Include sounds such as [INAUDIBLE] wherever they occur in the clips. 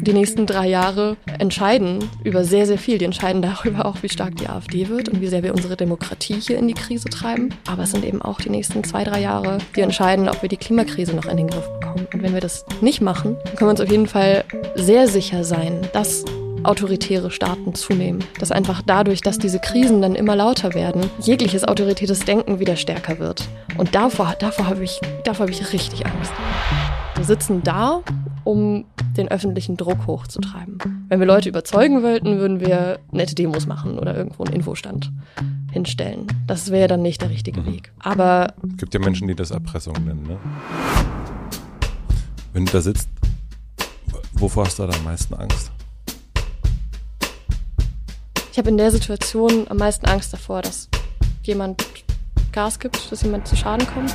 die nächsten drei Jahre entscheiden über sehr, sehr viel. Die entscheiden darüber auch, wie stark die AfD wird und wie sehr wir unsere Demokratie hier in die Krise treiben. Aber es sind eben auch die nächsten zwei, drei Jahre, die entscheiden, ob wir die Klimakrise noch in den Griff bekommen. Und wenn wir das nicht machen, können wir uns auf jeden Fall sehr sicher sein, dass autoritäre Staaten zunehmen. Dass einfach dadurch, dass diese Krisen dann immer lauter werden, jegliches autoritäres Denken wieder stärker wird. Und davor, davor habe ich, davor habe ich richtig Angst. Wir sitzen da, um den öffentlichen Druck hochzutreiben. Wenn wir Leute überzeugen wollten, würden wir nette Demos machen oder irgendwo einen Infostand hinstellen. Das wäre dann nicht der richtige Weg. Aber. Es gibt ja Menschen, die das Erpressung nennen, ne? Wenn du da sitzt, wovor hast du da am meisten Angst? Ich habe in der Situation am meisten Angst davor, dass jemand Gas gibt, dass jemand zu Schaden kommt.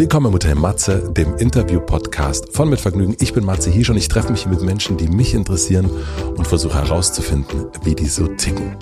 Willkommen im Hotel Matze, dem Interview-Podcast von Mit Vergnügen. Ich bin Matze Hiesch und ich treffe mich mit Menschen, die mich interessieren und versuche herauszufinden, wie die so ticken.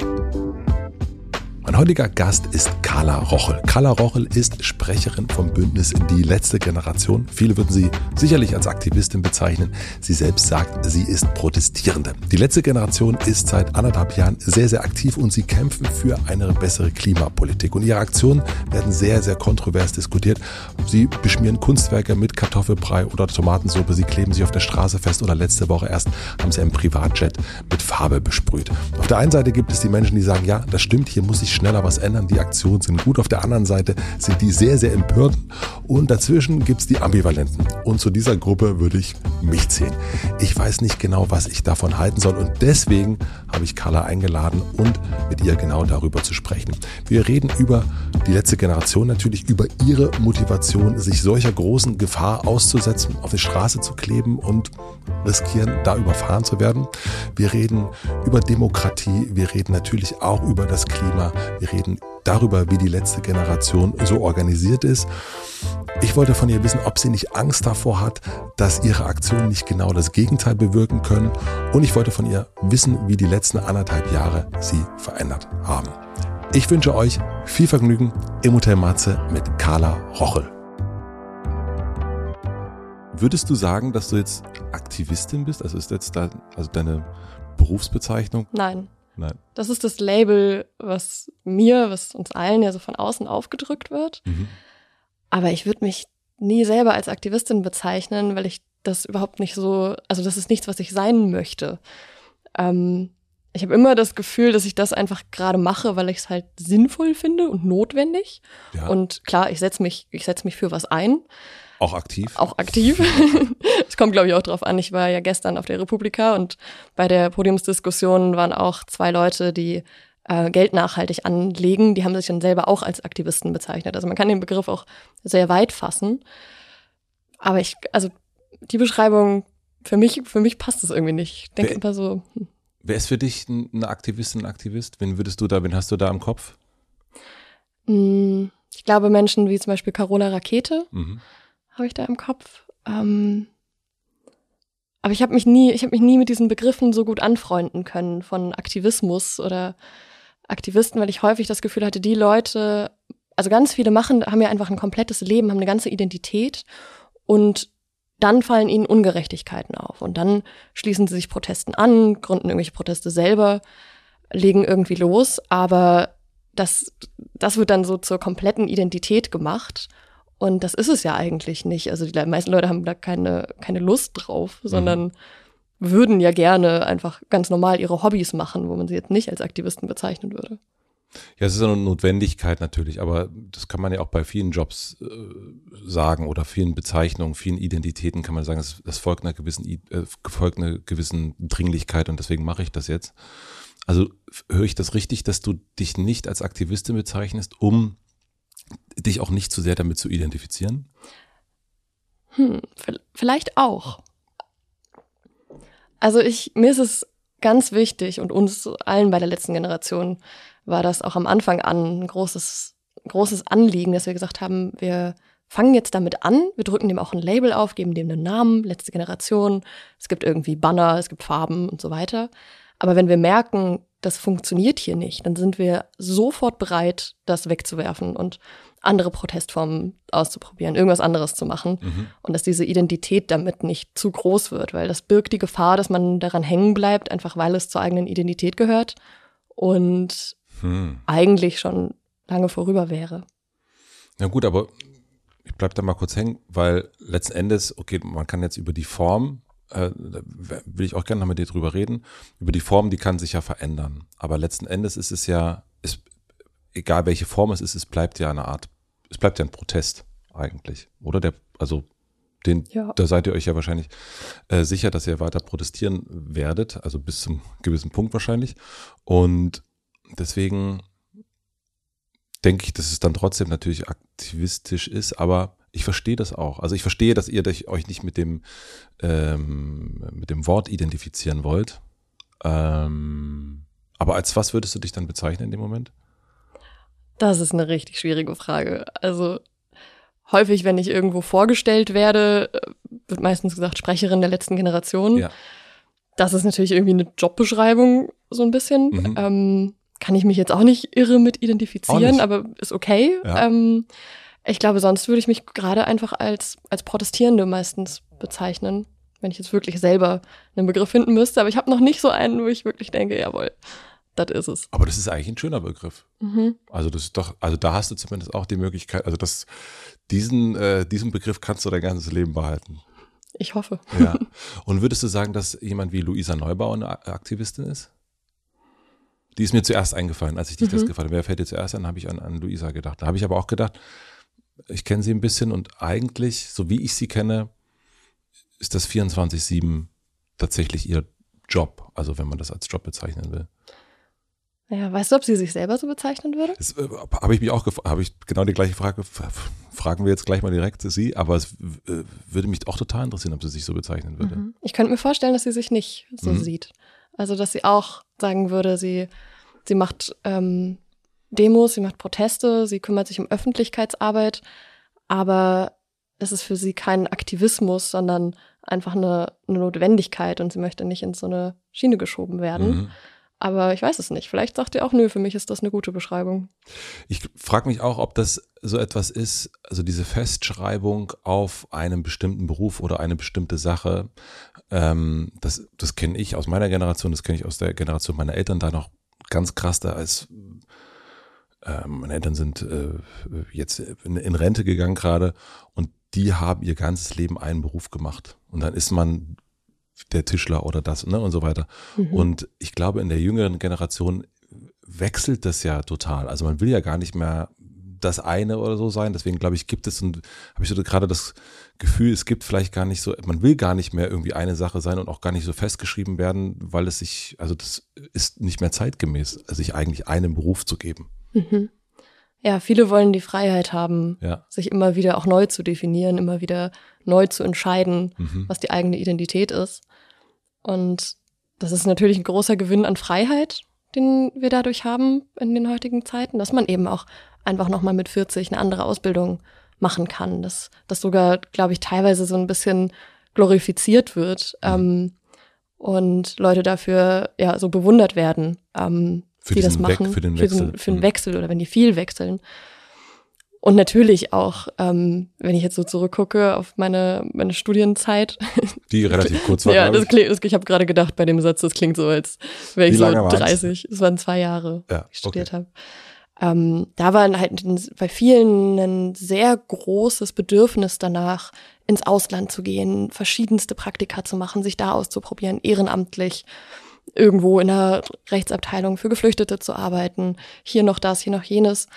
Mein heutiger Gast ist Carla Rochel. Carla Rochel ist Sprecherin vom Bündnis Die letzte Generation. Viele würden sie sicherlich als Aktivistin bezeichnen. Sie selbst sagt, sie ist Protestierende. Die letzte Generation ist seit anderthalb Jahren sehr, sehr aktiv und sie kämpfen für eine bessere Klimapolitik. Und ihre Aktionen werden sehr, sehr kontrovers diskutiert. Sie beschmieren Kunstwerke mit Kartoffelbrei oder Tomatensuppe. Sie kleben sich auf der Straße fest oder letzte Woche erst haben sie ein Privatjet mit Farbe besprüht. Auf der einen Seite gibt es die Menschen, die sagen, ja, das stimmt, hier muss ich schneller was ändern, die Aktionen sind gut. Auf der anderen Seite sind die sehr, sehr empörten und dazwischen gibt es die Ambivalenten. Und zu dieser Gruppe würde ich mich zählen. Ich weiß nicht genau, was ich davon halten soll und deswegen habe ich Carla eingeladen und mit ihr genau darüber zu sprechen. Wir reden über die letzte Generation natürlich, über ihre Motivation, sich solcher großen Gefahr auszusetzen, auf die Straße zu kleben und riskieren, da überfahren zu werden. Wir reden über Demokratie, wir reden natürlich auch über das Klima, wir reden darüber, wie die letzte Generation so organisiert ist. Ich wollte von ihr wissen, ob sie nicht Angst davor hat, dass ihre Aktionen nicht genau das Gegenteil bewirken können. Und ich wollte von ihr wissen, wie die letzten anderthalb Jahre sie verändert haben. Ich wünsche euch viel Vergnügen im Hotel Matze mit Carla Rochel. Würdest du sagen, dass du jetzt Aktivistin bist? Also ist jetzt da, also deine Berufsbezeichnung? Nein. Nein. Das ist das Label, was mir, was uns allen ja so von außen aufgedrückt wird. Mhm. Aber ich würde mich nie selber als Aktivistin bezeichnen, weil ich das überhaupt nicht so, also das ist nichts, was ich sein möchte. Ähm, ich habe immer das Gefühl, dass ich das einfach gerade mache, weil ich es halt sinnvoll finde und notwendig. Ja. Und klar, ich setze mich, ich setze mich für was ein. Auch aktiv? Auch aktiv. [LAUGHS] Es kommt, glaube ich, auch drauf an. Ich war ja gestern auf der Republika und bei der Podiumsdiskussion waren auch zwei Leute, die äh, Geld nachhaltig anlegen. Die haben sich dann selber auch als Aktivisten bezeichnet. Also man kann den Begriff auch sehr weit fassen. Aber ich, also die Beschreibung, für mich, für mich passt es irgendwie nicht. Ich denke immer so, hm. Wer ist für dich ein- eine Aktivistin, ein Aktivist? Wen würdest du da, wen hast du da im Kopf? Mm, Ich glaube, Menschen wie zum Beispiel Carola Rakete Mhm. Habe ich da im Kopf. Ähm, aber ich habe mich nie, ich habe mich nie mit diesen Begriffen so gut anfreunden können von Aktivismus oder Aktivisten, weil ich häufig das Gefühl hatte, die Leute, also ganz viele machen, haben ja einfach ein komplettes Leben, haben eine ganze Identität und dann fallen ihnen Ungerechtigkeiten auf und dann schließen sie sich Protesten an, gründen irgendwelche Proteste selber, legen irgendwie los, aber das, das wird dann so zur kompletten Identität gemacht. Und das ist es ja eigentlich nicht. Also die meisten Leute haben da keine, keine Lust drauf, sondern würden ja gerne einfach ganz normal ihre Hobbys machen, wo man sie jetzt nicht als Aktivisten bezeichnen würde. Ja, es ist eine Notwendigkeit natürlich, aber das kann man ja auch bei vielen Jobs äh, sagen oder vielen Bezeichnungen, vielen Identitäten kann man sagen, das, das folgt einer gewissen, äh, folgt einer gewissen Dringlichkeit und deswegen mache ich das jetzt. Also höre ich das richtig, dass du dich nicht als Aktivistin bezeichnest, um dich auch nicht zu sehr damit zu identifizieren? Hm, vi- vielleicht auch. Also ich, mir ist es ganz wichtig und uns allen bei der letzten Generation war das auch am Anfang an ein großes, großes Anliegen, dass wir gesagt haben, wir fangen jetzt damit an, wir drücken dem auch ein Label auf, geben dem einen Namen, letzte Generation, es gibt irgendwie Banner, es gibt Farben und so weiter. Aber wenn wir merken, das funktioniert hier nicht, dann sind wir sofort bereit, das wegzuwerfen und andere Protestformen auszuprobieren, irgendwas anderes zu machen mhm. und dass diese Identität damit nicht zu groß wird, weil das birgt die Gefahr, dass man daran hängen bleibt, einfach weil es zur eigenen Identität gehört und hm. eigentlich schon lange vorüber wäre. Na gut, aber ich bleib da mal kurz hängen, weil letzten Endes, okay, man kann jetzt über die Form, äh, will ich auch gerne noch mit dir drüber reden, über die Form, die kann sich ja verändern. Aber letzten Endes ist es ja, ist, egal welche Form es ist, es bleibt ja eine Art, es bleibt ja ein Protest eigentlich, oder? Der, also den, ja. da seid ihr euch ja wahrscheinlich äh, sicher, dass ihr weiter protestieren werdet, also bis zum gewissen Punkt wahrscheinlich. Und deswegen denke ich, dass es dann trotzdem natürlich aktivistisch ist, aber ich verstehe das auch. Also ich verstehe, dass ihr euch nicht mit dem, ähm, mit dem Wort identifizieren wollt. Ähm, aber als was würdest du dich dann bezeichnen in dem Moment? Das ist eine richtig schwierige Frage. Also häufig, wenn ich irgendwo vorgestellt werde, wird meistens gesagt Sprecherin der letzten Generation. Ja. Das ist natürlich irgendwie eine Jobbeschreibung, so ein bisschen. Mhm. Ähm, kann ich mich jetzt auch nicht irre mit identifizieren, aber ist okay. Ja. Ähm, ich glaube, sonst würde ich mich gerade einfach als, als Protestierende meistens bezeichnen, wenn ich jetzt wirklich selber einen Begriff finden müsste. Aber ich habe noch nicht so einen, wo ich wirklich denke, jawohl, das ist es. Aber das ist eigentlich ein schöner Begriff. Mhm. Also das ist doch, also da hast du zumindest auch die Möglichkeit, also das, diesen, äh, diesen Begriff kannst du dein ganzes Leben behalten. Ich hoffe. Ja. [LAUGHS] Und würdest du sagen, dass jemand wie Luisa Neubauer eine Aktivistin ist? Die ist mir zuerst eingefallen, als ich dich mhm. das gefragt habe. Wer fällt dir zuerst an? Habe ich an, an Luisa gedacht. Da habe ich aber auch gedacht, ich kenne sie ein bisschen und eigentlich, so wie ich sie kenne, ist das 24-7 tatsächlich ihr Job. Also wenn man das als Job bezeichnen will. Ja, weißt du, ob sie sich selber so bezeichnen würde? Das äh, habe ich mich auch gefragt, habe ich genau die gleiche Frage. Fragen wir jetzt gleich mal direkt sie, aber es äh, würde mich auch total interessieren, ob sie sich so bezeichnen würde. Mhm. Ich könnte mir vorstellen, dass sie sich nicht so mhm. sieht. Also, dass sie auch sagen würde, sie, sie macht ähm, Demos, sie macht Proteste, sie kümmert sich um Öffentlichkeitsarbeit, aber es ist für sie kein Aktivismus, sondern einfach eine, eine Notwendigkeit und sie möchte nicht in so eine Schiene geschoben werden. Mhm. Aber ich weiß es nicht. Vielleicht sagt ihr auch, nö, für mich ist das eine gute Beschreibung. Ich frage mich auch, ob das so etwas ist, also diese Festschreibung auf einen bestimmten Beruf oder eine bestimmte Sache. Ähm, das das kenne ich aus meiner Generation, das kenne ich aus der Generation meiner Eltern da noch ganz krass da als äh, meine Eltern sind äh, jetzt in, in Rente gegangen gerade und die haben ihr ganzes Leben einen Beruf gemacht. Und dann ist man der Tischler oder das ne, und so weiter. Mhm. Und ich glaube, in der jüngeren Generation wechselt das ja total. Also man will ja gar nicht mehr das eine oder so sein. Deswegen glaube ich, gibt es und habe ich so gerade das Gefühl, es gibt vielleicht gar nicht so, man will gar nicht mehr irgendwie eine Sache sein und auch gar nicht so festgeschrieben werden, weil es sich, also das ist nicht mehr zeitgemäß, sich eigentlich einen Beruf zu geben. Mhm. Ja, viele wollen die Freiheit haben, ja. sich immer wieder auch neu zu definieren, immer wieder neu zu entscheiden, mhm. was die eigene Identität ist. Und das ist natürlich ein großer Gewinn an Freiheit, den wir dadurch haben in den heutigen Zeiten, dass man eben auch einfach nochmal mit 40 eine andere Ausbildung machen kann. Dass das sogar, glaube ich, teilweise so ein bisschen glorifiziert wird mhm. ähm, und Leute dafür ja so bewundert werden. Ähm, für die das machen, Weg, für den Wechsel. Für den, für den Wechsel oder wenn die viel wechseln. Und natürlich auch, ähm, wenn ich jetzt so zurückgucke auf meine, meine Studienzeit. Die [LAUGHS] relativ kurz war. ja, das klingt, das, ich habe gerade gedacht bei dem Satz, das klingt so, als wäre ich so 30. Es waren zwei Jahre, ja, ich studiert okay. habe. Ähm, da war halt bei vielen ein sehr großes Bedürfnis danach, ins Ausland zu gehen, verschiedenste Praktika zu machen, sich da auszuprobieren, ehrenamtlich irgendwo in der Rechtsabteilung für Geflüchtete zu arbeiten, hier noch das, hier noch jenes,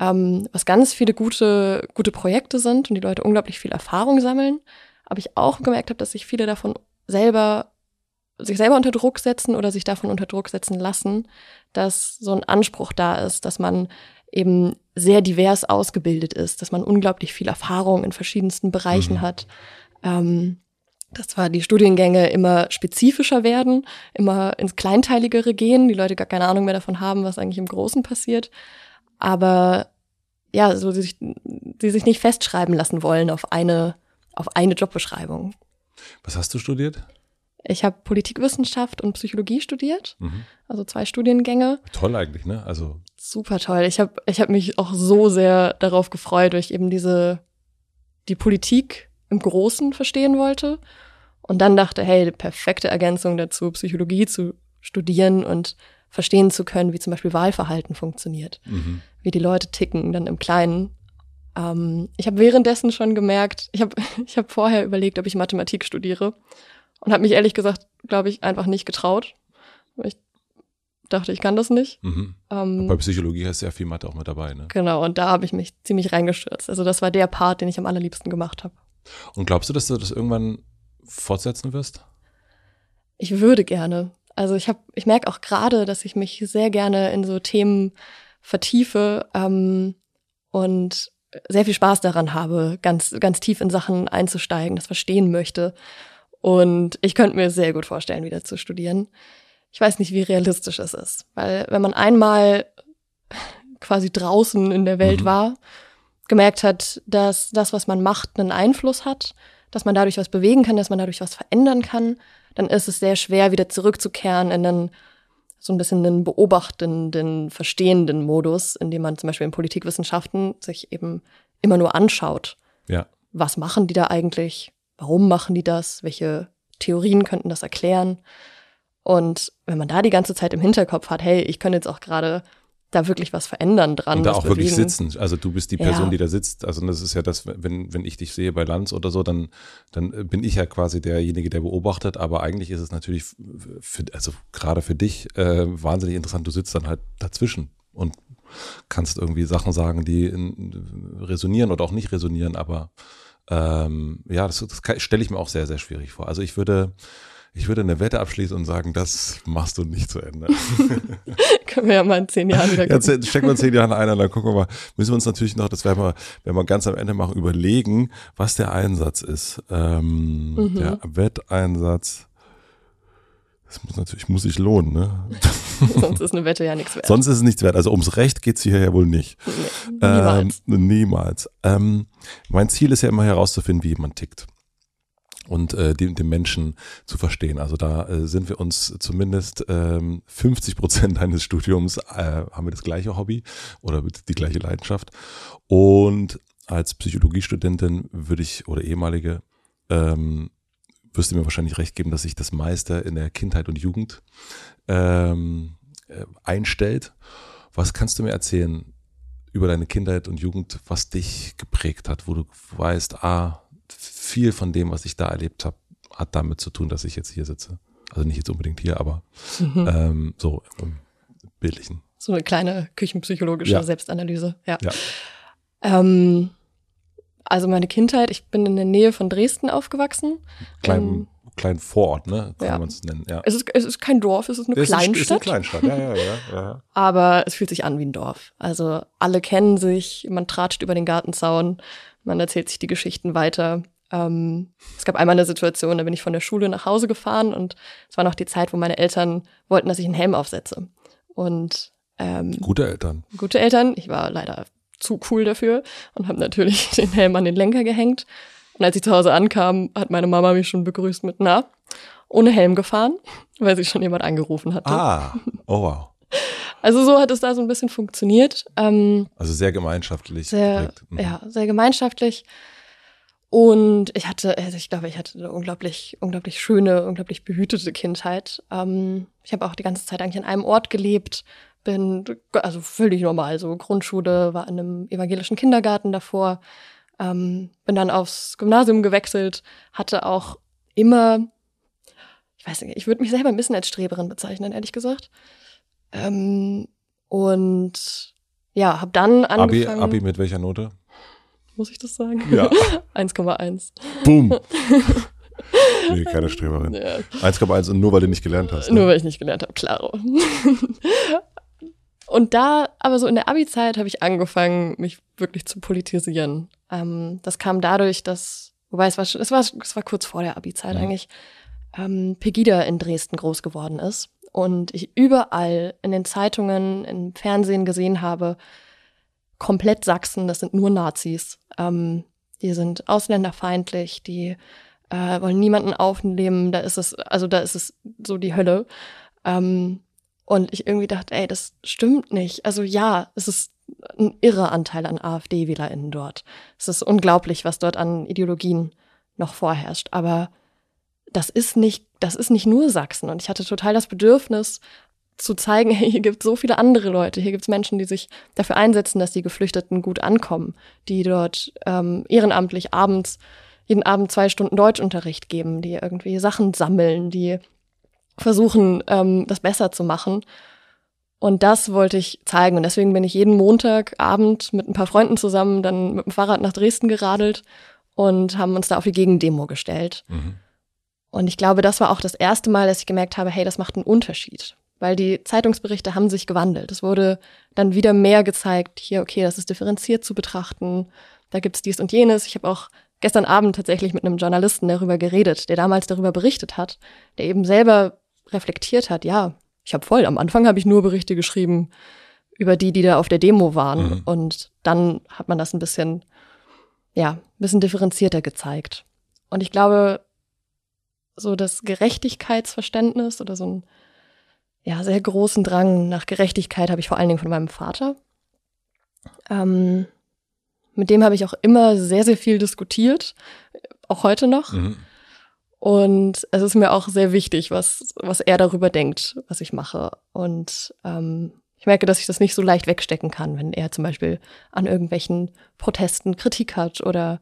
ähm, was ganz viele gute, gute Projekte sind und die Leute unglaublich viel Erfahrung sammeln. Aber ich auch gemerkt habe, dass sich viele davon selber sich selber unter Druck setzen oder sich davon unter Druck setzen lassen, dass so ein Anspruch da ist, dass man eben sehr divers ausgebildet ist, dass man unglaublich viel Erfahrung in verschiedensten Bereichen mhm. hat. Ähm, dass zwar die Studiengänge immer spezifischer werden, immer ins Kleinteiligere gehen, die Leute gar keine Ahnung mehr davon haben, was eigentlich im Großen passiert. Aber ja, so die sich, die sich nicht festschreiben lassen wollen auf eine, auf eine Jobbeschreibung. Was hast du studiert? Ich habe Politikwissenschaft und Psychologie studiert, mhm. also zwei Studiengänge. Toll eigentlich, ne? Also super toll. Ich habe ich hab mich auch so sehr darauf gefreut, weil ich eben diese die Politik im Großen verstehen wollte und dann dachte, hey, perfekte Ergänzung dazu, Psychologie zu studieren und verstehen zu können, wie zum Beispiel Wahlverhalten funktioniert, mhm. wie die Leute ticken, dann im Kleinen. Ähm, ich habe währenddessen schon gemerkt, ich habe [LAUGHS] ich hab vorher überlegt, ob ich Mathematik studiere und habe mich ehrlich gesagt, glaube ich, einfach nicht getraut. Ich dachte, ich kann das nicht. Mhm. Ähm, Bei Psychologie hast du ja viel Mathe auch mit dabei, ne? Genau, und da habe ich mich ziemlich reingestürzt. Also das war der Part, den ich am allerliebsten gemacht habe. Und glaubst du, dass du das irgendwann fortsetzen wirst? Ich würde gerne. Also ich habe, ich merke auch gerade, dass ich mich sehr gerne in so Themen vertiefe ähm, und sehr viel Spaß daran habe, ganz, ganz tief in Sachen einzusteigen, das verstehen möchte. Und ich könnte mir sehr gut vorstellen, wieder zu studieren. Ich weiß nicht, wie realistisch es ist, weil wenn man einmal quasi draußen in der Welt mhm. war, gemerkt hat, dass das, was man macht, einen Einfluss hat, dass man dadurch was bewegen kann, dass man dadurch was verändern kann, dann ist es sehr schwer, wieder zurückzukehren in einen so ein bisschen den beobachtenden, verstehenden Modus, in dem man zum Beispiel in Politikwissenschaften sich eben immer nur anschaut. Ja. Was machen die da eigentlich? Warum machen die das? Welche Theorien könnten das erklären? Und wenn man da die ganze Zeit im Hinterkopf hat, hey, ich könnte jetzt auch gerade da wirklich was verändern dran. Und da auch bewegen. wirklich sitzen. Also du bist die Person, ja. die da sitzt. Also das ist ja das, wenn, wenn ich dich sehe bei Lanz oder so, dann, dann bin ich ja quasi derjenige, der beobachtet. Aber eigentlich ist es natürlich, für, also gerade für dich, äh, wahnsinnig interessant. Du sitzt dann halt dazwischen und kannst irgendwie Sachen sagen, die in, resonieren oder auch nicht resonieren. Aber ähm, ja, das, das stelle ich mir auch sehr, sehr schwierig vor. Also ich würde, ich würde eine Wette abschließen und sagen, das machst du nicht zu Ende. [LAUGHS] Können wir ja mal in zehn Jahren wieder gucken. Jetzt stecken wir in zehn Jahren ein und dann gucken wir mal, müssen wir uns natürlich noch, das werden wir, wenn wir ganz am Ende machen, überlegen, was der Einsatz ist. Ähm, mhm. Der Wetteinsatz. Das muss natürlich, muss sich lohnen, ne? [LAUGHS] Sonst ist eine Wette ja nichts wert. Sonst ist es nichts wert. Also ums Recht geht's hier ja wohl nicht. Nee, niemals. Ähm, niemals. Ähm, mein Ziel ist ja immer herauszufinden, wie jemand tickt und äh, dem, dem Menschen zu verstehen. Also da äh, sind wir uns zumindest ähm, 50 Prozent eines Studiums äh, haben wir das gleiche Hobby oder die gleiche Leidenschaft. Und als Psychologiestudentin würde ich oder ehemalige ähm, wirst du mir wahrscheinlich recht geben, dass sich das meiste in der Kindheit und Jugend ähm, äh, einstellt. Was kannst du mir erzählen über deine Kindheit und Jugend, was dich geprägt hat, wo du weißt, ah, viel von dem, was ich da erlebt habe, hat damit zu tun, dass ich jetzt hier sitze. Also nicht jetzt unbedingt hier, aber mhm. ähm, so im Bildlichen. So eine kleine küchenpsychologische ja. Selbstanalyse, ja. ja. Ähm, also meine Kindheit, ich bin in der Nähe von Dresden aufgewachsen. Klein, ähm, kleinen Vorort, ne? Kann ja. man es nennen. Ja. Es, ist, es ist kein Dorf, es ist eine es Kleinstadt. Es ist eine Kleinstadt, ja, ja, ja, ja. [LAUGHS] Aber es fühlt sich an wie ein Dorf. Also alle kennen sich, man tratscht über den Gartenzaun, man erzählt sich die Geschichten weiter. Ähm, es gab einmal eine Situation, da bin ich von der Schule nach Hause gefahren und es war noch die Zeit, wo meine Eltern wollten, dass ich einen Helm aufsetze. Und ähm, gute Eltern. Gute Eltern. Ich war leider zu cool dafür und habe natürlich [LAUGHS] den Helm an den Lenker gehängt. Und als ich zu Hause ankam, hat meine Mama mich schon begrüßt mit na, ohne Helm gefahren, [LAUGHS] weil sich schon jemand angerufen hatte. Ah, oh wow. [LAUGHS] Also so hat es da so ein bisschen funktioniert. Ähm, also sehr gemeinschaftlich. Sehr, mhm. Ja, sehr gemeinschaftlich. Und ich hatte, also ich glaube, ich hatte eine unglaublich, unglaublich schöne, unglaublich behütete Kindheit. Ähm, ich habe auch die ganze Zeit eigentlich an einem Ort gelebt, bin also völlig normal, so Grundschule, war in einem evangelischen Kindergarten davor, ähm, bin dann aufs Gymnasium gewechselt, hatte auch immer, ich weiß nicht, ich würde mich selber ein bisschen als Streberin bezeichnen, ehrlich gesagt. Ähm, und ja, habe dann angefangen. Abi, Abi mit welcher Note? Muss ich das sagen? Ja. [LAUGHS] 1,1. Boom. [LAUGHS] nee, keine Streberin. Ja. 1,1 und nur weil du nicht gelernt hast. Ne? Nur weil ich nicht gelernt habe, klaro. [LAUGHS] und da, aber so in der Abi-Zeit habe ich angefangen, mich wirklich zu politisieren. Ähm, das kam dadurch, dass, wobei es war, es war, es war kurz vor der Abi-Zeit mhm. eigentlich, ähm, Pegida in Dresden groß geworden ist. Und ich überall in den Zeitungen, im Fernsehen gesehen habe, komplett Sachsen, das sind nur Nazis. Ähm, die sind ausländerfeindlich, die äh, wollen niemanden aufnehmen, da ist es, also da ist es so die Hölle. Ähm, und ich irgendwie dachte, ey, das stimmt nicht. Also ja, es ist ein irrer Anteil an AfD-WählerInnen dort. Es ist unglaublich, was dort an Ideologien noch vorherrscht. Aber das ist nicht, das ist nicht nur Sachsen. Und ich hatte total das Bedürfnis, zu zeigen, [LAUGHS] hey, hier gibt es so viele andere Leute, hier gibt es Menschen, die sich dafür einsetzen, dass die Geflüchteten gut ankommen, die dort ähm, ehrenamtlich abends, jeden Abend zwei Stunden Deutschunterricht geben, die irgendwie Sachen sammeln, die versuchen, ähm, das besser zu machen. Und das wollte ich zeigen. Und deswegen bin ich jeden Montagabend mit ein paar Freunden zusammen dann mit dem Fahrrad nach Dresden geradelt und haben uns da auf die Gegendemo gestellt. Mhm. Und ich glaube, das war auch das erste Mal, dass ich gemerkt habe, hey, das macht einen Unterschied weil die Zeitungsberichte haben sich gewandelt. Es wurde dann wieder mehr gezeigt, hier, okay, das ist differenziert zu betrachten, da gibt's dies und jenes. Ich habe auch gestern Abend tatsächlich mit einem Journalisten darüber geredet, der damals darüber berichtet hat, der eben selber reflektiert hat, ja, ich habe voll, am Anfang habe ich nur Berichte geschrieben über die, die da auf der Demo waren. Mhm. Und dann hat man das ein bisschen, ja, ein bisschen differenzierter gezeigt. Und ich glaube, so das Gerechtigkeitsverständnis oder so ein ja, sehr großen Drang nach Gerechtigkeit habe ich vor allen Dingen von meinem Vater. Ähm, mit dem habe ich auch immer sehr, sehr viel diskutiert, auch heute noch. Mhm. Und es ist mir auch sehr wichtig, was, was er darüber denkt, was ich mache. Und ähm, ich merke, dass ich das nicht so leicht wegstecken kann, wenn er zum Beispiel an irgendwelchen Protesten Kritik hat oder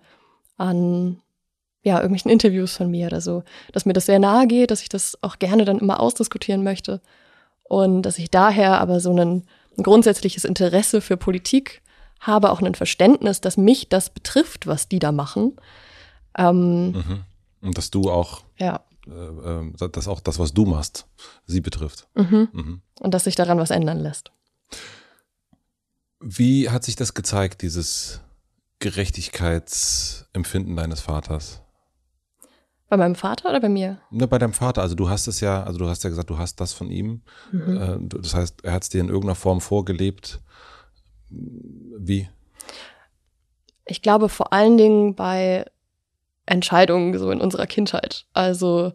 an ja, irgendwelchen Interviews von mir oder so, dass mir das sehr nahe geht, dass ich das auch gerne dann immer ausdiskutieren möchte und dass ich daher aber so ein, ein grundsätzliches Interesse für Politik habe, auch ein Verständnis, dass mich das betrifft, was die da machen. Ähm, mhm. Und dass du auch, ja. Äh, äh, dass auch das, was du machst, sie betrifft. Mhm. Mhm. Und dass sich daran was ändern lässt. Wie hat sich das gezeigt, dieses Gerechtigkeitsempfinden deines Vaters? Bei meinem Vater oder bei mir? Ne, bei deinem Vater. Also du hast es ja, also du hast ja gesagt, du hast das von ihm. Mhm. Äh, das heißt, er hat es dir in irgendeiner Form vorgelebt. Wie? Ich glaube vor allen Dingen bei Entscheidungen so in unserer Kindheit. Also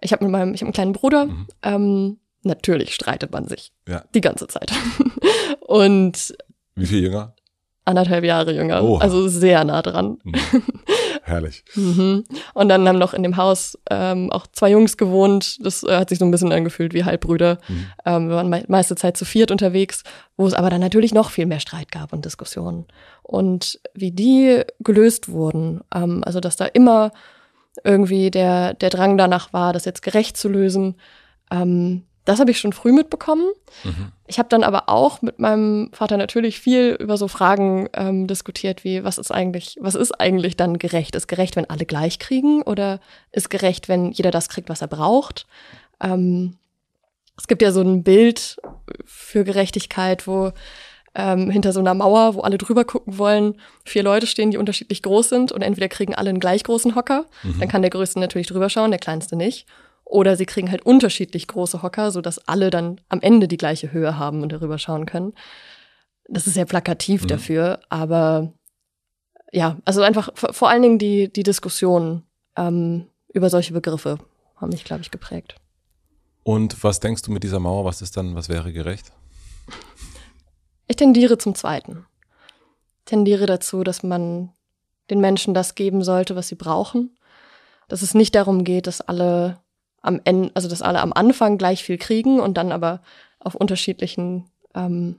ich habe mit meinem, ich habe einen kleinen Bruder. Mhm. Ähm, natürlich streitet man sich ja. die ganze Zeit. [LAUGHS] Und wie viel jünger? Anderthalb Jahre jünger. Oha. Also sehr nah dran. Mhm. [LAUGHS] Herrlich. Mhm. Und dann haben noch in dem Haus ähm, auch zwei Jungs gewohnt. Das äh, hat sich so ein bisschen angefühlt wie Halbbrüder. Mhm. Ähm, wir waren me meiste Zeit zu viert unterwegs, wo es aber dann natürlich noch viel mehr Streit gab und Diskussionen. Und wie die gelöst wurden, ähm, also dass da immer irgendwie der, der Drang danach war, das jetzt gerecht zu lösen, ähm, das habe ich schon früh mitbekommen. Mhm. Ich habe dann aber auch mit meinem Vater natürlich viel über so Fragen ähm, diskutiert, wie was ist eigentlich, was ist eigentlich dann gerecht? Ist gerecht, wenn alle gleich kriegen oder ist gerecht, wenn jeder das kriegt, was er braucht? Ähm, es gibt ja so ein Bild für Gerechtigkeit, wo ähm, hinter so einer Mauer, wo alle drüber gucken wollen, vier Leute stehen, die unterschiedlich groß sind und entweder kriegen alle einen gleich großen Hocker, mhm. dann kann der Größte natürlich drüber schauen, der Kleinste nicht. Oder sie kriegen halt unterschiedlich große Hocker, so dass alle dann am Ende die gleiche Höhe haben und darüber schauen können. Das ist sehr plakativ mhm. dafür, aber ja, also einfach vor allen Dingen die, die Diskussion ähm, über solche Begriffe haben mich, glaube ich, geprägt. Und was denkst du mit dieser Mauer? Was ist dann, was wäre gerecht? Ich tendiere zum Zweiten. Tendiere dazu, dass man den Menschen das geben sollte, was sie brauchen. Dass es nicht darum geht, dass alle am Ende, also dass alle am Anfang gleich viel kriegen und dann aber auf unterschiedlichen, ähm,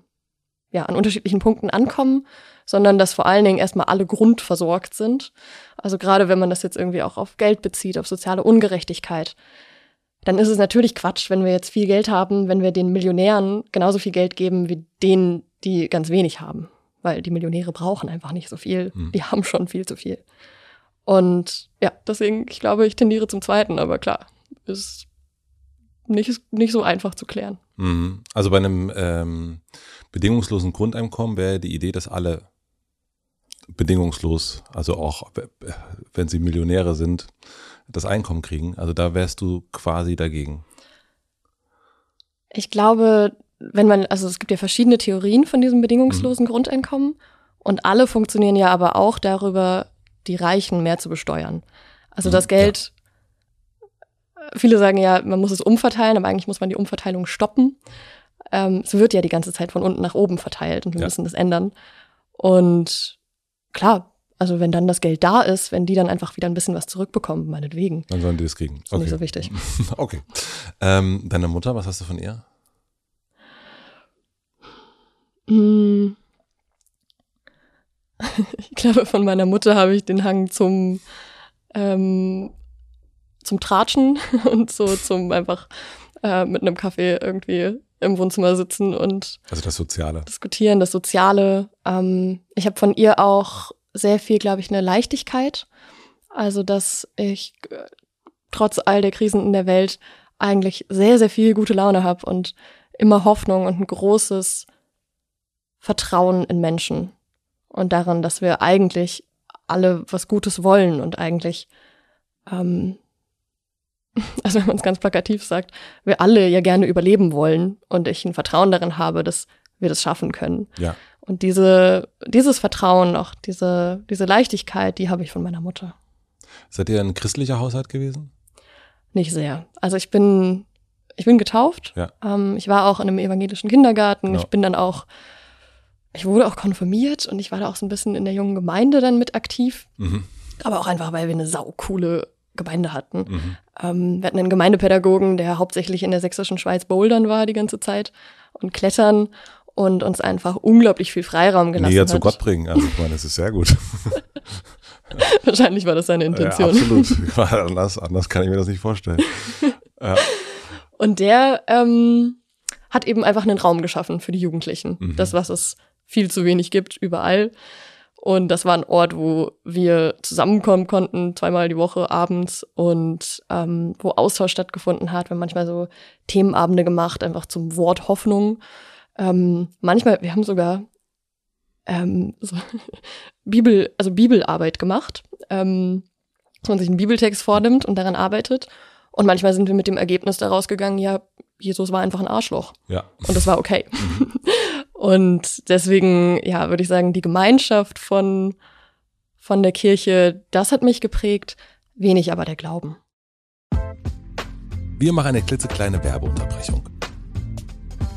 ja, an unterschiedlichen Punkten ankommen, sondern dass vor allen Dingen erstmal alle grundversorgt sind. Also gerade wenn man das jetzt irgendwie auch auf Geld bezieht, auf soziale Ungerechtigkeit, dann ist es natürlich Quatsch, wenn wir jetzt viel Geld haben, wenn wir den Millionären genauso viel Geld geben wie denen, die ganz wenig haben. Weil die Millionäre brauchen einfach nicht so viel. Mhm. Die haben schon viel zu viel. Und ja, deswegen, ich glaube, ich tendiere zum zweiten, aber klar, ist nicht, nicht so einfach zu klären. Mhm. Also bei einem ähm, bedingungslosen Grundeinkommen wäre die Idee, dass alle bedingungslos, also auch wenn sie Millionäre sind, das Einkommen kriegen. Also da wärst du quasi dagegen. Ich glaube, wenn man, also es gibt ja verschiedene Theorien von diesem bedingungslosen mhm. Grundeinkommen Und alle funktionieren ja aber auch darüber, die Reichen mehr zu besteuern. Also das Geld, ja. Viele sagen ja, man muss es umverteilen, aber eigentlich muss man die Umverteilung stoppen. Ähm, es wird ja die ganze Zeit von unten nach oben verteilt und wir ja. müssen das ändern. Und klar, also wenn dann das Geld da ist, wenn die dann einfach wieder ein bisschen was zurückbekommen, meinetwegen. Dann sollen die das kriegen. Okay. Ist nicht so wichtig. [LAUGHS] okay. Ähm, deine Mutter, was hast du von ihr? Hm. [LAUGHS] Ich glaube, von meiner Mutter habe ich den Hang zum, ähm, zum Tratschen [LAUGHS] und so zum einfach äh, mit einem Kaffee irgendwie im Wohnzimmer sitzen und also das Soziale diskutieren, das Soziale. Ähm, ich habe von ihr auch sehr viel, glaube ich, eine Leichtigkeit. Also, dass ich äh, trotz all der Krisen in der Welt eigentlich sehr, sehr viel gute Laune habe und immer Hoffnung und ein großes Vertrauen in Menschen und daran, dass wir eigentlich alle was Gutes wollen und eigentlich, ähm, [LAUGHS] also wenn man es ganz plakativ sagt, wir alle ja gerne überleben wollen und ich ein Vertrauen darin habe, dass wir das schaffen können. Ja. Und diese, dieses Vertrauen, auch diese, diese Leichtigkeit, die habe ich von meiner Mutter. Seid ihr ein christlicher Haushalt gewesen? Nicht sehr. Also ich bin, ich bin getauft. Ja. Ähm, ich war auch in einem evangelischen Kindergarten. Genau. Ich bin dann auch, ich wurde auch konfirmiert und ich war da auch so ein bisschen in der jungen Gemeinde dann mit aktiv. Mhm. Aber auch einfach, weil wir eine saukoole Gemeinde hatten. Mhm. Ähm, wir hatten einen Gemeindepädagogen, der hauptsächlich in der sächsischen Schweiz bouldern war die ganze Zeit und klettern und uns einfach unglaublich viel Freiraum gelassen Näher hat. zu Gott bringen, also ich meine, das ist sehr gut. [LAUGHS] Wahrscheinlich war das seine Intention. Ja, absolut. anders, anders kann ich mir das nicht vorstellen. Ja. Und der ähm, hat eben einfach einen Raum geschaffen für die Jugendlichen. Mhm. Das, was es viel zu wenig gibt, überall. Und das war ein Ort, wo wir zusammenkommen konnten, zweimal die Woche abends und ähm, wo Austausch stattgefunden hat. Wir haben manchmal so Themenabende gemacht, einfach zum Wort Hoffnung. Ähm, manchmal, wir haben sogar ähm, so [LAUGHS] Bibel, also Bibelarbeit gemacht, ähm, dass man sich einen Bibeltext vornimmt und daran arbeitet. Und manchmal sind wir mit dem Ergebnis daraus gegangen, ja, Jesus war einfach ein Arschloch. Ja. Und das war okay. [LAUGHS] und deswegen, ja, würde ich sagen, die Gemeinschaft von, von der Kirche, das hat mich geprägt, wenig aber der Glauben. Wir machen eine klitzekleine Werbeunterbrechung.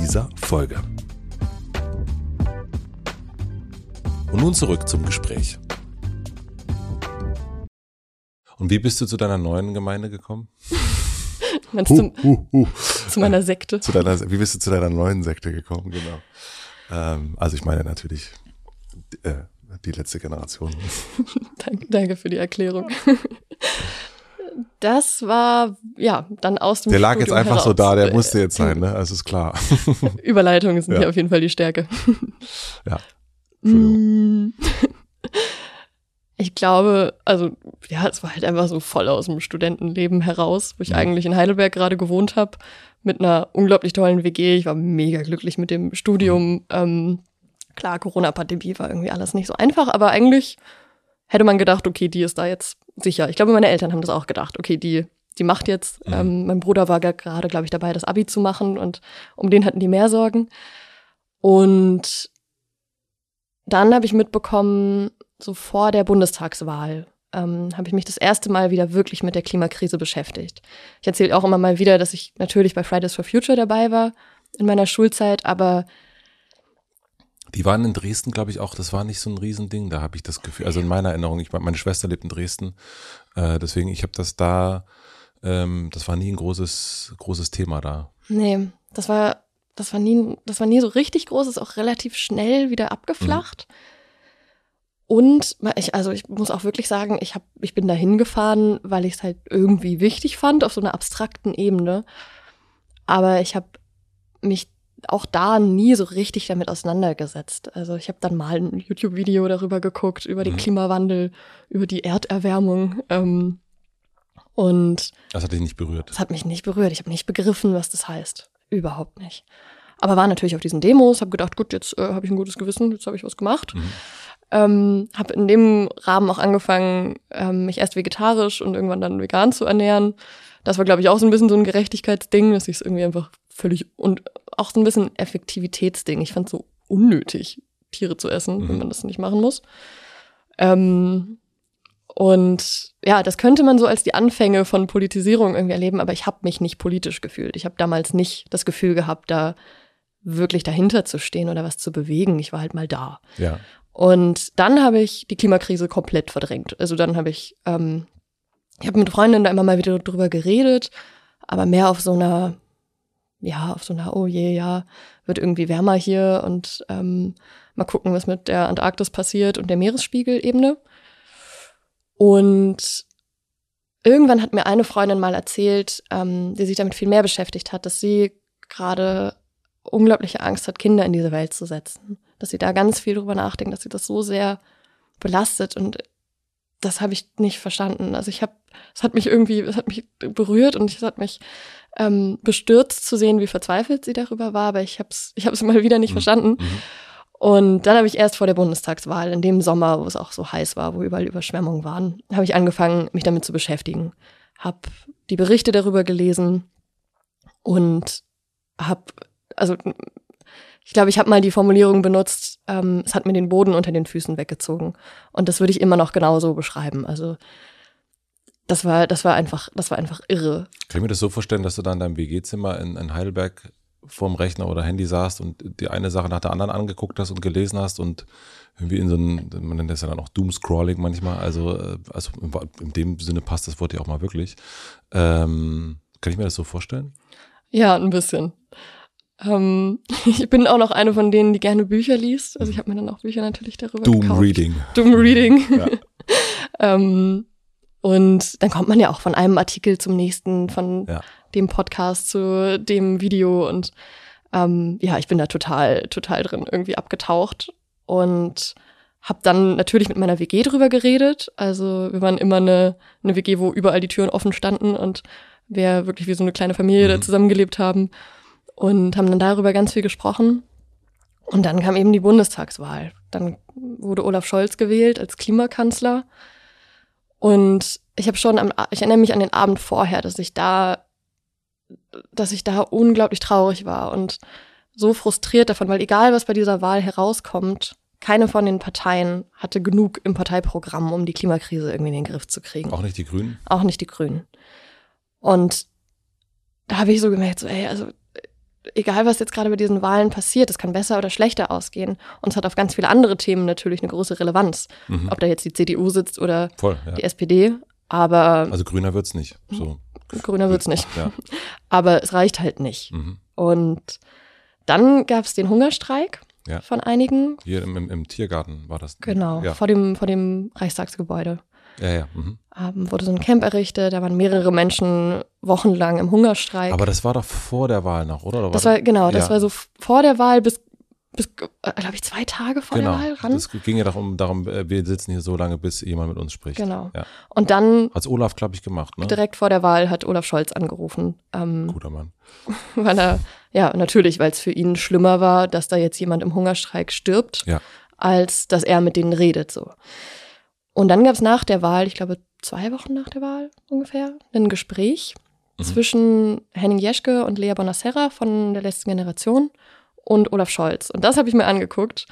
dieser Folge. Und nun zurück zum Gespräch. Und wie bist du zu deiner neuen Gemeinde gekommen? Uh, uh, uh. zu meiner Sekte? Zu deiner, wie bist du zu deiner neuen Sekte gekommen, genau. Ähm, also ich meine natürlich äh, die letzte Generation. [LAUGHS] danke, danke für die Erklärung. [LAUGHS] Das war, ja, dann aus dem Der lag Studium jetzt einfach heraus. so da, der musste jetzt sein, ne? Also ist klar. [LAUGHS] Überleitungen sind ja. hier auf jeden Fall die Stärke. Ja. Entschuldigung. Mm. Ich glaube, also ja, es war halt einfach so voll aus dem Studentenleben heraus, wo ich ja. eigentlich in Heidelberg gerade gewohnt habe, mit einer unglaublich tollen WG. Ich war mega glücklich mit dem Studium. Ähm, klar, Corona-Pandemie war irgendwie alles nicht so einfach, aber eigentlich hätte man gedacht, okay, die ist da jetzt sicher. Ich glaube, meine Eltern haben das auch gedacht. Okay, die, die macht jetzt. Mhm. Ähm, mein Bruder war gerade, glaube ich, dabei, das Abi zu machen und um den hatten die mehr Sorgen. Und dann habe ich mitbekommen, so vor der Bundestagswahl ähm, habe ich mich das erste Mal wieder wirklich mit der Klimakrise beschäftigt. Ich erzähle auch immer mal wieder, dass ich natürlich bei Fridays for Future dabei war in meiner Schulzeit, aber Die waren in Dresden, glaube ich, auch, das war nicht so ein Riesending, da habe ich das Gefühl, also in meiner Erinnerung, ich meine Schwester lebt in Dresden, äh, deswegen, ich habe das da, ähm, das war nie ein großes, großes Thema da. Nee, das war, das war nie, das war nie so richtig groß, ist auch relativ schnell wieder abgeflacht. Mhm. Und ich, also ich muss auch wirklich sagen, ich, hab, ich bin da hingefahren, weil ich es halt irgendwie wichtig fand, auf so einer abstrakten Ebene. Aber ich habe mich auch da nie so richtig damit auseinandergesetzt. Also ich habe dann mal ein YouTube-Video darüber geguckt, über den mhm. Klimawandel, über die Erderwärmung. Ähm, und das hat dich nicht berührt. Das hat mich nicht berührt. Ich habe nicht begriffen, was das heißt. Überhaupt nicht. Aber war natürlich auf diesen Demos, habe gedacht, gut, jetzt äh, habe ich ein gutes Gewissen, jetzt habe ich was gemacht. Mhm. Ähm, habe in dem Rahmen auch angefangen, ähm, mich erst vegetarisch und irgendwann dann vegan zu ernähren. Das war, glaube ich, auch so ein bisschen so ein Gerechtigkeitsding, dass ich es irgendwie einfach völlig und auch so ein bisschen Effektivitätsding. Ich fand es so unnötig, Tiere zu essen, mhm. wenn man das nicht machen muss. Ähm, und ja, das könnte man so als die Anfänge von Politisierung irgendwie erleben, aber ich habe mich nicht politisch gefühlt. Ich habe damals nicht das Gefühl gehabt, da wirklich dahinter zu stehen oder was zu bewegen. Ich war halt mal da. Ja. Und dann habe ich die Klimakrise komplett verdrängt. Also dann habe ich, ähm, ich habe mit Freundinnen da immer mal wieder drüber geredet, aber mehr auf so einer, ja, auf so einer, oh je, ja, wird irgendwie wärmer hier und ähm, mal gucken, was mit der Antarktis passiert und der Meeresspiegelebene. Und irgendwann hat mir eine Freundin mal erzählt, ähm, die sich damit viel mehr beschäftigt hat, dass sie gerade unglaubliche Angst hat, Kinder in diese Welt zu setzen dass sie da ganz viel drüber nachdenkt, dass sie das so sehr belastet und das habe ich nicht verstanden. Also ich habe, es hat mich irgendwie, es hat mich berührt und es hat mich ähm, bestürzt zu sehen, wie verzweifelt sie darüber war, aber ich habe es, ich habe es [LAUGHS] mal wieder nicht mhm. verstanden. Mhm. Und dann habe ich erst vor der Bundestagswahl, in dem Sommer, wo es auch so heiß war, wo überall Überschwemmungen waren, habe ich angefangen, mich damit zu beschäftigen. Habe die Berichte darüber gelesen und habe also ich glaube, ich habe mal die Formulierung benutzt, ähm, es hat mir den Boden unter den Füßen weggezogen. Und das würde ich immer noch genauso beschreiben. Also das war, das war einfach, das war einfach irre. Kann ich mir das so vorstellen, dass du da in deinem WG-Zimmer in, in Heidelberg vorm Rechner oder Handy saßt und die eine Sache nach der anderen angeguckt hast und gelesen hast und irgendwie in so einem, man nennt das ja dann auch Doom-Scrolling manchmal, also, äh, also in dem Sinne passt das Wort ja auch mal wirklich. Ähm, kann ich mir das so vorstellen? Ja, ein bisschen. Ähm, [LAUGHS] ich bin auch noch eine von denen, die gerne Bücher liest. Also ich habe mir dann auch Bücher natürlich darüber Doom gekauft. Reading. Doom Reading. Ja. [LAUGHS] ähm, und dann kommt man ja auch von einem Artikel zum nächsten, von ja. dem Podcast zu dem Video und ähm, ja, ich bin da total, total drin irgendwie abgetaucht und habe dann natürlich mit meiner WG drüber geredet. Also wir waren immer eine, eine WG, wo überall die Türen offen standen und wir wirklich wie so eine kleine Familie mhm. da zusammengelebt haben und haben dann darüber ganz viel gesprochen. Und dann kam eben die Bundestagswahl. Dann wurde Olaf Scholz gewählt als Klimakanzler. Und ich habe schon am, ich erinnere mich an den Abend vorher, dass ich da, dass ich da unglaublich traurig war und so frustriert davon, weil egal was bei dieser Wahl herauskommt, keine von den Parteien hatte genug im Parteiprogramm, um die Klimakrise irgendwie in den Griff zu kriegen. Auch nicht die Grünen? Auch nicht die Grünen. Und da habe ich so gemerkt, so, ey, also egal was jetzt gerade bei diesen Wahlen passiert, es kann besser oder schlechter ausgehen. Und es hat auf ganz viele andere Themen natürlich eine große Relevanz. Mhm. Ob da jetzt die CDU sitzt oder Voll, ja. die SPD. Aber. Also grüner wird's nicht. So. Grüner wird's nicht. Ja. [LAUGHS] Aber es reicht halt nicht. Mhm. Und dann gab's den Hungerstreik ja. von einigen. Hier im, im, im, Tiergarten war das. Genau, vor, dem, vor dem Reichstagsgebäude. Ja, ja. Mhm. Ähm, wurde so ein Camp errichtet, da waren mehrere Menschen wochenlang im Hungerstreik. Aber das war doch vor der Wahl noch, oder? oder das war, genau, das ja. war so vor der Wahl bis, bis äh, glaube ich, zwei Tage vor genau. der Wahl ran. Es ging ja darum, darum, äh, wir sitzen hier so lange, bis jemand mit uns spricht. Genau. Ja. Und dann. Hat's Olaf, glaube ich, gemacht, ne? Direkt vor der Wahl hat Olaf Scholz angerufen. Ähm, Guter Mann. [LAUGHS] Weil er, ja, natürlich, weil es für ihn schlimmer war, dass da jetzt jemand im Hungerstreik stirbt, ja. als dass er mit denen redet, so. Und dann gab es nach der Wahl, ich glaube zwei Wochen nach der Wahl ungefähr, ein Gespräch mhm. zwischen Henning Jeschke und Lea Bonaserra von der letzten Generation und Olaf Scholz. Und das habe ich mir angeguckt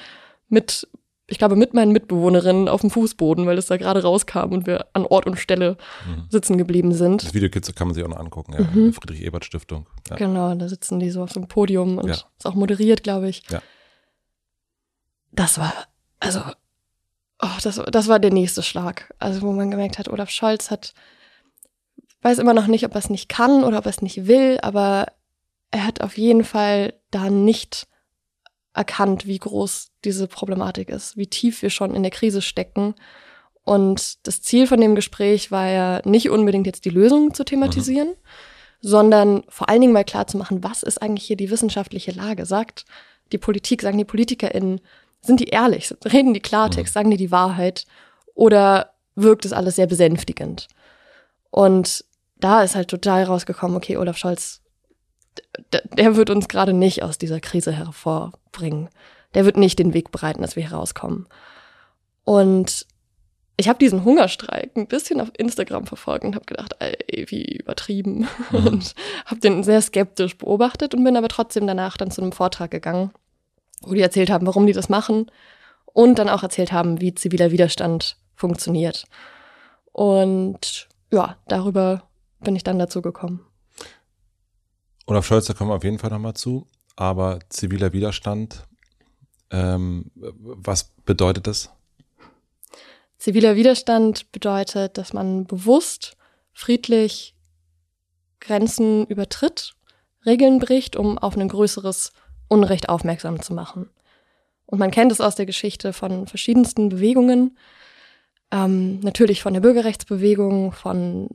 mit, ich glaube, mit meinen Mitbewohnerinnen auf dem Fußboden, weil es da gerade rauskam und wir an Ort und Stelle mhm. sitzen geblieben sind. Das Video kann man sich auch noch angucken, ja. Mhm. Friedrich-Ebert-Stiftung. Ja. Genau, da sitzen die so auf so einem Podium und ja. ist auch moderiert, glaube ich. Ja. das war, also, oh, das, das war der nächste Schlag. Also, wo man gemerkt hat, Olaf Scholz hat, weiß immer noch nicht, ob er es nicht kann oder ob er es nicht will, aber er hat auf jeden Fall da nicht erkannt, wie groß diese Problematik ist, wie tief wir schon in der Krise stecken. Und das Ziel von dem Gespräch war ja nicht unbedingt jetzt die Lösung zu thematisieren, mhm. sondern vor allen Dingen mal klar zu machen, was ist eigentlich hier die wissenschaftliche Lage? Sagt die Politik, sagen die PolitikerInnen, sind die ehrlich, reden die Klartext, sagen die die Wahrheit oder wirkt es alles sehr besänftigend? Und da ist halt total rausgekommen, okay, Olaf Scholz, der wird uns gerade nicht aus dieser Krise hervorbringen. Der wird nicht den Weg bereiten, dass wir herauskommen. Und ich habe diesen Hungerstreik ein bisschen auf Instagram verfolgt und habe gedacht, ey, wie übertrieben. Mhm. [LAUGHS] Und habe den sehr skeptisch beobachtet und bin aber trotzdem danach dann zu einem Vortrag gegangen, wo die erzählt haben, warum die das machen und dann auch erzählt haben, wie ziviler Widerstand funktioniert. Und ja, darüber bin ich dann dazu gekommen. Olaf Scholz, da kommen wir auf jeden Fall nochmal zu. Aber ziviler Widerstand, ähm, was bedeutet das? Ziviler Widerstand bedeutet, dass man bewusst, friedlich Grenzen übertritt, Regeln bricht, um auf ein größeres Unrecht aufmerksam zu machen. Und man kennt es aus der Geschichte von verschiedensten Bewegungen, ähm, natürlich von der Bürgerrechtsbewegung, von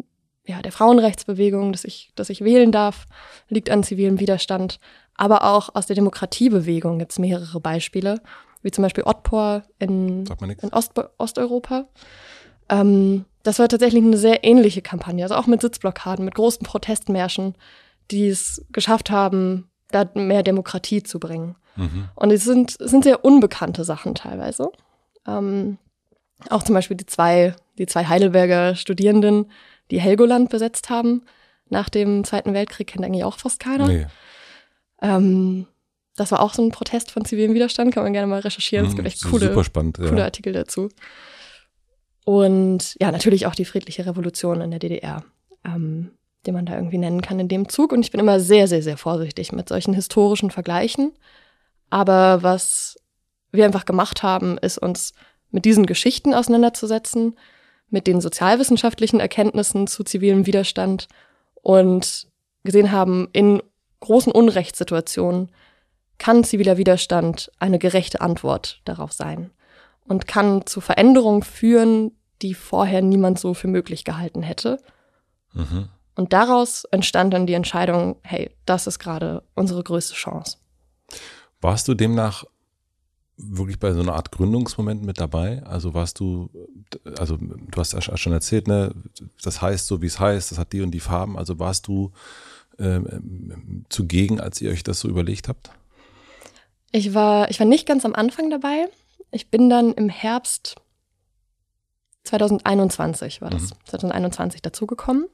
ja, der Frauenrechtsbewegung, dass ich, dass ich wählen darf, liegt an zivilem Widerstand. Aber auch aus der Demokratiebewegung gibt es mehrere Beispiele, wie zum Beispiel Otpor in, in Ost, Osteuropa. Ähm, das war tatsächlich eine sehr ähnliche Kampagne, also auch mit Sitzblockaden, mit großen Protestmärschen, die es geschafft haben, da mehr Demokratie zu bringen. Mhm. Und es sind, sind sehr unbekannte Sachen teilweise. Ähm, auch zum Beispiel die zwei, die zwei Heidelberger Studierenden, die Helgoland besetzt haben nach dem Zweiten Weltkrieg, kennt eigentlich auch fast keiner. Nee. Ähm, das war auch so ein Protest von zivilem Widerstand, kann man gerne mal recherchieren. Es gibt echt coole, super spannend, ja. coole Artikel dazu. Und ja, natürlich auch die friedliche Revolution in der DDR, ähm, die man da irgendwie nennen kann in dem Zug. Und ich bin immer sehr, sehr, sehr vorsichtig mit solchen historischen Vergleichen. Aber was wir einfach gemacht haben, ist uns mit diesen Geschichten auseinanderzusetzen mit den sozialwissenschaftlichen Erkenntnissen zu zivilem Widerstand und gesehen haben, in großen Unrechtssituationen kann ziviler Widerstand eine gerechte Antwort darauf sein und kann zu Veränderungen führen, die vorher niemand so für möglich gehalten hätte. Mhm. Und daraus entstand dann die Entscheidung, hey, das ist gerade unsere größte Chance. Warst du demnach wirklich bei so einer Art Gründungsmoment mit dabei? Also warst du, also du hast ja schon erzählt, ne, das heißt so, wie es heißt, das hat die und die Farben. Also warst du ähm, zugegen, als ihr euch das so überlegt habt? Ich war, ich war nicht ganz am Anfang dabei. Ich bin dann im Herbst 2021 war das, mhm. 2021 dazugekommen.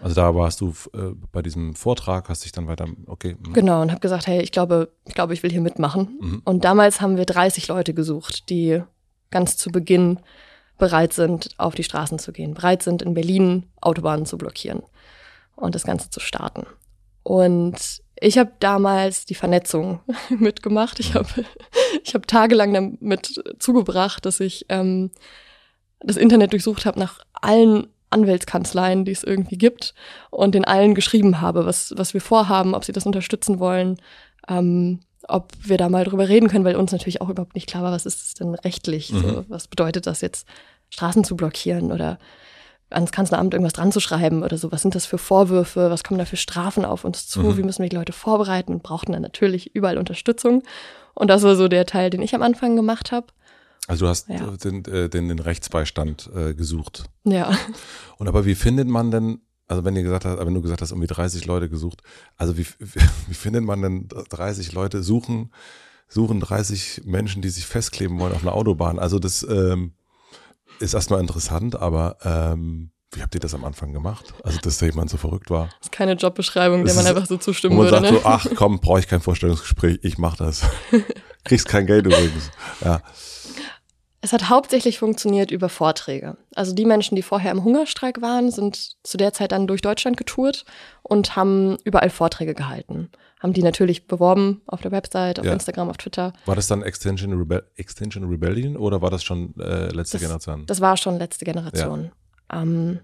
Also da warst du äh, bei diesem Vortrag, hast dich dann weiter, okay. Mh. Genau, und habe gesagt, hey, ich glaube, ich glaube, ich will hier mitmachen. Mhm. Und damals haben wir 30 Leute gesucht, die ganz zu Beginn bereit sind, auf die Straßen zu gehen, bereit sind, in Berlin Autobahnen zu blockieren und das Ganze zu starten. Und ich habe damals die Vernetzung [LAUGHS] mitgemacht. Ich mhm. habe [LAUGHS] ich hab tagelang damit zugebracht, dass ich ähm, das Internet durchsucht habe nach allen Anwältskanzleien, die es irgendwie gibt, und den allen geschrieben habe, was, was wir vorhaben, ob sie das unterstützen wollen, ähm, ob wir da mal drüber reden können, weil uns natürlich auch überhaupt nicht klar war, was ist es denn rechtlich? Mhm. So, was bedeutet das jetzt, Straßen zu blockieren oder ans Kanzleramt irgendwas dran zu schreiben oder so? Was sind das für Vorwürfe? Was kommen da für Strafen auf uns zu? Mhm. Wie müssen wir die Leute vorbereiten? Und brauchten dann natürlich überall Unterstützung. Und das war so der Teil, den ich am Anfang gemacht habe. Also du hast ja. den, äh, den, den Rechtsbeistand äh, gesucht. Ja. Und aber wie findet man denn, also wenn ihr gesagt hast, wenn du gesagt hast, irgendwie 30 Leute gesucht, also wie, wie, [LAUGHS] wie findet man denn 30 Leute suchen, suchen 30 Menschen, die sich festkleben wollen auf einer Autobahn? Also das ähm, ist erstmal interessant, aber ähm, wie habt ihr das am Anfang gemacht? Also, dass da jemand so verrückt war? Das ist keine Jobbeschreibung, der man einfach so zustimmen man würde. Sagt ne? so, ach komm, brauche ich kein Vorstellungsgespräch, ich mach das. [LAUGHS] Kriegst kein Geld übrigens. Ja. Es hat hauptsächlich funktioniert über Vorträge. Also die Menschen, die vorher im Hungerstreik waren, sind zu der Zeit dann durch Deutschland getourt und haben überall Vorträge gehalten. Haben die natürlich beworben auf der Website, auf ja. Instagram, auf Twitter. War das dann Extension, Rebe Extension Rebellion oder war das schon äh, letzte das, Generation? Das war schon letzte Generation. Ja. Ähm,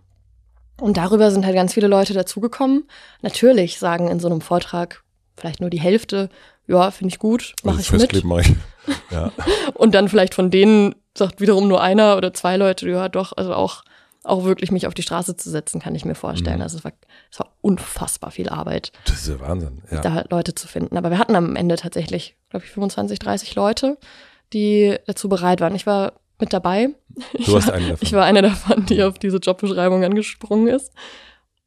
und darüber sind halt ganz viele Leute dazugekommen. Natürlich sagen in so einem Vortrag vielleicht nur die Hälfte, ja, finde ich gut, mache also ich mit. Mach [LAUGHS] ich. Ja. [LAUGHS] und dann vielleicht von denen sagt wiederum nur einer oder zwei Leute, ja doch, also auch, auch wirklich mich auf die Straße zu setzen, kann ich mir vorstellen. Mhm. Also es war, es war unfassbar viel Arbeit. Das ist ja Wahnsinn, ja. Da Leute zu finden. Aber wir hatten am Ende tatsächlich, glaube ich, 25, 30 Leute, die dazu bereit waren. Ich war mit dabei. Du warst eine [LAUGHS] davon. Ich war eine davon, die auf diese Jobbeschreibung angesprungen ist.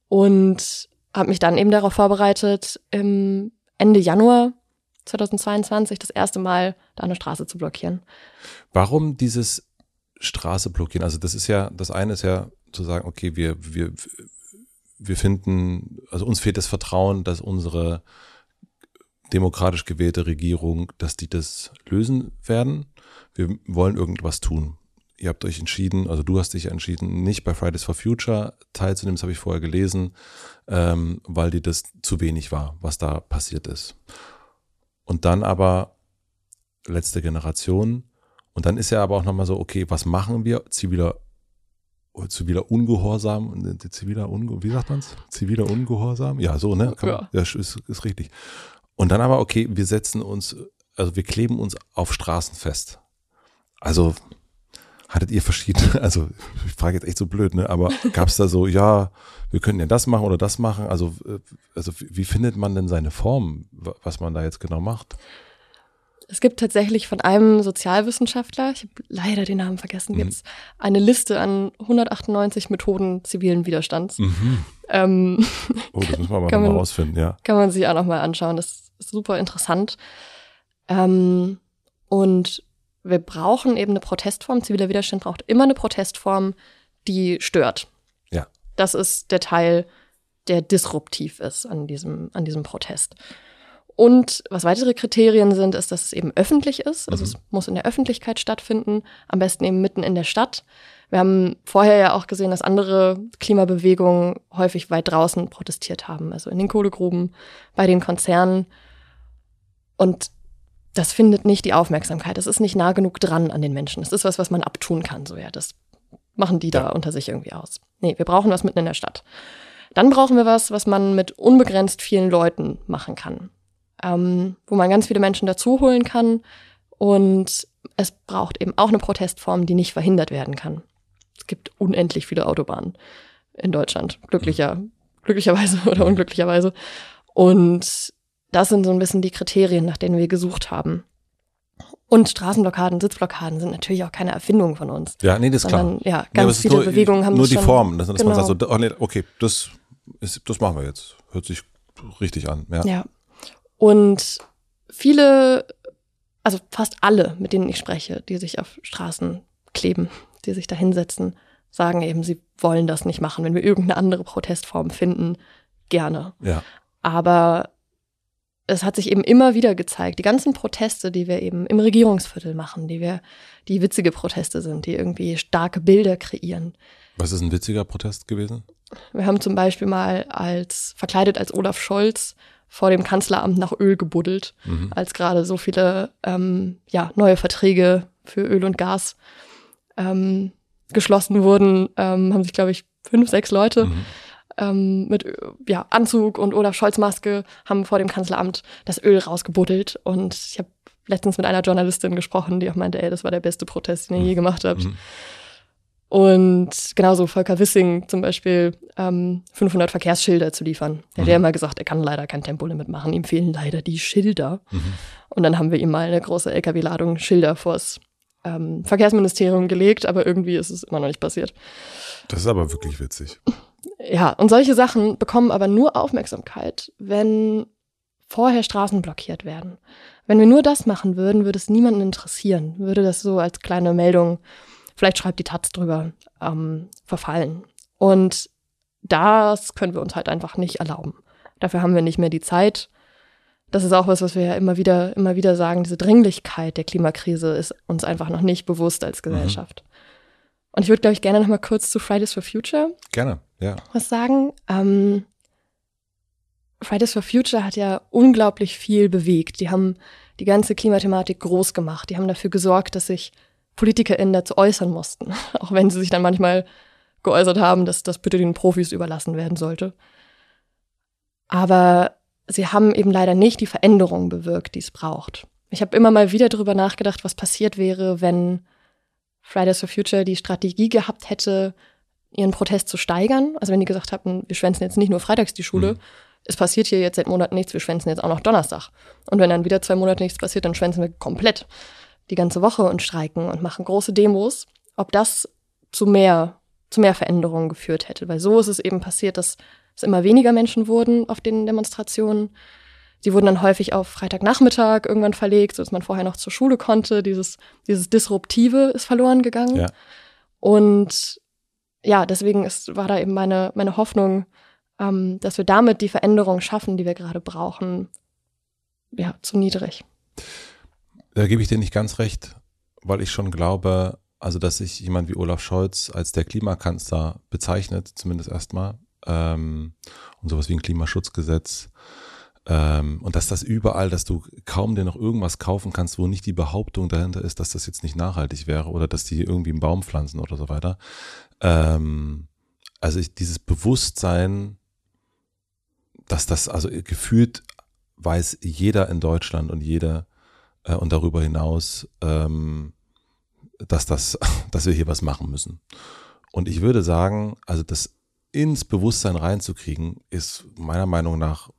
Und habe mich dann eben darauf vorbereitet, im Ende Januar 2022 das erste Mal da eine Straße zu blockieren. Warum dieses Straße blockieren? Also das ist ja, das eine ist ja zu sagen, okay, wir, wir, wir finden, also uns fehlt das Vertrauen, dass unsere demokratisch gewählte Regierung, dass die das lösen werden. Wir wollen irgendwas tun. Ihr habt euch entschieden, also du hast dich entschieden, nicht bei Fridays for Future teilzunehmen, das habe ich vorher gelesen, ähm, weil dir das zu wenig war, was da passiert ist. Und dann aber letzte Generation. Und dann ist ja aber auch nochmal so, okay, was machen wir? Ziviler, ziviler Ungehorsam, ziviler Unge, wie sagt man's? Ziviler Ungehorsam? Ja, so, ne? Kann, ja. ja ist, ist richtig. Und dann aber, okay, wir setzen uns, also wir kleben uns auf Straßen fest. Also hattet ihr verschiedene, [LAUGHS] also ich frage jetzt echt so blöd, ne? Aber gab es da so, ja, wir könnten ja das machen oder das machen? Also, äh, also wie findet man denn seine Form, was man da jetzt genau macht? Es gibt tatsächlich von einem Sozialwissenschaftler, ich habe leider den Namen vergessen, mhm. gibt eine Liste an 198 Methoden zivilen Widerstands. Mhm. Ähm, [LAUGHS] oh, das müssen wir [LAUGHS] mal, mal rausfinden, ja. Kann man sich auch nochmal anschauen, das ist super interessant. Ähm, und wir brauchen eben eine Protestform. Ziviler Widerstand braucht immer eine Protestform, die stört. Ja. Das ist der Teil, der disruptiv ist an diesem, an diesem Protest. Und was weitere Kriterien sind, ist, dass es eben öffentlich ist. Also mhm. es muss in der Öffentlichkeit stattfinden, am besten eben mitten in der Stadt. Wir haben vorher ja auch gesehen, dass andere Klimabewegungen häufig weit draußen protestiert haben, also in den Kohlegruben, bei den Konzernen. Und das findet nicht die Aufmerksamkeit. Das ist nicht nah genug dran an den Menschen. Das ist was, was man abtun kann. So, ja, das machen die ja. da unter sich irgendwie aus. Nee, wir brauchen was mitten in der Stadt. Dann brauchen wir was, was man mit unbegrenzt vielen Leuten machen kann. Ähm, wo man ganz viele Menschen dazu holen kann. Und es braucht eben auch eine Protestform, die nicht verhindert werden kann. Es gibt unendlich viele Autobahnen in Deutschland. Glücklicher, glücklicherweise [LAUGHS] oder unglücklicherweise. Und das sind so ein bisschen die Kriterien, nach denen wir gesucht haben. Und Straßenblockaden, Sitzblockaden sind natürlich auch keine Erfindung von uns. Ja, nee, das ist sondern, klar. Ja, ganz viele nur, Bewegungen haben Nur die schon, Form, dass, dass genau. man sagt, so, oh nee, okay, das, ist, das machen wir jetzt. Hört sich richtig an. Ja. ja. Und viele, also fast alle, mit denen ich spreche, die sich auf Straßen kleben, die sich da hinsetzen, sagen eben, sie wollen das nicht machen. Wenn wir irgendeine andere Protestform finden, gerne. Ja. Aber es hat sich eben immer wieder gezeigt, die ganzen Proteste, die wir eben im Regierungsviertel machen, die wir, die witzige Proteste sind, die irgendwie starke Bilder kreieren. Was ist ein witziger Protest gewesen? Wir haben zum Beispiel mal als, verkleidet als Olaf Scholz vor dem Kanzleramt nach Öl gebuddelt, mhm. als gerade so viele ähm, ja, neue Verträge für Öl und Gas ähm, geschlossen wurden, ähm, haben sich, glaube ich, fünf, sechs Leute mhm ähm, mit ja, Anzug und Olaf Scholz Maske haben vor dem Kanzleramt das Öl rausgebuddelt. Und ich habe letztens mit einer Journalistin gesprochen, die auch meinte, ey, das war der beste Protest, den ihr je mhm. gemacht habt. Mhm. Und genauso Volker Wissing zum Beispiel ähm, 500 Verkehrsschilder zu liefern. Der hat ja mhm. immer gesagt, er kann leider kein Tempolimit machen, ihm fehlen leider die Schilder. Mhm. Und dann haben wir ihm mal eine große LKW-Ladung Schilder vors ähm, Verkehrsministerium gelegt, aber irgendwie ist es immer noch nicht passiert. Das ist aber wirklich witzig. Ja, und solche Sachen bekommen aber nur Aufmerksamkeit, wenn vorher Straßen blockiert werden. Wenn wir nur das machen würden, würde es niemanden interessieren, würde das so als kleine Meldung, vielleicht schreibt die Taz drüber, ähm, verfallen. Und das können wir uns halt einfach nicht erlauben. Dafür haben wir nicht mehr die Zeit. das ist auch was, was wir ja immer wieder, immer wieder sagen, diese Dringlichkeit der Klimakrise ist uns einfach noch nicht bewusst als mhm. Gesellschaft. Mhm. Und ich würde, glaube ich, gerne noch mal kurz zu Fridays for Future gerne, ja. was sagen. Ähm, Fridays for Future hat ja unglaublich viel bewegt. Die haben die ganze Klimathematik groß gemacht. Die haben dafür gesorgt, dass sich PolitikerInnen dazu äußern mussten. [LAUGHS] Auch wenn sie sich dann manchmal geäußert haben, dass das bitte den Profis überlassen werden sollte. Aber sie haben eben leider nicht die Veränderung bewirkt, die es braucht. Ich habe immer mal wieder darüber nachgedacht, was passiert wäre, wenn Fridays for Future die Strategie gehabt hätte, ihren Protest zu steigern. Also wenn die gesagt hatten, wir schwänzen jetzt nicht nur freitags die Schule, mhm. es passiert hier jetzt seit Monaten nichts, wir schwänzen jetzt auch noch Donnerstag. Und wenn dann wieder zwei Monate nichts passiert, dann schwänzen wir komplett die ganze Woche und streiken und machen große Demos. Ob das zu mehr, zu mehr Veränderungen geführt hätte. Weil so ist es eben passiert, dass es immer weniger Menschen wurden auf den Demonstrationen. Sie wurden dann häufig auf Freitagnachmittag irgendwann verlegt, sodass man vorher noch zur Schule konnte. Dieses, dieses Disruptive ist verloren gegangen. Ja. Und ja, deswegen ist, war da eben meine, meine Hoffnung, ähm, dass wir damit die Veränderung schaffen, die wir gerade brauchen, ja, zu niedrig. Da gebe ich dir nicht ganz recht, weil ich schon glaube, also dass sich jemand wie Olaf Scholz als der Klimakanzler bezeichnet, zumindest erstmal, ähm, und sowas wie ein Klimaschutzgesetz, und dass das überall, dass du kaum dir noch irgendwas kaufen kannst, wo nicht die Behauptung dahinter ist, dass das jetzt nicht nachhaltig wäre oder dass die irgendwie einen Baum pflanzen oder so weiter. Ähm, also ich, dieses Bewusstsein, dass das, also gefühlt weiß jeder in Deutschland und jeder äh, und darüber hinaus, ähm, dass das, [LAUGHS] dass wir hier was machen müssen. Und ich würde sagen, also das ins Bewusstsein reinzukriegen, ist meiner Meinung nach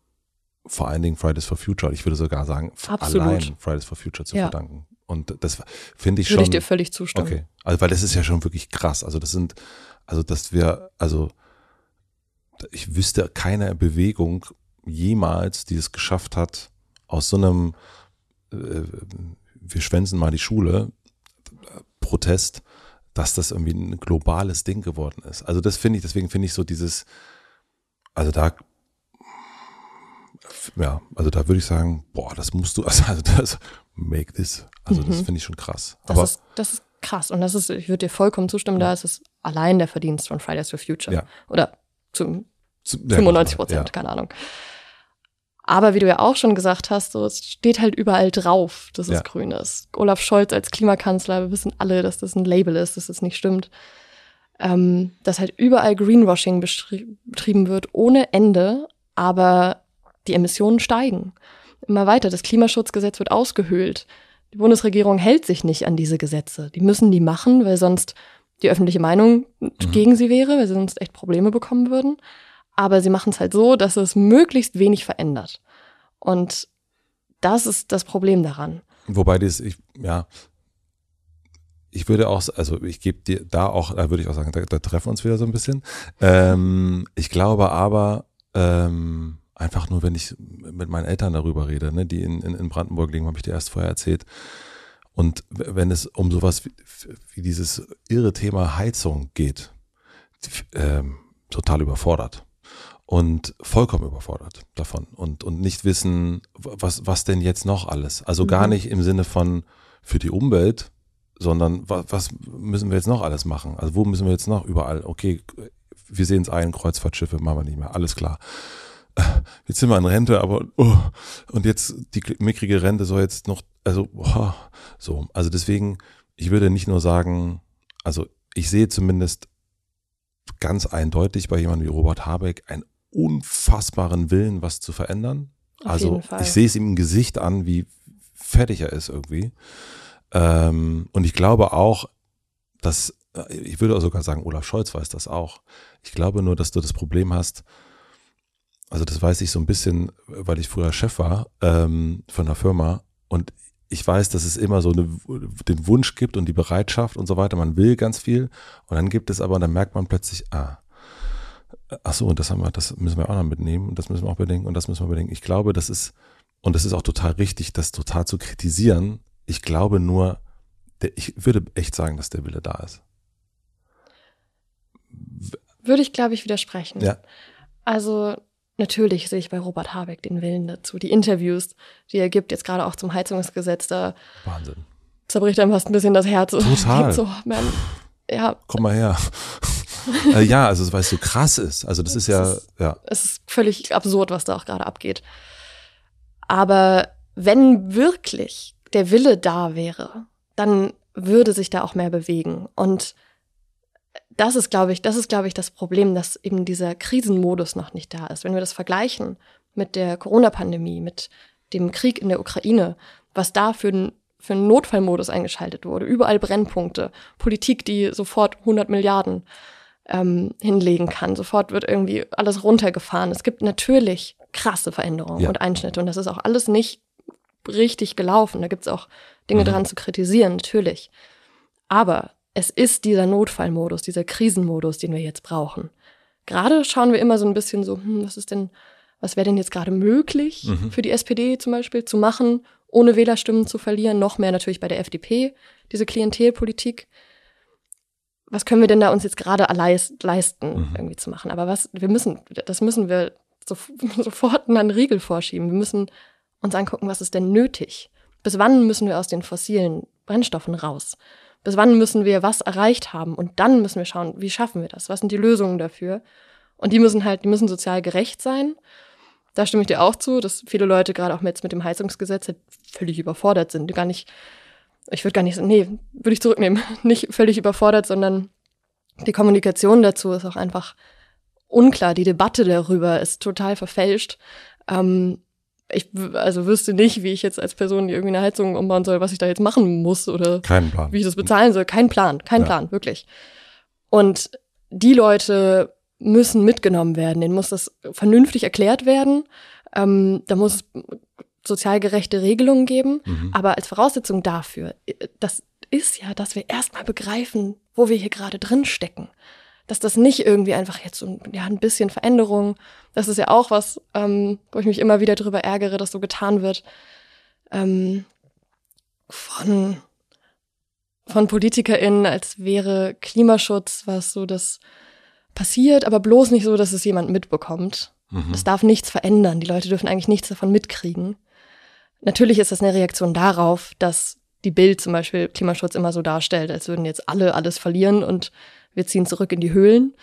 vor allen Dingen Fridays for Future. Ich würde sogar sagen, Absolut. allein Fridays for Future zu ja. verdanken. Und das finde ich würde schon. Würde ich dir völlig zustimmen. Okay. Also, weil das ist ja schon wirklich krass. Also, das sind, also, dass wir, also, ich wüsste keine Bewegung jemals, die es geschafft hat, aus so einem, äh, wir schwänzen mal die Schule, Protest, dass das irgendwie ein globales Ding geworden ist. Also das finde ich, deswegen finde ich so dieses, also da ja, also da würde ich sagen, boah, das musst du, [LAUGHS] also, also das, make this. Also mhm. das finde ich schon krass. Das, Aber, ist, das ist krass und das ist, ich würde dir vollkommen zustimmen, ja. da ist es allein der Verdienst von Fridays for Future. Ja. Oder zum, zu 95 Prozent, ja. keine Ahnung. Aber wie du ja auch schon gesagt hast, so, es steht halt überall drauf, dass es grün ist. Olaf Scholz als Klimakanzler, wir wissen alle, dass das ein Label ist, dass das nicht stimmt. Ähm, dass halt überall Greenwashing betrieben wird ohne Ende, aber die Emissionen steigen. Immer weiter. Das Klimaschutzgesetz wird ausgehöhlt. Die Bundesregierung hält sich nicht an diese Gesetze. Die müssen die machen, weil sonst die öffentliche Meinung mhm. gegen sie wäre, weil sie sonst echt Probleme bekommen würden. Aber sie machen es halt so, dass es möglichst wenig verändert. Und das ist das Problem daran. Wobei das, ich, ja, ich würde auch, also ich gebe dir da auch, da würde ich auch sagen, da, da treffen wir uns wieder so ein bisschen. Ähm, ich glaube aber, ähm, einfach nur, wenn ich mit meinen Eltern darüber rede, ne, die in, in, in Brandenburg liegen, habe ich dir erst vorher erzählt. Und wenn es um sowas wie, wie dieses irre Thema Heizung geht, ähm, total überfordert und vollkommen überfordert davon und, und nicht wissen, was, was denn jetzt noch alles. Also mhm. gar nicht im Sinne von für die Umwelt, sondern was, was müssen wir jetzt noch alles machen? Also wo müssen wir jetzt noch überall? Okay, wir sehen es ein, Kreuzfahrtschiffe machen wir nicht mehr, alles klar jetzt sind wir in Rente, aber oh, und jetzt die mickrige Rente soll jetzt noch, also oh, so, also deswegen, ich würde nicht nur sagen, also ich sehe zumindest ganz eindeutig bei jemandem wie Robert Habeck einen unfassbaren Willen, was zu verändern. Auf also ich sehe es ihm im Gesicht an, wie fertig er ist irgendwie. Ähm, und ich glaube auch, dass, ich würde auch sogar sagen, Olaf Scholz weiß das auch. Ich glaube nur, dass du das Problem hast, also das weiß ich so ein bisschen, weil ich früher Chef war ähm, von einer Firma und ich weiß, dass es immer so eine, den Wunsch gibt und die Bereitschaft und so weiter. Man will ganz viel und dann gibt es aber, und dann merkt man plötzlich, ah, ach so, und das haben wir, das müssen wir auch noch mitnehmen und das müssen wir auch bedenken und das müssen wir bedenken. Ich glaube, das ist, und das ist auch total richtig, das total zu kritisieren. Ich glaube nur, der, ich würde echt sagen, dass der Wille da ist. Würde ich, glaube ich, widersprechen. Ja. Also natürlich sehe ich bei Robert Habeck den Willen dazu. Die Interviews, die er gibt, jetzt gerade auch zum Heizungsgesetz, da Wahnsinn. zerbricht einem fast ein bisschen das Herz. Total. So, man, ja, Komm mal her. [LAUGHS] äh, ja, also weil es so krass ist. Also das ist ja, ist- ja. es ist völlig absurd, was da auch gerade abgeht. Aber wenn wirklich der Wille da wäre, dann würde sich da auch mehr bewegen. Und das ist, glaube ich, das ist, glaube ich, das Problem, dass eben dieser Krisenmodus noch nicht da ist. Wenn wir das vergleichen mit der Corona-Pandemie, mit dem Krieg in der Ukraine, was da für ein für einen Notfallmodus eingeschaltet wurde, überall Brennpunkte, Politik, die sofort 100 Milliarden ähm, hinlegen kann. Sofort wird irgendwie alles runtergefahren. Es gibt natürlich krasse Veränderungen Ja. und Einschnitte und das ist auch alles nicht richtig gelaufen. Da gibt es auch Dinge Mhm. dran zu kritisieren, natürlich. Aber es ist dieser Notfallmodus, dieser Krisenmodus, den wir jetzt brauchen. Gerade schauen wir immer so ein bisschen so, hm, was ist denn, was wäre denn jetzt gerade möglich Mhm. für die SPD zum Beispiel zu machen, ohne Wählerstimmen zu verlieren, noch mehr natürlich bei der FDP, diese Klientelpolitik. Was können wir denn da uns jetzt gerade leis- leisten, Mhm. irgendwie zu machen? Aber was, wir müssen, das müssen wir so, [LAUGHS] sofort einen Riegel vorschieben. Wir müssen uns angucken, was ist denn nötig? Bis wann müssen wir aus den fossilen Brennstoffen raus? Bis wann müssen wir was erreicht haben? Und dann müssen wir schauen, wie schaffen wir das? Was sind die Lösungen dafür? Und die müssen halt, die müssen sozial gerecht sein. Da stimme ich dir auch zu, dass viele Leute gerade auch jetzt mit dem Heizungsgesetz halt völlig überfordert sind. Gar nicht, ich würde gar nicht, nee, würde ich zurücknehmen, [LAUGHS] nicht völlig überfordert, sondern die Kommunikation dazu ist auch einfach unklar. Die Debatte darüber ist total verfälscht. Ähm, ich also wüsste nicht, wie ich jetzt als Person, die irgendwie eine Heizung umbauen soll, was ich da jetzt machen muss oder Kein Plan. wie ich das bezahlen soll. Kein Plan, kein Ja. Plan, wirklich. Und die Leute müssen mitgenommen werden. Denen muss das vernünftig erklärt werden. Ähm, da muss es sozial gerechte Regelungen geben. Mhm. Aber als Voraussetzung dafür, äh, das ist ja, dass wir erstmal begreifen, wo wir hier gerade drin stecken. Dass das nicht irgendwie einfach jetzt so ein, ja, ein bisschen Veränderung, das ist ja auch was, ähm, wo ich mich immer wieder drüber ärgere, dass so getan wird, ähm, von, von PolitikerInnen, als wäre Klimaschutz was so, das passiert, aber bloß nicht so, dass es jemand mitbekommt. Mhm. Es darf nichts verändern. Die Leute dürfen eigentlich nichts davon mitkriegen. Natürlich ist das eine Reaktion darauf, dass die Bild zum Beispiel Klimaschutz immer so darstellt, als würden jetzt alle alles verlieren und wir ziehen zurück in die Höhlen.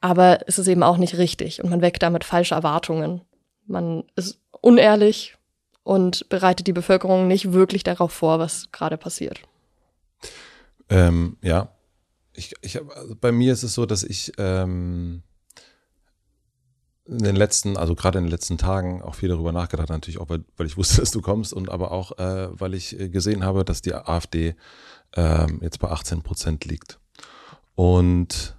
Aber es ist eben auch nicht richtig und man weckt damit falsche Erwartungen. Man ist unehrlich und bereitet die Bevölkerung nicht wirklich darauf vor, was gerade passiert. Ähm, ja. Ich, ich, also bei mir ist es so, dass ich ähm, in den letzten, also gerade in den letzten Tagen auch viel darüber nachgedacht habe, natürlich auch, weil, weil ich wusste, [LAUGHS] dass du kommst und aber auch, äh, weil ich äh, gesehen habe, dass die AfD ähm, jetzt bei 18 Prozent liegt. Und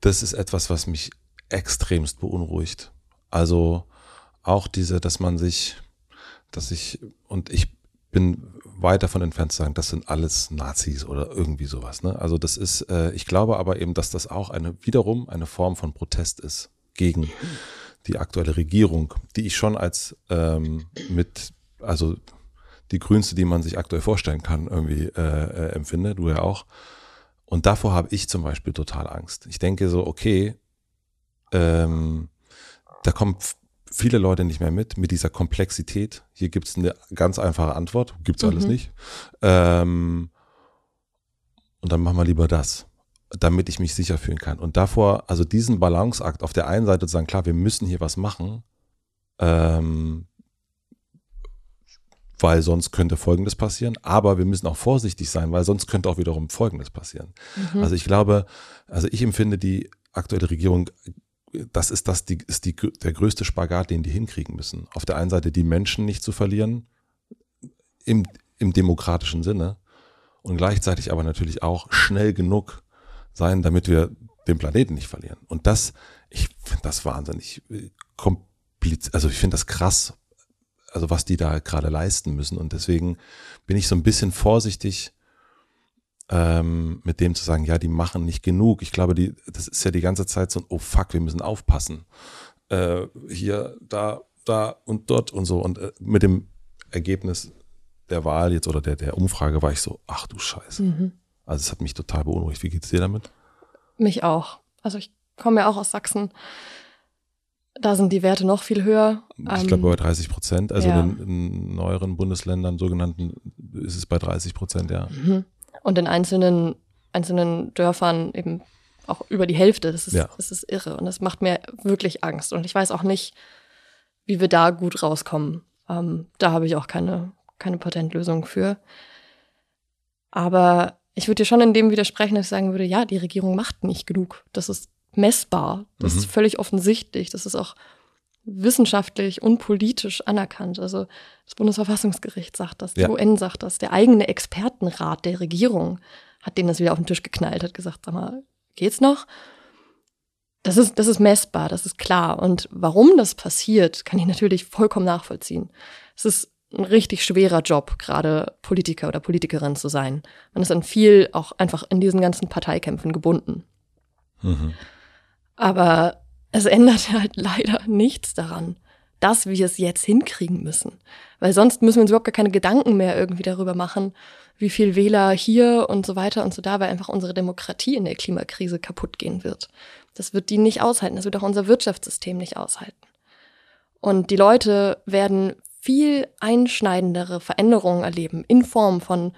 das ist etwas, was mich extremst beunruhigt. Also auch diese, dass man sich, dass ich, und ich bin weit davon entfernt zu sagen, das sind alles Nazis oder irgendwie sowas. Ne? Also das ist, äh, ich glaube aber eben, dass das auch eine wiederum eine Form von Protest ist gegen die aktuelle Regierung, die ich schon als ähm, mit, also die grünste, die man sich aktuell vorstellen kann, irgendwie äh, äh, empfinde, du ja auch. Und davor habe ich zum Beispiel total Angst. Ich denke so, okay, ähm, da kommen viele Leute nicht mehr mit, mit dieser Komplexität. Hier gibt es eine ganz einfache Antwort, gibt's alles Mhm. nicht. Ähm, und dann machen wir lieber das, damit ich mich sicher fühlen kann. Und davor, also diesen Balanceakt auf der einen Seite zu sagen, klar, wir müssen hier was machen, ähm, weil sonst könnte Folgendes passieren, aber wir müssen auch vorsichtig sein, weil sonst könnte auch wiederum Folgendes passieren. Mhm. Also ich glaube, also ich empfinde die aktuelle Regierung, das ist das die, ist die, der größte Spagat, den die hinkriegen müssen. Auf der einen Seite die Menschen nicht zu verlieren, im, im demokratischen Sinne, und gleichzeitig aber natürlich auch schnell genug sein, damit wir den Planeten nicht verlieren. Und das, ich finde das wahnsinnig äh, kompliziert, also ich finde das krass, also was die da gerade leisten müssen. Und deswegen bin ich so ein bisschen vorsichtig, ähm, mit dem zu sagen, ja, die machen nicht genug. Ich glaube, die, das ist ja die ganze Zeit so ein, oh fuck, wir müssen aufpassen. Äh, hier, da, da und dort und so. Und äh, mit dem Ergebnis der Wahl jetzt oder der, der Umfrage war ich so, ach du Scheiße. Mhm. Also es hat mich total beunruhigt. Wie geht's dir damit? Mich auch. Also ich komme ja auch aus Sachsen. Da sind die Werte noch viel höher. Ich glaube bei 30 Prozent. Also ja. in, in, neueren Bundesländern, sogenannten, ist es bei 30 Prozent, ja. Mhm. Und in einzelnen, einzelnen Dörfern eben auch über die Hälfte. Das ist, ja. das ist irre. Und das macht mir wirklich Angst. Und ich weiß auch nicht, wie wir da gut rauskommen. Ähm, da habe ich auch keine, keine Patentlösung für. Aber ich würde dir schon in dem widersprechen, dass ich sagen würde, ja, die Regierung macht nicht genug. Das ist messbar. Das mhm. ist völlig offensichtlich. Das ist auch wissenschaftlich und politisch anerkannt. Also das Bundesverfassungsgericht sagt das, die ja. UN sagt das, der eigene Expertenrat der Regierung hat denen das wieder auf den Tisch geknallt, hat gesagt, sag mal, geht's noch? Das ist, das ist messbar, das ist klar. Und warum das passiert, kann ich natürlich vollkommen nachvollziehen. Es ist ein richtig schwerer Job, gerade Politiker oder Politikerin zu sein. Man ist dann viel auch einfach in diesen ganzen Parteikämpfen gebunden. Mhm. Aber es ändert [LAUGHS] halt leider nichts daran, dass wir es jetzt hinkriegen müssen. Weil sonst müssen wir uns überhaupt gar keine Gedanken mehr irgendwie darüber machen, wie viel Wähler hier und so weiter und so da, weil einfach unsere Demokratie in der Klimakrise kaputt gehen wird. Das wird die nicht aushalten. Das wird auch unser Wirtschaftssystem nicht aushalten. Und die Leute werden viel einschneidendere Veränderungen erleben in Form von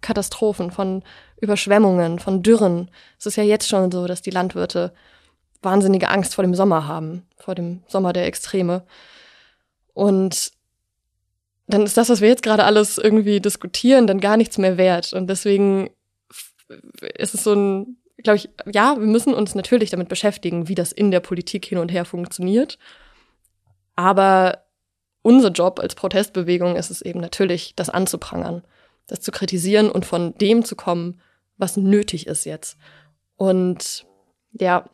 Katastrophen, von Überschwemmungen, von Dürren. Es ist ja jetzt schon so, dass die Landwirte wahnsinnige Angst vor dem Sommer haben, vor dem Sommer der Extreme. Und dann ist das, was wir jetzt gerade alles irgendwie diskutieren, dann gar nichts mehr wert. Und deswegen ist es so ein, glaube ich, ja, wir müssen uns natürlich damit beschäftigen, wie das in der Politik hin und her funktioniert. Aber unser Job als Protestbewegung ist es eben natürlich, das anzuprangern, das zu kritisieren und von dem zu kommen, was nötig ist jetzt. Und ja,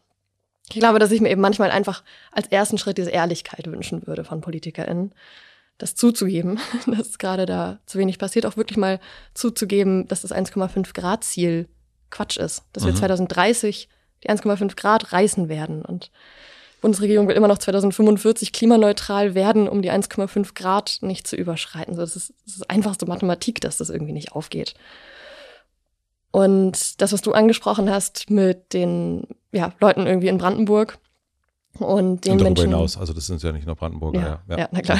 ich glaube, dass ich mir eben manchmal einfach als ersten Schritt diese Ehrlichkeit wünschen würde von PolitikerInnen das zuzugeben, [LAUGHS] dass gerade da zu wenig passiert, auch wirklich mal zuzugeben, dass das 1,5 Grad Ziel Quatsch ist, dass mhm. wir 2030 die 1,5 Grad reißen werden und die Bundesregierung will immer noch 2045 klimaneutral werden, um die 1,5 Grad nicht zu überschreiten. So, das, ist, das ist einfachste Mathematik, dass das irgendwie nicht aufgeht. Und das, was du angesprochen hast mit den ja, Leuten irgendwie in Brandenburg, und den und darüber Menschen, hinaus, also das sind ja nicht nur Brandenburger. Ja, ja, ja. na klar.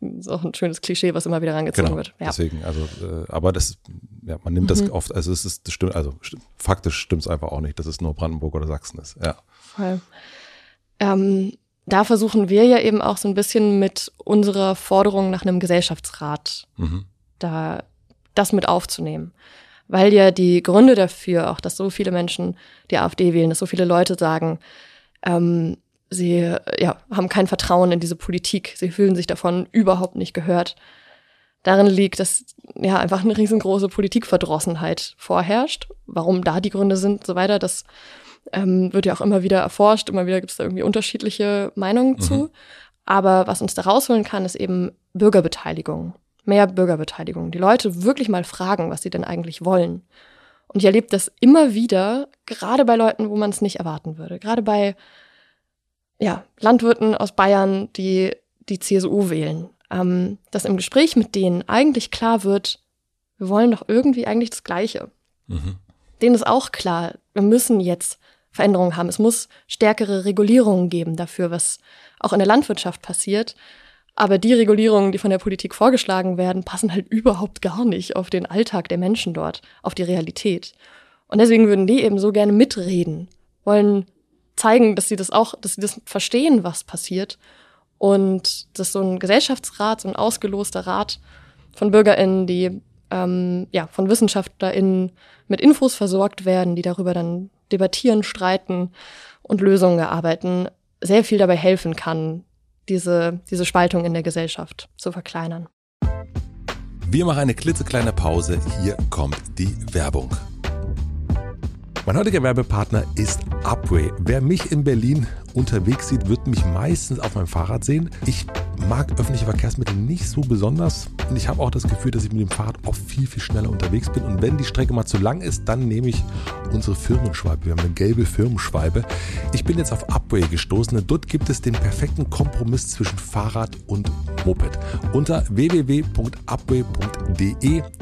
Das [LAUGHS] ist auch ein schönes Klischee, was immer wieder rangezogen genau, wird. Ja. Deswegen, also, äh, aber das, ja, man nimmt mhm. das oft, also es ist, das stimmt, also stimmt, faktisch stimmt es einfach auch nicht, dass es nur Brandenburg oder Sachsen ist. Ja. Voll. Ähm, da versuchen wir ja eben auch so ein bisschen mit unserer Forderung nach einem Gesellschaftsrat mhm. da das mit aufzunehmen. Weil ja die Gründe dafür, auch dass so viele Menschen die AfD wählen, dass so viele Leute sagen, ähm, Sie ja, haben kein Vertrauen in diese Politik. Sie fühlen sich davon überhaupt nicht gehört. Darin liegt, dass ja einfach eine riesengroße Politikverdrossenheit vorherrscht. Warum da die Gründe sind, so weiter, das ähm, wird ja auch immer wieder erforscht. Immer wieder gibt es da irgendwie unterschiedliche Meinungen mhm. zu. Aber was uns da rausholen kann, ist eben Bürgerbeteiligung. Mehr Bürgerbeteiligung. Die Leute wirklich mal fragen, was sie denn eigentlich wollen. Und ich erlebe das immer wieder, gerade bei Leuten, wo man es nicht erwarten würde. Gerade bei ja, Landwirten aus Bayern, die die CSU wählen, ähm, dass im Gespräch mit denen eigentlich klar wird, wir wollen doch irgendwie eigentlich das Gleiche. Mhm. Denen ist auch klar, wir müssen jetzt Veränderungen haben. Es muss stärkere Regulierungen geben dafür, was auch in der Landwirtschaft passiert. Aber die Regulierungen, die von der Politik vorgeschlagen werden, passen halt überhaupt gar nicht auf den Alltag der Menschen dort, auf die Realität. Und deswegen würden die eben so gerne mitreden, wollen zeigen, dass sie das auch, dass sie das verstehen, was passiert. Und dass so ein Gesellschaftsrat, so ein ausgeloster Rat von BürgerInnen, die ähm, ja, von WissenschaftlerInnen mit Infos versorgt werden, die darüber dann debattieren, streiten und Lösungen erarbeiten, sehr viel dabei helfen kann, diese, diese Spaltung in der Gesellschaft zu verkleinern. Wir machen eine klitzekleine Pause. Hier kommt die Werbung. Mein heutiger Werbepartner ist Upway. Wer mich in Berlin unterwegs sieht, wird mich meistens auf meinem Fahrrad sehen. Ich mag öffentliche Verkehrsmittel nicht so besonders und ich habe auch das Gefühl, dass ich mit dem Fahrrad oft viel, viel schneller unterwegs bin. Und wenn die Strecke mal zu lang ist, dann nehme ich unsere Firmenschwalbe. Wir haben eine gelbe Firmenschwalbe. Ich bin jetzt auf Upway gestoßen dort gibt es den perfekten Kompromiss zwischen Fahrrad und Moped. Unter www.upway.de,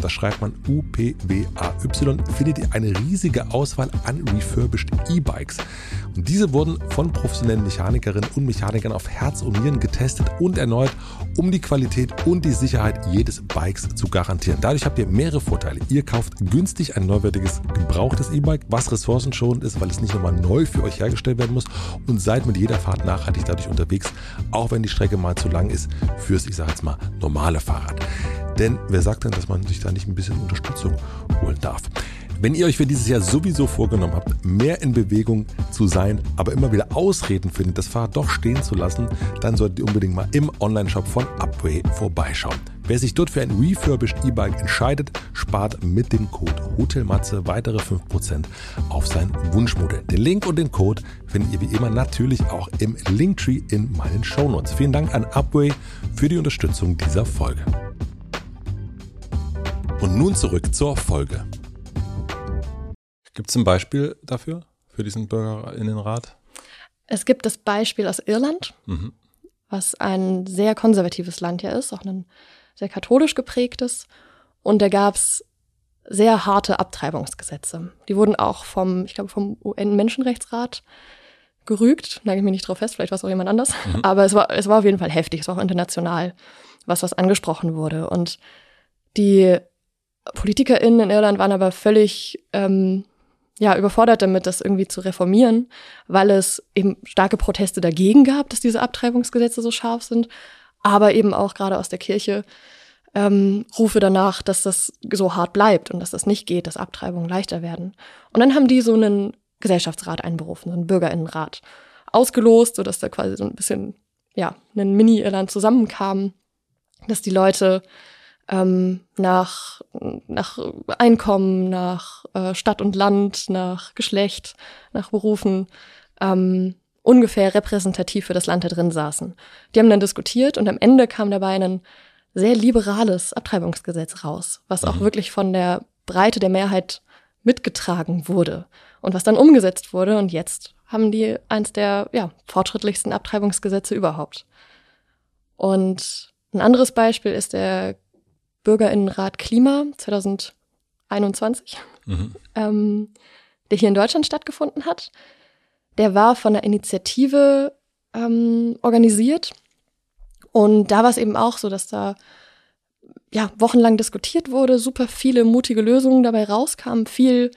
da schreibt man U-P-W-A-Y, findet ihr eine riesige Auswahl an refurbished E-Bikes. Und diese wurden von professionellen Mechanikerinnen und Mechanikern auf Herz und Nieren getestet und erneut, um die Qualität und die Sicherheit jedes Bikes zu garantieren. Dadurch habt ihr mehrere Vorteile. Ihr kauft günstig ein neuwertiges, gebrauchtes E-Bike, was ressourcenschonend ist, weil es nicht nochmal neu für euch hergestellt werden muss und seid mit jeder Fahrt nachhaltig dadurch unterwegs, auch wenn die Strecke mal zu lang ist fürs, ich sage jetzt mal, normale Fahrrad. Denn wer sagt denn, dass man sich da nicht ein bisschen Unterstützung holen darf? Wenn ihr euch für dieses Jahr sowieso vorgenommen habt, mehr in Bewegung zu sein, aber immer wieder Ausreden findet, das Fahrrad doch stehen zu lassen, dann solltet ihr unbedingt mal im Onlineshop von Upway vorbeischauen. Wer sich dort für ein refurbished E-Bike entscheidet, spart mit dem Code HOTELMATZE weitere 5% auf sein Wunschmodell. Den Link und den Code findet ihr wie immer natürlich auch im Linktree in meinen Shownotes. Vielen Dank an Upway für die Unterstützung dieser Folge. Und nun zurück zur Folge. Gibt es ein Beispiel dafür, für diesen Bürgerinnenrat? Es gibt das Beispiel aus Irland, mhm. was ein sehr konservatives Land ja ist, auch ein sehr katholisch geprägtes. Und da gab es sehr harte Abtreibungsgesetze. Die wurden auch vom, ich glaube, vom UN-Menschenrechtsrat gerügt. Nagel ich mich nicht drauf fest, vielleicht war es auch jemand anders. Mhm. Aber es war, es war auf jeden Fall heftig, es war auch international, was was angesprochen wurde. Und die PolitikerInnen in Irland waren aber völlig ähm, ja, überfordert damit, das irgendwie zu reformieren, weil es eben starke Proteste dagegen gab, dass diese Abtreibungsgesetze so scharf sind, aber eben auch gerade aus der Kirche ähm, Rufe danach, dass das so hart bleibt und dass das nicht geht, dass Abtreibungen leichter werden. Und dann haben die so einen Gesellschaftsrat einberufen, so einen Bürgerinnenrat ausgelost, sodass da quasi so ein bisschen, ja, ein Mini-Irland zusammenkam, dass die Leute ähm, nach, nach Einkommen, nach äh, Stadt und Land, nach Geschlecht, nach Berufen ähm, ungefähr repräsentativ für das Land da drin saßen. Die haben dann diskutiert und am Ende kam dabei ein sehr liberales Abtreibungsgesetz raus, was auch mhm. wirklich von der Breite der Mehrheit mitgetragen wurde und was dann umgesetzt wurde. Und jetzt haben die eins der ja, fortschrittlichsten Abtreibungsgesetze überhaupt. Und ein anderes Beispiel ist der Bürgerinnenrat Klima 2021, mhm. ähm, der hier in Deutschland stattgefunden hat. Der war von der Initiative ähm, organisiert. Und da war es eben auch so, dass da ja, wochenlang diskutiert wurde, super viele mutige Lösungen dabei rauskamen, viel,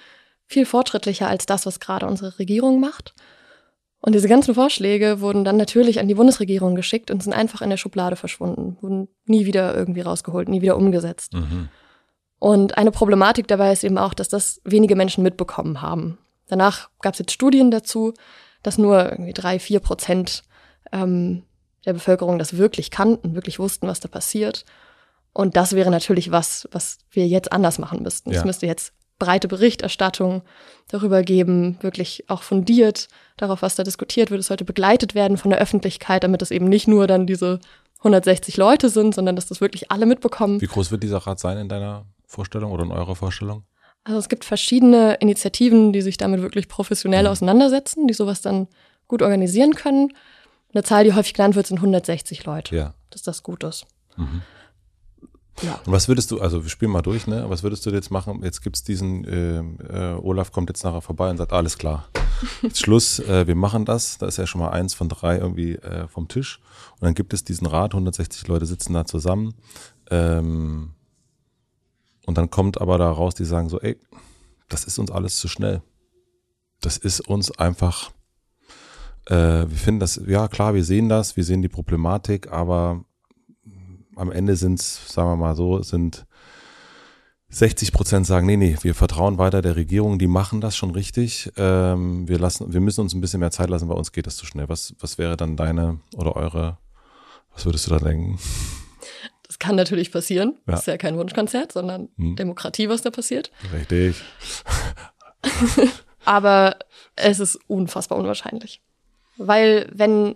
viel fortschrittlicher als das, was gerade unsere Regierung macht. Und diese ganzen Vorschläge wurden dann natürlich an die Bundesregierung geschickt und sind einfach in der Schublade verschwunden, wurden nie wieder irgendwie rausgeholt, nie wieder umgesetzt. Mhm. Und eine Problematik dabei ist eben auch, dass das wenige Menschen mitbekommen haben. Danach gab es jetzt Studien dazu, dass nur irgendwie drei, vier Prozent ähm, der Bevölkerung das wirklich kannten, wirklich wussten, was da passiert. Und das wäre natürlich was, was wir jetzt anders machen müssten. Es ja. müsste jetzt breite Berichterstattung darüber geben, wirklich auch fundiert darauf, was da diskutiert wird. Es sollte begleitet werden von der Öffentlichkeit, damit es eben nicht nur dann diese 160 Leute sind, sondern dass das wirklich alle mitbekommen. Wie groß wird dieser Rat sein in deiner Vorstellung oder in eurer Vorstellung? Also es gibt verschiedene Initiativen, die sich damit wirklich professionell mhm. auseinandersetzen, die sowas dann gut organisieren können. Eine Zahl, die häufig genannt wird, sind 160 Leute. Ja. Dass das gut ist. Mhm. Ja. Und was würdest du, also wir spielen mal durch, ne? Was würdest du jetzt machen? Jetzt gibt es diesen, äh, äh, Olaf kommt jetzt nachher vorbei und sagt, alles klar. Jetzt [LAUGHS] Schluss, äh, wir machen das. Da ist ja schon mal eins von drei irgendwie äh, vom Tisch. Und dann gibt es diesen Rat, 160 Leute sitzen da zusammen. Ähm, und dann kommt aber da raus, die sagen so, ey, das ist uns alles zu schnell. Das ist uns einfach, äh, wir finden das, ja klar, wir sehen das, wir sehen die Problematik, aber am Ende sind es, sagen wir mal so, sind 60 Prozent sagen, nee, nee, wir vertrauen weiter der Regierung, die machen das schon richtig. Ähm, wir lassen, wir müssen uns ein bisschen mehr Zeit lassen, bei uns geht das zu schnell. Was, was wäre dann deine oder eure, was würdest du da denken? Das kann natürlich passieren. Ja. Das ist ja kein Wunschkonzert, sondern hm. Demokratie, was da passiert. Richtig. [LAUGHS] Aber es ist unfassbar unwahrscheinlich. Weil wenn,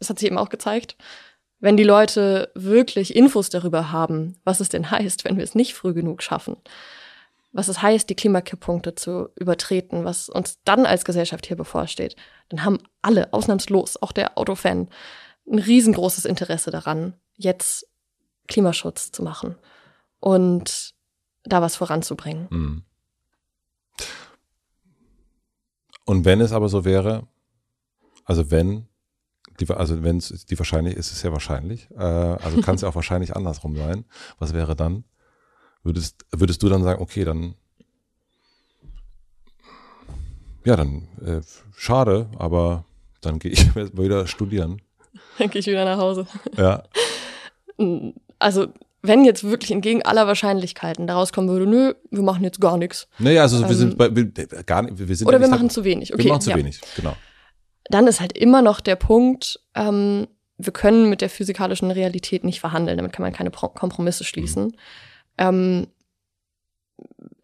das hat sich eben auch gezeigt, wenn die Leute wirklich Infos darüber haben, was es denn heißt, wenn wir es nicht früh genug schaffen, was es heißt, die Klimakipppunkte zu übertreten, was uns dann als Gesellschaft hier bevorsteht, dann haben alle, ausnahmslos, auch der Autofan, ein riesengroßes Interesse daran, jetzt Klimaschutz zu machen und da was voranzubringen. Mhm. Und wenn es aber so wäre, Also wenn, die, also wenn es die wahrscheinlich ist, es ja wahrscheinlich. Äh, also kann es ja auch [LAUGHS] wahrscheinlich andersrum sein. Was wäre dann? Würdest, würdest du dann sagen, okay, dann ja, dann äh, schade, aber dann gehe ich [LAUGHS] wieder studieren. Dann gehe ich wieder nach Hause. Ja. [LAUGHS] Also wenn jetzt wirklich entgegen aller Wahrscheinlichkeiten daraus kommen würde, nö, wir machen jetzt gar nichts. Naja, also ähm, wir sind bei, wir, gar nicht, wir sind Oder wir machen zu wenig. Okay, wir machen zu ja. wenig, genau. Dann ist halt immer noch der Punkt, ähm, wir können mit der physikalischen Realität nicht verhandeln, damit kann man keine Kompromisse schließen. Mhm. Ähm,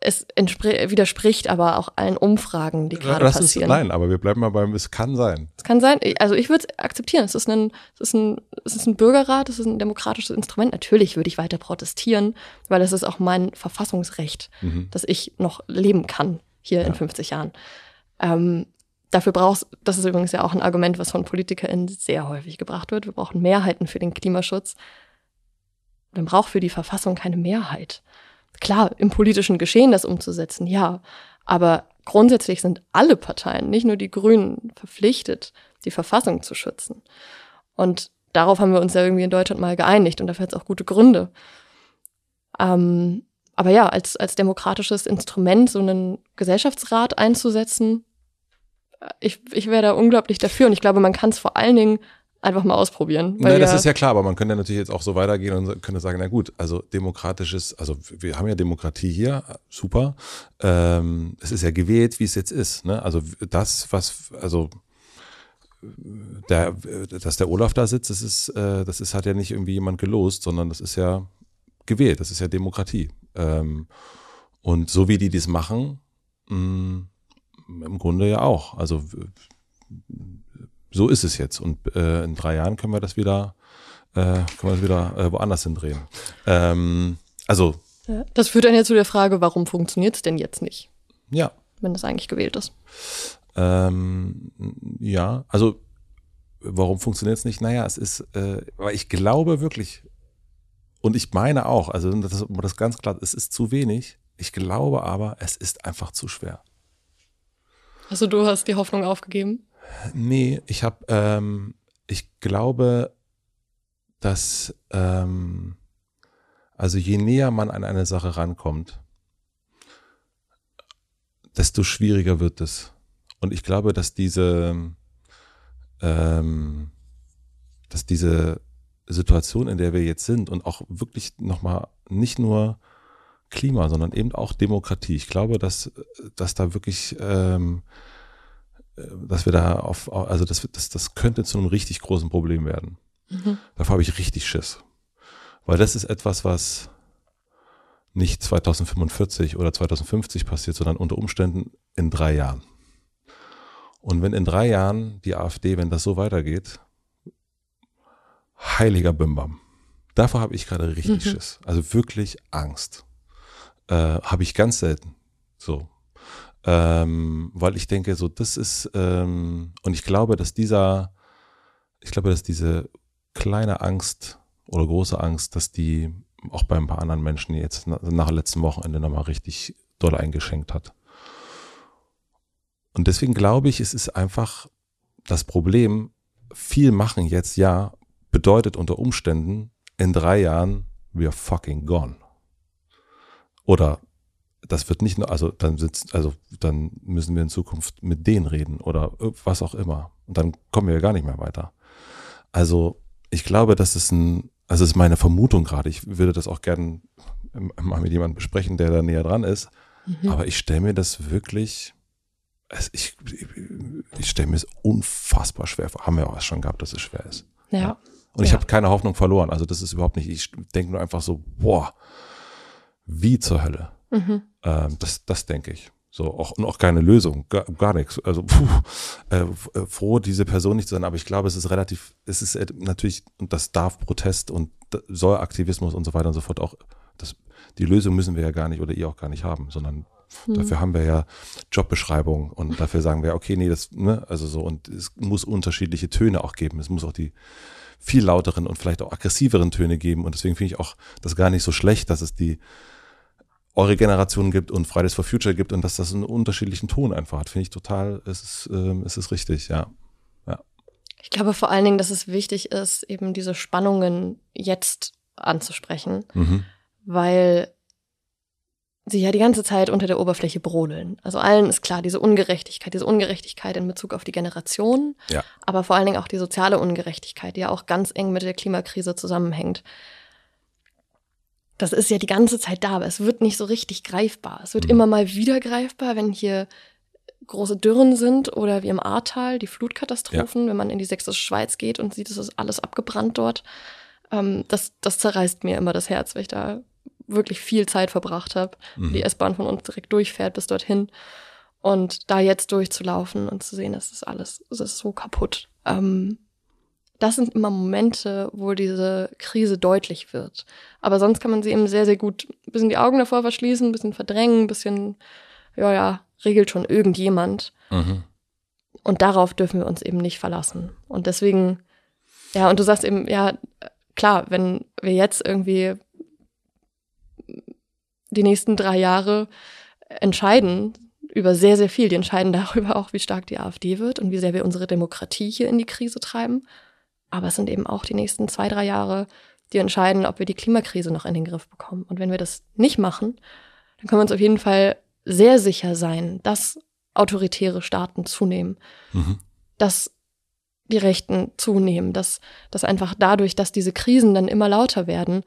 es widerspricht aber auch allen Umfragen, die gerade passieren. Ist, nein, aber wir bleiben mal beim, es kann sein. Es kann sein. Also ich würde es akzeptieren. Es ist, ein, es, ist ein, es ist ein Bürgerrat, es ist ein demokratisches Instrument. Natürlich würde ich weiter protestieren, weil es ist auch mein Verfassungsrecht, mhm. dass ich noch leben kann hier ja. in 50 Jahren. Ähm, dafür brauchst, das ist übrigens ja auch ein Argument, was von PolitikerInnen sehr häufig gebracht wird. Wir brauchen Mehrheiten für den Klimaschutz. Man braucht für die Verfassung keine Mehrheit klar, im politischen Geschehen das umzusetzen, ja. Aber grundsätzlich sind alle Parteien, nicht nur die Grünen, verpflichtet, die Verfassung zu schützen. Und darauf haben wir uns ja irgendwie in Deutschland mal geeinigt und dafür hat es auch gute Gründe. Ähm, aber ja, als, als demokratisches Instrument so einen Gesellschaftsrat einzusetzen, ich, ich wäre da unglaublich dafür und ich glaube, man kann es vor allen Dingen einfach mal ausprobieren. Nein, das ist ja klar, aber man könnte natürlich jetzt auch so weitergehen und könnte sagen, na gut, also demokratisches, also wir haben ja Demokratie hier, super. Ähm, es ist ja gewählt, wie es jetzt ist. Ne? Also das, was, also der, dass der Olaf da sitzt, das ist, äh, das ist, hat ja nicht irgendwie jemand gelost, sondern das ist ja gewählt, das ist ja Demokratie. Ähm, und so wie die das machen, mh, mm, im Grunde ja auch. Also so ist es jetzt. Und äh, in drei Jahren können wir das wieder, äh, können wir das wieder äh, woanders hindrehen. Ähm, also. Das führt dann ja zu der Frage, warum funktioniert es denn jetzt nicht? Ja. Wenn das eigentlich gewählt ist. Ähm, ja, also warum funktioniert es nicht? Naja, es ist, äh, weil ich glaube wirklich, und ich meine auch, also das, das ganz klar, es ist zu wenig. Ich glaube aber, es ist einfach zu schwer. Also du hast die Hoffnung aufgegeben? Nee, ich habe, ähm, ich glaube, dass, ähm, also je näher man an eine Sache rankommt, desto schwieriger wird es. Und ich glaube, dass diese, ähm, dass diese Situation, in der wir jetzt sind und auch wirklich nochmal nicht nur Klima, sondern eben auch Demokratie. Ich glaube, dass, dass da wirklich ähm, äh, dass wir da auf, also das, das, das könnte zu einem richtig großen Problem werden. Mhm. Davor habe ich richtig Schiss. Weil das ist etwas, was nicht 2045 oder 2050 passiert, sondern unter Umständen in drei Jahren. Und wenn in drei Jahren die AfD, wenn das so weitergeht, heiliger Bimbam. Davor habe ich gerade richtig mhm. Schiss. Also wirklich Angst. Äh, habe ich ganz selten. So. Ähm, weil ich denke, so das ist, ähm, und ich glaube, dass dieser, ich glaube, dass diese kleine Angst oder große Angst, dass die auch bei ein paar anderen Menschen jetzt nach, nach letzten Wochenende nochmal richtig doll eingeschenkt hat. Und deswegen glaube ich, es ist einfach das Problem, viel machen jetzt ja, bedeutet unter Umständen in drei Jahren, we're fucking gone. Oder das wird nicht nur, also dann sitzt, also dann müssen wir in Zukunft mit denen reden oder was auch immer. Und dann kommen wir ja gar nicht mehr weiter. Also ich glaube, das ist ein, also ist meine Vermutung gerade. Ich würde das auch gerne mal mit jemandem besprechen, der da näher dran ist. Mhm. Aber ich stelle mir das wirklich, ich, ich stelle mir es unfassbar schwer vor. Haben wir auch schon gehabt, dass es schwer ist. Ja. ja. Und ich habe keine Hoffnung verloren. Also das ist überhaupt nicht, ich denke nur einfach so, boah, wie zur Hölle. Mhm. Ähm, das, das denke ich. So, auch, und auch keine Lösung, gar, gar nichts. Also [LAUGHS] puh, äh, äh, froh, diese Person nicht zu sein, aber ich glaube, es ist relativ, es ist natürlich, und das darf Protest und soll Aktivismus und so weiter und so fort auch, das, die Lösung müssen wir ja gar nicht oder ihr auch gar nicht haben, sondern mhm. dafür haben wir ja Jobbeschreibungen und dafür sagen wir, okay, nee, das, ne, also so, und es muss unterschiedliche Töne auch geben. Es muss auch die viel lauteren und vielleicht auch aggressiveren Töne geben und deswegen finde ich auch das gar nicht so schlecht, dass es die eure Generation gibt und Fridays for Future gibt und dass das einen unterschiedlichen Ton einfach hat, finde ich total, es ist, ähm, es ist richtig, ja. ja. Ich glaube vor allen Dingen, dass es wichtig ist, eben diese Spannungen jetzt anzusprechen, mhm. weil sie ja die ganze Zeit unter der Oberfläche brodeln. Also allen ist klar, diese Ungerechtigkeit, diese Ungerechtigkeit in Bezug auf die Generation, ja. aber vor allen Dingen auch die soziale Ungerechtigkeit, die ja auch ganz eng mit der Klimakrise zusammenhängt. Das ist ja die ganze Zeit da, aber es wird nicht so richtig greifbar. Es wird mhm. immer mal wieder greifbar, wenn hier große Dürren sind oder wie im Ahrtal die Flutkatastrophen, ja. wenn man in die sächsische Schweiz geht und sieht, es ist alles abgebrannt dort. Ähm, das, das zerreißt mir immer das Herz, weil ich da wirklich viel Zeit verbracht habe. Mhm. Die S-Bahn von uns direkt durchfährt bis dorthin. Und da jetzt durchzulaufen und zu sehen, das ist alles, es ist so kaputt. Ähm, das sind immer Momente, wo diese Krise deutlich wird. Aber sonst kann man sie eben sehr, sehr gut ein bisschen die Augen davor verschließen, ein bisschen verdrängen, ein bisschen, ja, ja, regelt schon irgendjemand. Mhm. Und darauf dürfen wir uns eben nicht verlassen. Und deswegen, ja, und du sagst eben, ja, klar, wenn wir jetzt irgendwie die nächsten drei Jahre entscheiden über sehr, sehr viel. Die entscheiden [LAUGHS] darüber auch, wie stark die AfD wird und wie sehr wir unsere Demokratie hier in die Krise treiben. Aber es sind eben auch die nächsten zwei, drei Jahre, die entscheiden, ob wir die Klimakrise noch in den Griff bekommen. Und wenn wir das nicht machen, dann können wir uns auf jeden Fall sehr sicher sein, dass autoritäre Staaten zunehmen, mhm. dass die Rechten zunehmen, dass, dass einfach dadurch, dass diese Krisen dann immer lauter werden,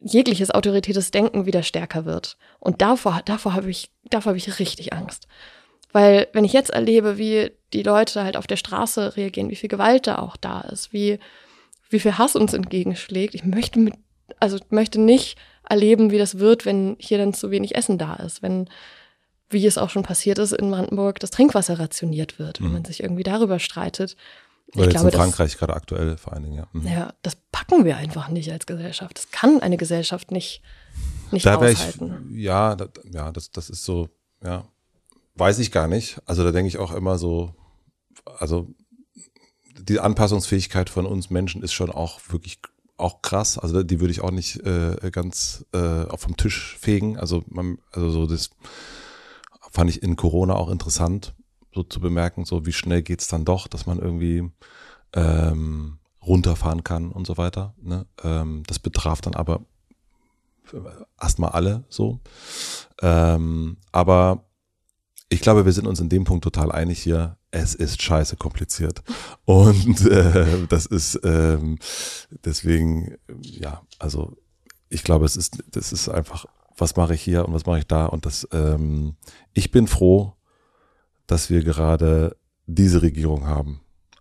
jegliches autoritäres Denken wieder stärker wird. Und davor, davor habe ich, davor habe ich richtig Angst. Weil wenn ich jetzt erlebe, wie die Leute halt auf der Straße reagieren, wie viel Gewalt da auch da ist, wie, wie viel Hass uns entgegenschlägt, ich möchte mit, also möchte nicht erleben, wie das wird, wenn hier dann zu wenig Essen da ist, wenn, wie es auch schon passiert ist in Brandenburg, das Trinkwasser rationiert wird, wenn mhm. man sich irgendwie darüber streitet. Oder jetzt glaube, in Frankreich das, gerade aktuell vor allen Dingen, ja. Mhm. Ja, das packen wir einfach nicht als Gesellschaft. Das kann eine Gesellschaft nicht, nicht da aushalten. Ich, ja, da, ja, das, das ist so, ja, weiß ich gar nicht. Also da denke ich auch immer so, also die Anpassungsfähigkeit von uns Menschen ist schon auch wirklich auch krass. Also die würde ich auch nicht äh, ganz äh, vom Tisch fegen. Also man, also so das fand ich in Corona auch interessant so zu bemerken, so wie schnell geht's dann doch, dass man irgendwie ähm, runterfahren kann und so weiter. Ne? Ähm, das betraf dann aber erstmal alle so. Ähm, aber ich glaube, wir sind uns in dem Punkt total einig hier. Es ist scheiße kompliziert. Und äh, das ist ähm, deswegen, ja, also ich glaube, es ist, das ist einfach, was mache ich hier und was mache ich da? Und das, ähm, ich bin froh, dass wir gerade diese Regierung haben.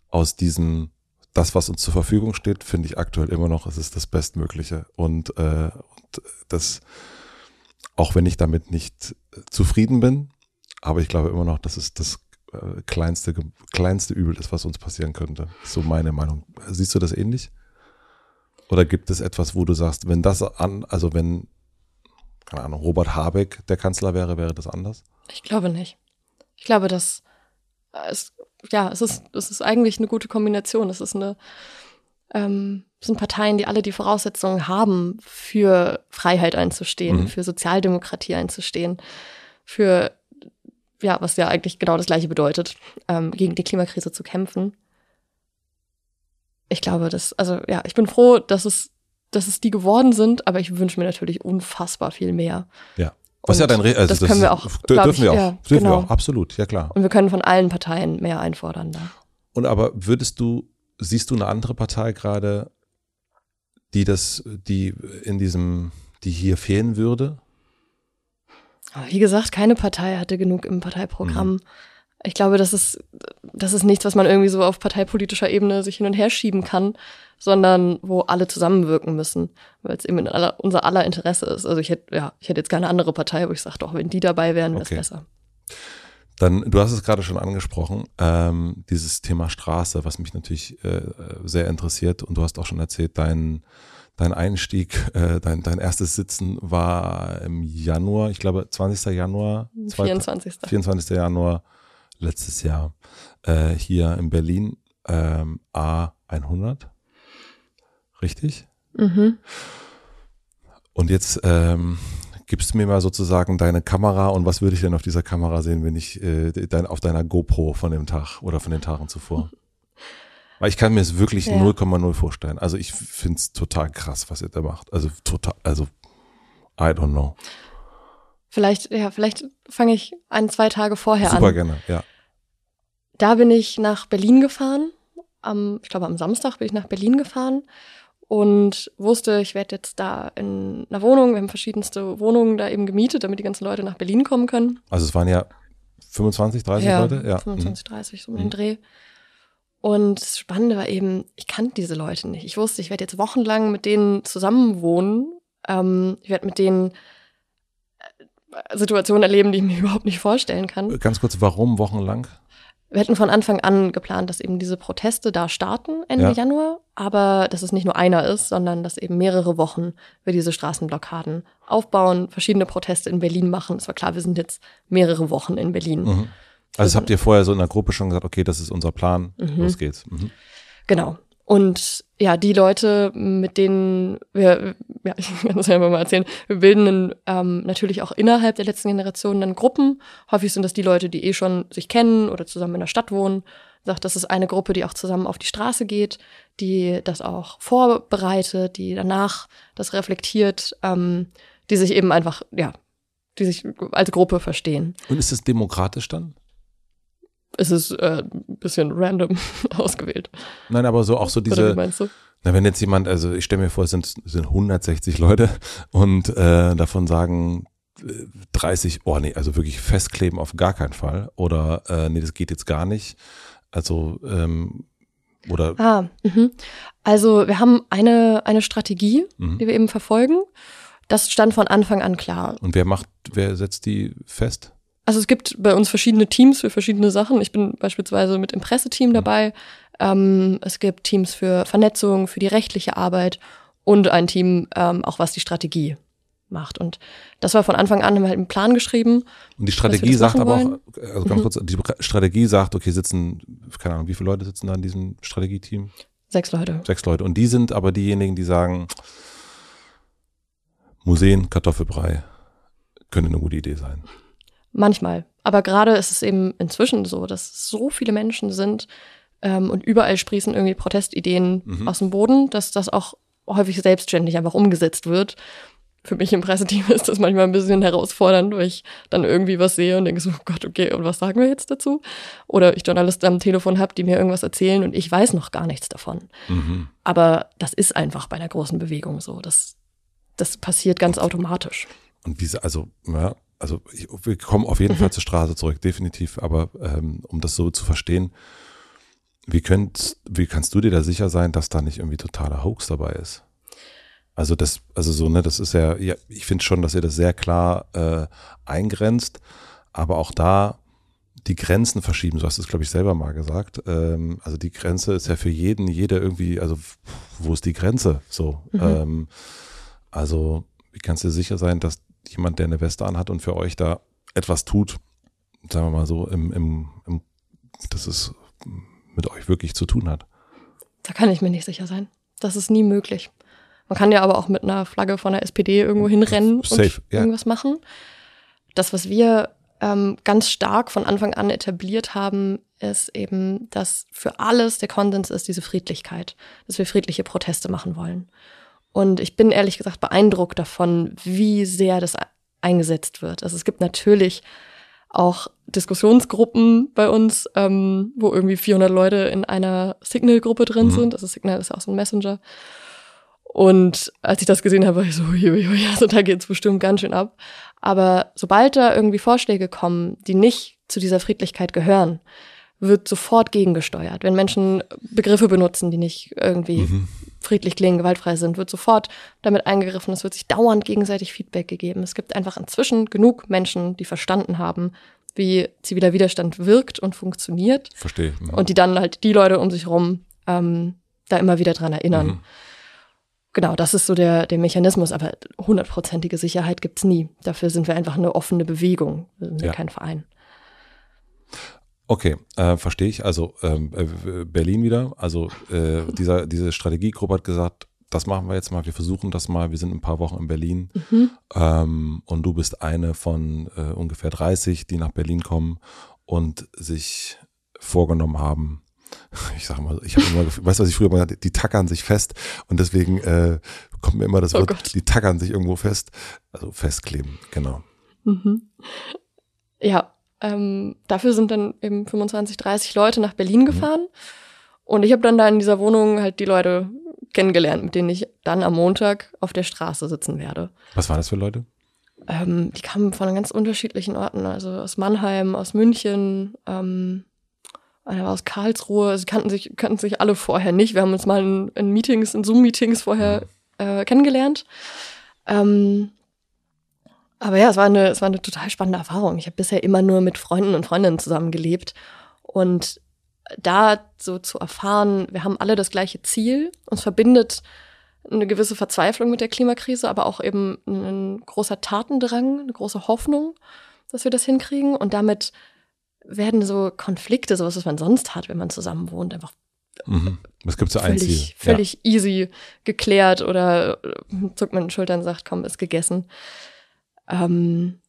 Aus diesem, das, was uns zur Verfügung steht, finde ich aktuell immer noch, es ist das Bestmögliche. Und, äh, und das, auch wenn ich damit nicht zufrieden bin, aber ich glaube immer noch, dass es das äh, kleinste, kleinste Übel ist, was uns passieren könnte. So meine Meinung. Siehst du das ähnlich? Oder gibt es etwas, wo du sagst, wenn das an, also wenn, keine Ahnung, Robert Habeck der Kanzler wäre, wäre das anders? Ich glaube nicht. Ich glaube, dass es, ja, es ist, es ist eigentlich eine gute Kombination. Es ist eine, ähm, es sind Parteien, die alle die Voraussetzungen haben, für Freiheit einzustehen, mhm. für Sozialdemokratie einzustehen, für ja, was ja eigentlich genau das Gleiche bedeutet, ähm, gegen die Klimakrise zu kämpfen. Ich glaube, dass, also ja, ich bin froh, dass es, dass es die geworden sind, aber ich wünsche mir natürlich unfassbar viel mehr. Ja. Was ja dein Re also das, das können wir auch. Dürfen ich, wir auch. Ja, dürfen genau. wir auch, absolut, ja klar. Und wir können von allen Parteien mehr einfordern da. Und aber würdest du, siehst du eine andere Partei gerade, die das, die in diesem, die hier fehlen würde? Wie gesagt, keine Partei hatte genug im Parteiprogramm. Mhm. Ich glaube, das ist, das ist nichts, was man irgendwie so auf parteipolitischer Ebene sich hin und her schieben kann, sondern wo alle zusammenwirken müssen, weil es eben in aller, unser aller Interesse ist. Also ich hätte, ja, ich hätte jetzt keine andere Partei, wo ich sage, doch, wenn die dabei wären, wäre es okay. besser. Dann, du hast es gerade schon angesprochen, ähm, dieses Thema Straße, was mich natürlich äh, sehr interessiert. Und du hast auch schon erzählt, dein, dein Einstieg, äh, dein, dein erstes Sitzen war im Januar, ich glaube 20. Januar. 24. 24. Januar letztes Jahr äh, hier in Berlin ähm, A100 richtig? Mhm. Und jetzt ähm, gibst mir mal sozusagen deine Kamera und was würde ich denn auf dieser Kamera sehen, wenn ich äh, dein, auf deiner GoPro von dem Tag oder von den Tagen zuvor? Weil ich kann mir es wirklich 0,0 ja. vorstellen. Also ich finde es total krass, was ihr da macht. Also total, also I don't know. Vielleicht, ja, vielleicht fange ich ein, zwei Tage vorher Super an. Super gerne, ja. Da bin ich nach Berlin gefahren. Am, ich glaube, am Samstag bin ich nach Berlin gefahren und wusste, ich werde jetzt da in einer Wohnung, wir haben verschiedenste Wohnungen da eben gemietet, damit die ganzen Leute nach Berlin kommen können. Also es waren ja 25, 30 ja, Leute? Ja, 25, 30, so um den mhm. Dreh. Und das Spannende war eben, ich kannte diese Leute nicht. Ich wusste, ich werde jetzt wochenlang mit denen zusammenwohnen. Ähm, ich werde mit denen äh, Situationen erleben, die ich mir [LAUGHS] überhaupt nicht vorstellen kann. Ganz kurz, warum wochenlang? Wir hätten von Anfang an geplant, dass eben diese Proteste da starten Ende ja. Januar, aber dass es nicht nur einer ist, sondern dass eben mehrere Wochen wir diese Straßenblockaden aufbauen, verschiedene Proteste in Berlin machen. Es war klar, wir sind jetzt mehrere Wochen in Berlin. Mhm. Also habt ihr vorher so in der Gruppe schon gesagt, okay, das ist unser Plan, mhm. los geht's. Mhm. Genau. Und ja, die Leute, mit denen wir, ja, [LAUGHS] ich kann das ja mal erzählen, wir bilden ähm, natürlich auch innerhalb der letzten Generationen dann Gruppen. Häufig sind das die Leute, die eh schon sich kennen oder zusammen in der Stadt wohnen. Sagt, das ist eine Gruppe, die auch zusammen auf die Straße geht, die das auch vorbereitet, die danach das reflektiert, ähm, die sich eben einfach, ja, die sich als Gruppe verstehen. Und ist es demokratisch dann? Es ist äh, ein bisschen random [LAUGHS] ausgewählt. Nein, aber so auch so diese. Oder wie meinst du? Na, wenn jetzt jemand, also ich stelle mir vor, es sind, sind 160 Leute und äh, davon sagen 30, äh, oh nee, also wirklich festkleben auf gar keinen Fall. Oder äh, nee, das geht jetzt gar nicht. Also, ähm, oder. Ah, mh. also wir haben eine, eine Strategie, mhm. die wir eben verfolgen. Das stand von Anfang an klar. Und wer macht, wer setzt die fest? Also es gibt bei uns verschiedene Teams für verschiedene Sachen. Ich bin beispielsweise mit im Presseteam mhm. dabei. Ähm, es gibt Teams für Vernetzung, für die rechtliche Arbeit und ein Team, ähm, auch was die Strategie macht. Und das war von Anfang an, haben wir halt einen Plan geschrieben. Und die Strategie sagt aber wollen. auch, also ganz mhm. kurz, die Strategie sagt, okay, sitzen, keine Ahnung, wie viele Leute sitzen da in diesem Strategieteam? Sechs Leute. Sechs Leute. Und die sind aber diejenigen, die sagen, Museen, Kartoffelbrei, könnte eine gute Idee sein. Manchmal. Aber gerade ist es eben inzwischen so, dass so viele Menschen sind ähm, und überall sprießen irgendwie Protestideen mhm. aus dem Boden, dass das auch häufig selbstständig einfach umgesetzt wird. Für mich im Presseteam [LAUGHS] ist das manchmal ein bisschen herausfordernd, weil ich dann irgendwie was sehe und denke so, oh Gott, okay, und was sagen wir jetzt dazu? Oder ich Journalisten am Telefon habe, die mir irgendwas erzählen und ich weiß noch gar nichts davon. Mhm. Aber das ist einfach bei einer großen Bewegung so. Das, das passiert ganz automatisch. Und wie, also, ja, also ich, wir kommen auf jeden mhm. Fall zur Straße zurück, definitiv, aber ähm, um das so zu verstehen, wie, könnt, wie kannst du dir da sicher sein, dass da nicht irgendwie totaler Hoax dabei ist? Also das, also so, ne, das ist ja, ja ich finde schon, dass ihr das sehr klar äh, eingrenzt, aber auch da die Grenzen verschieben, so hast du es, glaube ich, selber mal gesagt. Ähm, also die Grenze ist ja für jeden, jeder irgendwie, also wo ist die Grenze? So. Mhm. Ähm, also, wie kannst du dir sicher sein, dass jemand, der eine Weste anhat und für euch da etwas tut, sagen wir mal so, im, im, im, dass es mit euch wirklich zu tun hat. Da kann ich mir nicht sicher sein. Das ist nie möglich. Man kann ja aber auch mit einer Flagge von der SPD irgendwo hinrennen Safe, und ja. irgendwas machen. Das, was wir ähm, ganz stark von Anfang an etabliert haben, ist eben, dass für alles der Konsens ist diese Friedlichkeit, dass wir friedliche Proteste machen wollen. Und ich bin ehrlich gesagt beeindruckt davon, wie sehr das eingesetzt wird. Also es gibt natürlich auch Diskussionsgruppen bei uns, ähm, wo irgendwie 400 Leute in einer Signal-Gruppe drin mhm. sind. Also Signal ist ja auch so ein Messenger. Und als ich das gesehen habe, war ich so, [LAUGHS] ui, also da geht's bestimmt ganz schön ab. Aber sobald da irgendwie Vorschläge kommen, die nicht zu dieser Friedlichkeit gehören, wird sofort gegengesteuert. Wenn Menschen Begriffe benutzen, die nicht irgendwie mhm. friedlich klingen, gewaltfrei sind, wird sofort damit eingegriffen. Es wird sich dauernd gegenseitig Feedback gegeben. Es gibt einfach inzwischen genug Menschen, die verstanden haben, wie ziviler Widerstand wirkt und funktioniert. Verstehe. Mhm. Und die dann halt die Leute um sich herum ähm, da immer wieder dran erinnern. Mhm. Genau, das ist so der, der Mechanismus, aber hundertprozentige Sicherheit gibt's nie. Dafür sind wir einfach eine offene Bewegung, wir sind ja. kein Verein. Okay, äh, verstehe ich. Also ähm, äh, Berlin wieder. Also äh, dieser, diese Strategiegruppe hat gesagt, das machen wir jetzt mal, wir versuchen das mal, wir sind ein paar Wochen in Berlin Mhm. ähm, und du bist eine von äh, ungefähr 30, die nach Berlin kommen und sich vorgenommen haben, [LAUGHS] ich sag mal, ich habe immer, weißt du, was ich früher mal gesagt habe? die tackern sich fest und deswegen äh, kommt mir immer das Oh Wort, Gott. die tackern sich irgendwo fest, also festkleben, genau. Mhm. Ja, ähm, dafür sind dann eben 25, 30 Leute nach Berlin gefahren. Und ich habe dann da in dieser Wohnung halt die Leute kennengelernt, mit denen ich dann am Montag auf der Straße sitzen werde. Was waren das für Leute? Ähm, die kamen von ganz unterschiedlichen Orten, also aus Mannheim, aus München, ähm, einer war aus Karlsruhe. Sie kannten sich, kannten sich alle vorher nicht. Wir haben uns mal in, in Meetings, in Zoom-Meetings vorher äh, kennengelernt. Ähm, aber ja, es war, eine, es war eine total spannende Erfahrung. Ich habe bisher immer nur mit Freunden und Freundinnen zusammengelebt. Und da so zu erfahren, wir haben alle das gleiche Ziel, uns verbindet eine gewisse Verzweiflung mit der Klimakrise, aber auch eben ein großer Tatendrang, eine große Hoffnung, dass wir das hinkriegen. Und damit werden so Konflikte, sowas, was man sonst hat, wenn man zusammen wohnt, einfach Mhm. Was gibt's für ein Ziel? völlig, völlig easy geklärt oder zuckt man den Schultern und sagt, komm, ist gegessen. Ähm,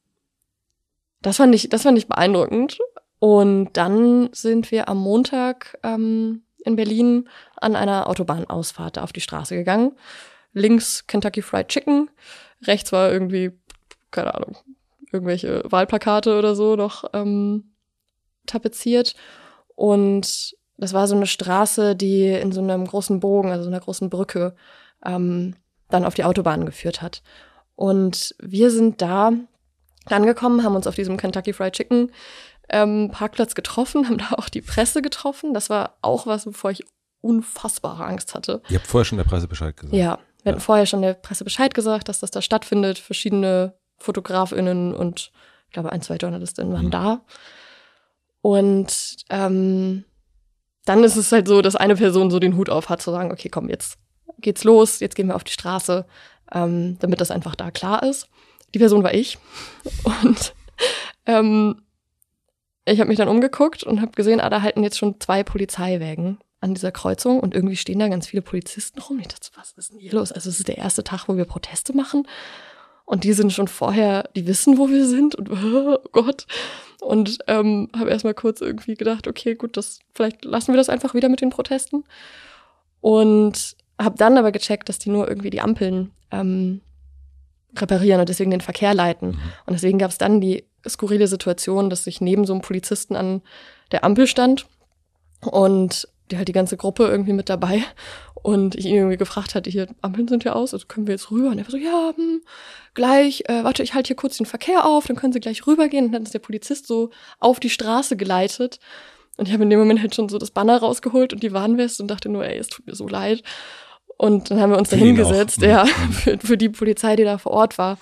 das fand ich, das fand ich beeindruckend. Und dann sind wir am Montag ähm, in Berlin an einer Autobahnausfahrt auf die Straße gegangen. Links Kentucky Fried Chicken, rechts war irgendwie, keine Ahnung, irgendwelche Wahlplakate oder so noch ähm, tapeziert. Und das war so eine Straße, die in so einem großen Bogen, also so einer großen Brücke, ähm, dann auf die Autobahn geführt hat. Und wir sind da angekommen, haben uns auf diesem Kentucky Fried Chicken ähm, Parkplatz getroffen, haben [LAUGHS] da auch die Presse getroffen. Das war auch was, wovor ich unfassbare Angst hatte. Ihr habt vorher schon der Presse Bescheid gesagt. Ja, wir hatten Ja. vorher schon der Presse Bescheid gesagt, dass das da stattfindet. Verschiedene FotografInnen und ich glaube ein, zwei JournalistInnen waren Mhm. da. Und ähm, dann ist es halt so, dass eine Person so den Hut auf hat, zu sagen, okay, komm, jetzt geht's los, jetzt gehen wir auf die Straße, ähm, damit das einfach da klar ist. Die Person war ich. [LAUGHS] Und ähm, ich habe mich dann umgeguckt und habe gesehen, ah, da halten jetzt schon zwei Polizeiwägen an dieser Kreuzung und irgendwie stehen da ganz viele Polizisten rum. Ich dachte, was ist denn hier los? Also es ist der erste Tag, wo wir Proteste machen und die sind schon vorher, die wissen, wo wir sind und [LAUGHS] oh Gott. Und ähm, habe erstmal kurz irgendwie gedacht, okay, gut, das vielleicht lassen wir das einfach wieder mit den Protesten. Und habe dann aber gecheckt, dass die nur irgendwie die Ampeln ähm, reparieren und deswegen den Verkehr leiten. Mhm. Und deswegen gab es dann die skurrile Situation, dass ich neben so einem Polizisten an der Ampel stand und die halt die ganze Gruppe irgendwie mit dabei und ich ihn irgendwie gefragt hatte, hier, Ampeln sind ja aus, also können wir jetzt rüber? Und er war so, ja, hm, gleich, äh, warte, ich halte hier kurz den Verkehr auf, dann können sie gleich rübergehen. Und dann ist der Polizist so auf die Straße geleitet. Und ich habe in dem Moment halt schon so das Banner rausgeholt und die Warnweste und dachte nur, ey, es tut mir so leid. Und dann haben wir uns da hingesetzt. Mhm. ja, [LAUGHS] für, für die Polizei, die da vor Ort war,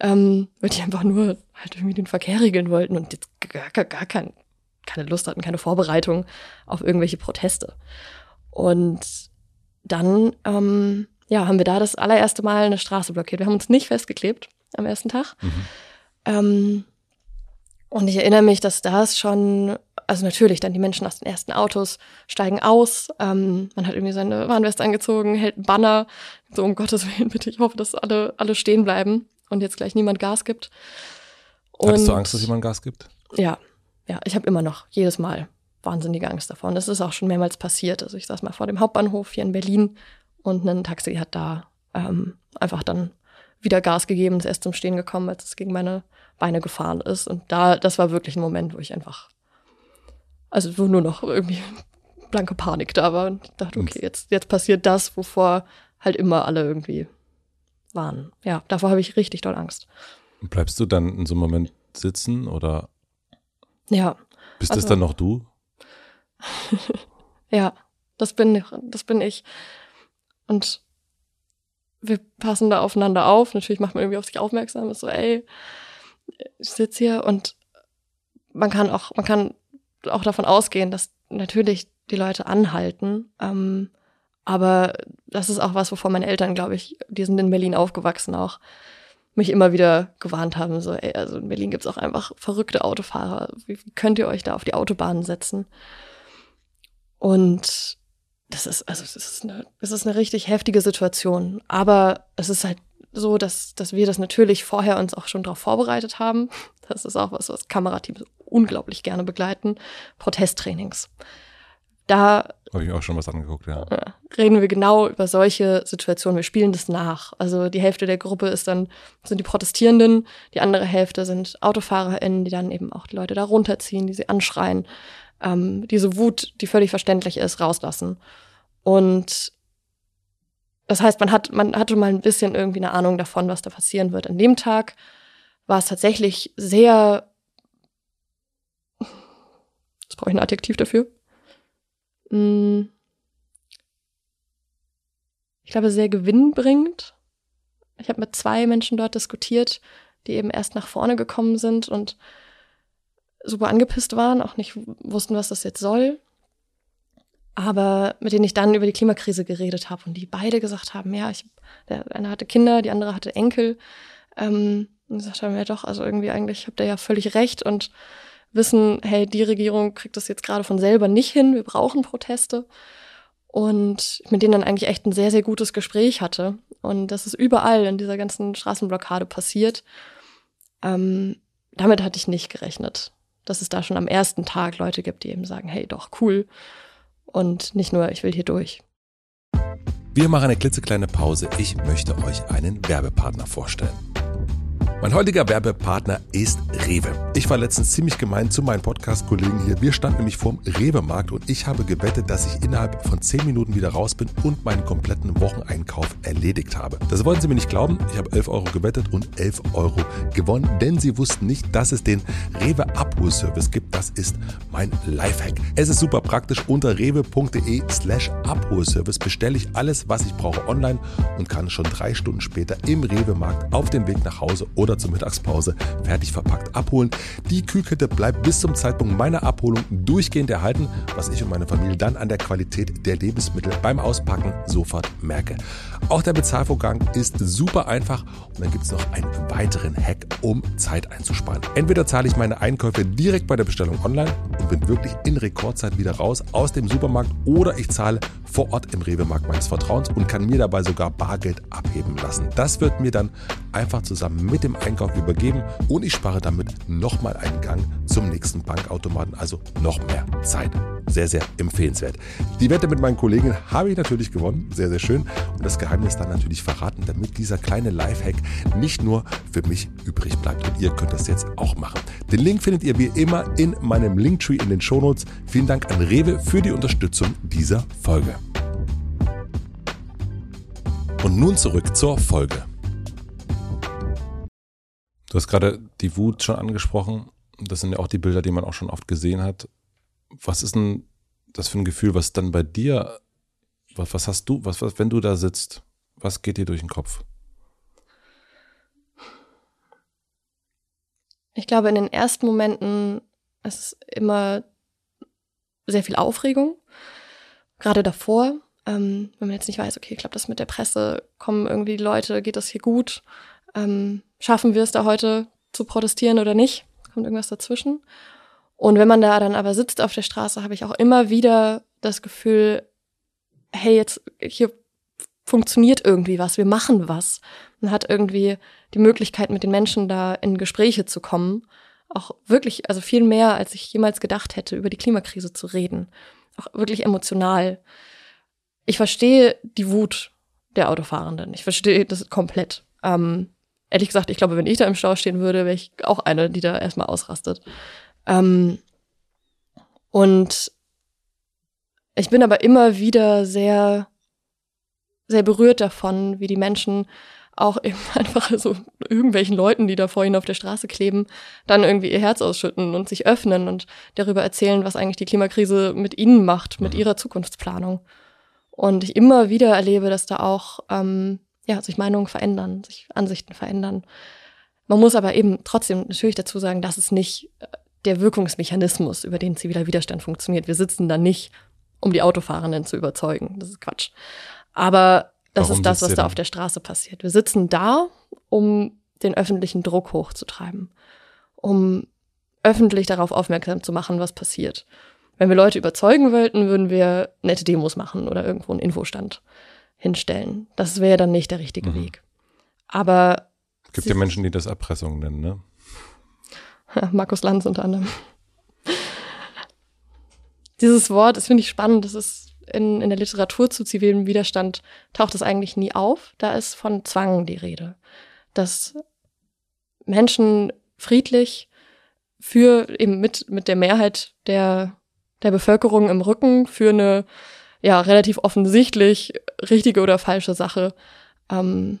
ähm, weil die einfach nur halt irgendwie den Verkehr regeln wollten und jetzt gar, gar, gar kein, keine Lust hatten, keine Vorbereitung auf irgendwelche Proteste. Und dann, ähm, ja, haben wir da das allererste Mal eine Straße blockiert. Wir haben uns nicht festgeklebt am ersten Tag. Mhm. Ähm, und ich erinnere mich, dass das schon, also natürlich, dann die Menschen aus den ersten Autos steigen aus. Ähm, man hat irgendwie seine Warnweste angezogen, hält einen Banner. So, um Gottes Willen, [LAUGHS] bitte, ich hoffe, dass alle, alle stehen bleiben und jetzt gleich niemand Gas gibt. Hattest du Und- Angst, dass jemand Gas gibt? ja, ja, ich habe immer noch jedes Mal wahnsinnige Angst davor. Und das ist auch schon mehrmals passiert. Also ich saß mal vor dem Hauptbahnhof hier in Berlin und ein Taxi hat da ähm, einfach dann wieder Gas gegeben, ist erst zum Stehen gekommen, als es gegen meine Beine gefahren ist. Und da, das war wirklich ein Moment, wo ich einfach, also wo nur noch irgendwie blanke Panik da war und ich dachte, okay, jetzt, jetzt passiert das, wovor halt immer alle irgendwie waren. Ja, davor habe ich richtig doll Angst. Bleibst du dann in so einem Moment sitzen oder Ja, bist das Also- dann noch du? [LAUGHS] Ja, das bin ich, das bin ich. Und wir passen da aufeinander auf. Natürlich macht man irgendwie auf sich aufmerksam, ist so, ey, ich sitze hier und man kann auch, man kann auch davon ausgehen, dass natürlich die Leute anhalten. Ähm, aber das ist auch was, wovor meine Eltern, glaube ich, die sind in Berlin aufgewachsen auch, mich immer wieder gewarnt haben, so, ey, also in Berlin gibt's auch einfach verrückte Autofahrer. Wie, wie könnt ihr euch da auf die Autobahn setzen? Und das ist, also es ist eine, es ist eine richtig heftige Situation. Aber es ist halt so, dass, dass wir das natürlich vorher uns auch schon darauf vorbereitet haben. Das ist auch was, was Kamerateams unglaublich gerne begleiten. Protesttrainings. Da habe ich mir auch schon was angeguckt, ja. Reden wir genau über solche Situationen. Wir spielen das nach. Also die Hälfte der Gruppe ist dann, sind die Protestierenden, die andere Hälfte sind AutofahrerInnen, die dann eben auch die Leute da runterziehen, die sie anschreien, ähm, diese Wut, die völlig verständlich ist, rauslassen. Und das heißt, man hat, man hatte mal ein bisschen irgendwie eine Ahnung davon, was da passieren wird. An dem Tag war es tatsächlich sehr, jetzt brauche ich ein Adjektiv dafür. Hm. Ich glaube, sehr gewinnbringend. Ich habe mit zwei Menschen dort diskutiert, die eben erst nach vorne gekommen sind und super angepisst waren, auch nicht wussten, was das jetzt soll aber mit denen ich dann über die Klimakrise geredet habe und die beide gesagt haben, ja, ich, der eine hatte Kinder, die andere hatte Enkel. Ähm, und gesagt haben, ja doch, also irgendwie eigentlich habt ihr ja völlig recht und wissen, hey, die Regierung kriegt das jetzt gerade von selber nicht hin, wir brauchen Proteste. Und mit denen dann eigentlich echt ein sehr, sehr gutes Gespräch hatte. Und das ist überall in dieser ganzen Straßenblockade passiert. Ähm, damit hatte ich nicht gerechnet, dass es da schon am ersten Tag Leute gibt, die eben sagen, hey, doch, cool und nicht nur, ich will hier durch. Wir machen eine klitzekleine Pause. Ich möchte euch einen Werbepartner vorstellen. Mein heutiger Werbepartner ist Rewe. Ich war letztens ziemlich gemein zu meinen Podcast-Kollegen hier. Wir standen nämlich vorm Rewe-Markt und ich habe gewettet, dass ich innerhalb von 10 Minuten wieder raus bin und meinen kompletten Wocheneinkauf erledigt habe. Das wollen Sie mir nicht glauben. Ich habe 11 Euro gewettet und 11 Euro gewonnen, denn Sie wussten nicht, dass es den Rewe Abholservice gibt. Das ist mein Lifehack. Es ist super praktisch. Unter rewe.de slash Abholservice bestelle ich alles, was ich brauche online und kann schon drei Stunden später im Rewe-Markt auf dem Weg nach Hause oder oder zur Mittagspause fertig verpackt abholen. Die Kühlkette bleibt bis zum Zeitpunkt meiner Abholung durchgehend erhalten, was ich und meine Familie dann an der Qualität der Lebensmittel beim Auspacken sofort merke. Auch der Bezahlvorgang ist super einfach und dann gibt es noch einen weiteren Hack, um Zeit einzusparen. Entweder zahle ich meine Einkäufe direkt bei der Bestellung online und bin wirklich in Rekordzeit wieder raus aus dem Supermarkt oder ich zahle vor Ort im Rewe-Markt meines Vertrauens und kann mir dabei sogar Bargeld abheben lassen. Das wird mir dann einfach zusammen mit dem Einkauf übergeben und ich spare damit nochmal einen Gang zum nächsten Bankautomaten, also noch mehr Zeit. Sehr, sehr empfehlenswert. Die Wette mit meinen Kollegen habe ich natürlich gewonnen. Sehr, sehr schön. Und das Geheimnis dann natürlich verraten, damit dieser kleine Lifehack nicht nur für mich übrig bleibt. Und ihr könnt das jetzt auch machen. Den Link findet ihr wie immer in meinem Linktree in den Shownotes. Vielen Dank an Rewe für die Unterstützung dieser Folge. Und nun zurück zur Folge. Du hast gerade die Wut schon angesprochen. Das sind ja auch die Bilder, die man auch schon oft gesehen hat. Was ist denn das für ein Gefühl, was dann bei dir, was, was hast du, was, was, wenn du da sitzt, was geht dir durch den Kopf? Ich glaube, in den ersten Momenten ist immer sehr viel Aufregung. Gerade davor, ähm, wenn man jetzt nicht weiß, okay, klappt das mit der Presse, kommen irgendwie Leute, geht das hier gut, ähm, schaffen wir es da heute zu protestieren oder nicht? Kommt irgendwas dazwischen? Und wenn man da dann aber sitzt auf der Straße, habe ich auch immer wieder das Gefühl, hey, jetzt hier funktioniert irgendwie was, wir machen was. Man hat irgendwie die Möglichkeit, mit den Menschen da in Gespräche zu kommen. Auch wirklich, also viel mehr, als ich jemals gedacht hätte, über die Klimakrise zu reden. Auch wirklich emotional. Ich verstehe die Wut der Autofahrenden. Ich verstehe das komplett. Ähm, ehrlich gesagt, ich glaube, wenn ich da im Stau stehen würde, wäre ich auch eine, die da erstmal ausrastet. Ähm, und ich bin aber immer wieder sehr, sehr berührt davon, wie die Menschen auch [LAUGHS] eben einfach so irgendwelchen Leuten, die da vor ihnen auf der Straße kleben, dann irgendwie ihr Herz ausschütten und sich öffnen und darüber erzählen, was eigentlich die Klimakrise mit ihnen macht, mit mhm. ihrer Zukunftsplanung. Und ich immer wieder erlebe, dass da auch ähm, ja, sich Meinungen verändern, sich Ansichten verändern. Man muss aber eben trotzdem natürlich dazu sagen, dass es nicht äh, der Wirkungsmechanismus, über den ziviler Widerstand funktioniert. Wir sitzen da nicht, um die Autofahrenden zu überzeugen. Das ist Quatsch. Aber das Warum ist das, was da auf der Straße passiert. Wir sitzen da, um den öffentlichen Druck hochzutreiben, um öffentlich darauf aufmerksam zu machen, was passiert. Wenn wir Leute überzeugen wollten, würden wir nette Demos machen oder irgendwo einen Infostand hinstellen. Das wäre dann nicht der richtige mhm. Weg. Aber es gibt ja Menschen, die das Erpressung nennen, ne? [LAUGHS] Markus Lanz unter anderem. [LAUGHS] Dieses Wort, das finde ich spannend, das ist in, in der Literatur zu zivilem Widerstand taucht es eigentlich nie auf. Da ist von Zwang die Rede. Dass Menschen friedlich für eben mit, mit der Mehrheit der, der Bevölkerung im Rücken für eine ja relativ offensichtlich richtige oder falsche Sache ähm,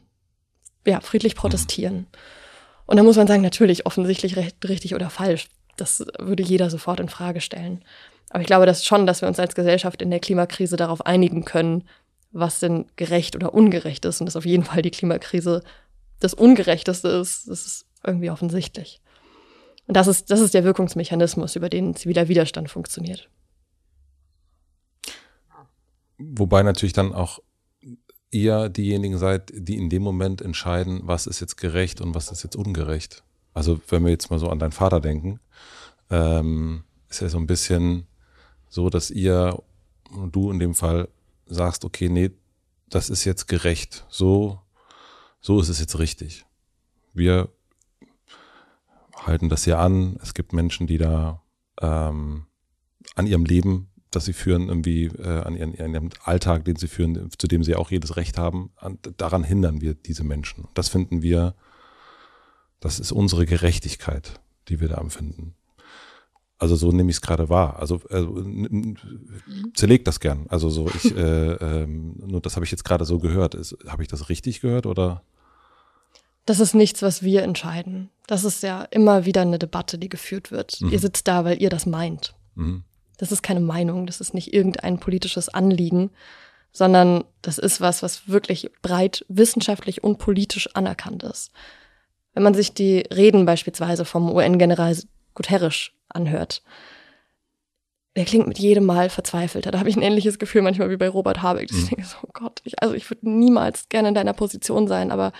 ja friedlich protestieren. Und da muss man sagen, natürlich offensichtlich recht, richtig oder falsch. Das würde jeder sofort in Frage stellen. Aber ich glaube das schon, dass wir uns als Gesellschaft in der Klimakrise darauf einigen können, was denn gerecht oder ungerecht ist und dass auf jeden Fall die Klimakrise das Ungerechteste ist. Das ist irgendwie offensichtlich. Und das ist, das ist der Wirkungsmechanismus, über den ziviler Widerstand funktioniert. Wobei natürlich dann auch ihr diejenigen seid, die in dem Moment entscheiden, was ist jetzt gerecht und was ist jetzt ungerecht. Also wenn wir jetzt mal so an deinen Vater denken, ähm, ist ja so ein bisschen so, dass ihr, du in dem Fall sagst, okay, nee, das ist jetzt gerecht. So, so ist es jetzt richtig. Wir halten das hier an. Es gibt Menschen, die da ähm, an ihrem Leben, das sie führen, irgendwie äh, an, ihren, an ihrem Alltag, den sie führen, zu dem sie auch jedes Recht haben, an, daran hindern wir diese Menschen. Das finden wir, das ist unsere Gerechtigkeit, die wir da empfinden. Also so nehme ich es gerade wahr. Also, also zerlegt das gern. Also so ich, [LAUGHS] äh, ähm, nur das habe ich jetzt gerade so gehört. Habe ich das richtig gehört oder? Das ist nichts, was wir entscheiden. Das ist ja immer wieder eine Debatte, die geführt wird. Mhm. Ihr sitzt da, weil ihr das meint. Mhm. Das ist keine Meinung, das ist nicht irgendein politisches Anliegen, sondern das ist was, was wirklich breit wissenschaftlich und politisch anerkannt ist. Wenn man sich die Reden beispielsweise vom UN-General Guterres anhört. Der klingt mit jedem Mal verzweifelter. Da habe ich ein ähnliches Gefühl manchmal wie bei Robert Habeck. Ich mhm. denke so, oh Gott, ich, also ich würde niemals gerne in deiner Position sein, aber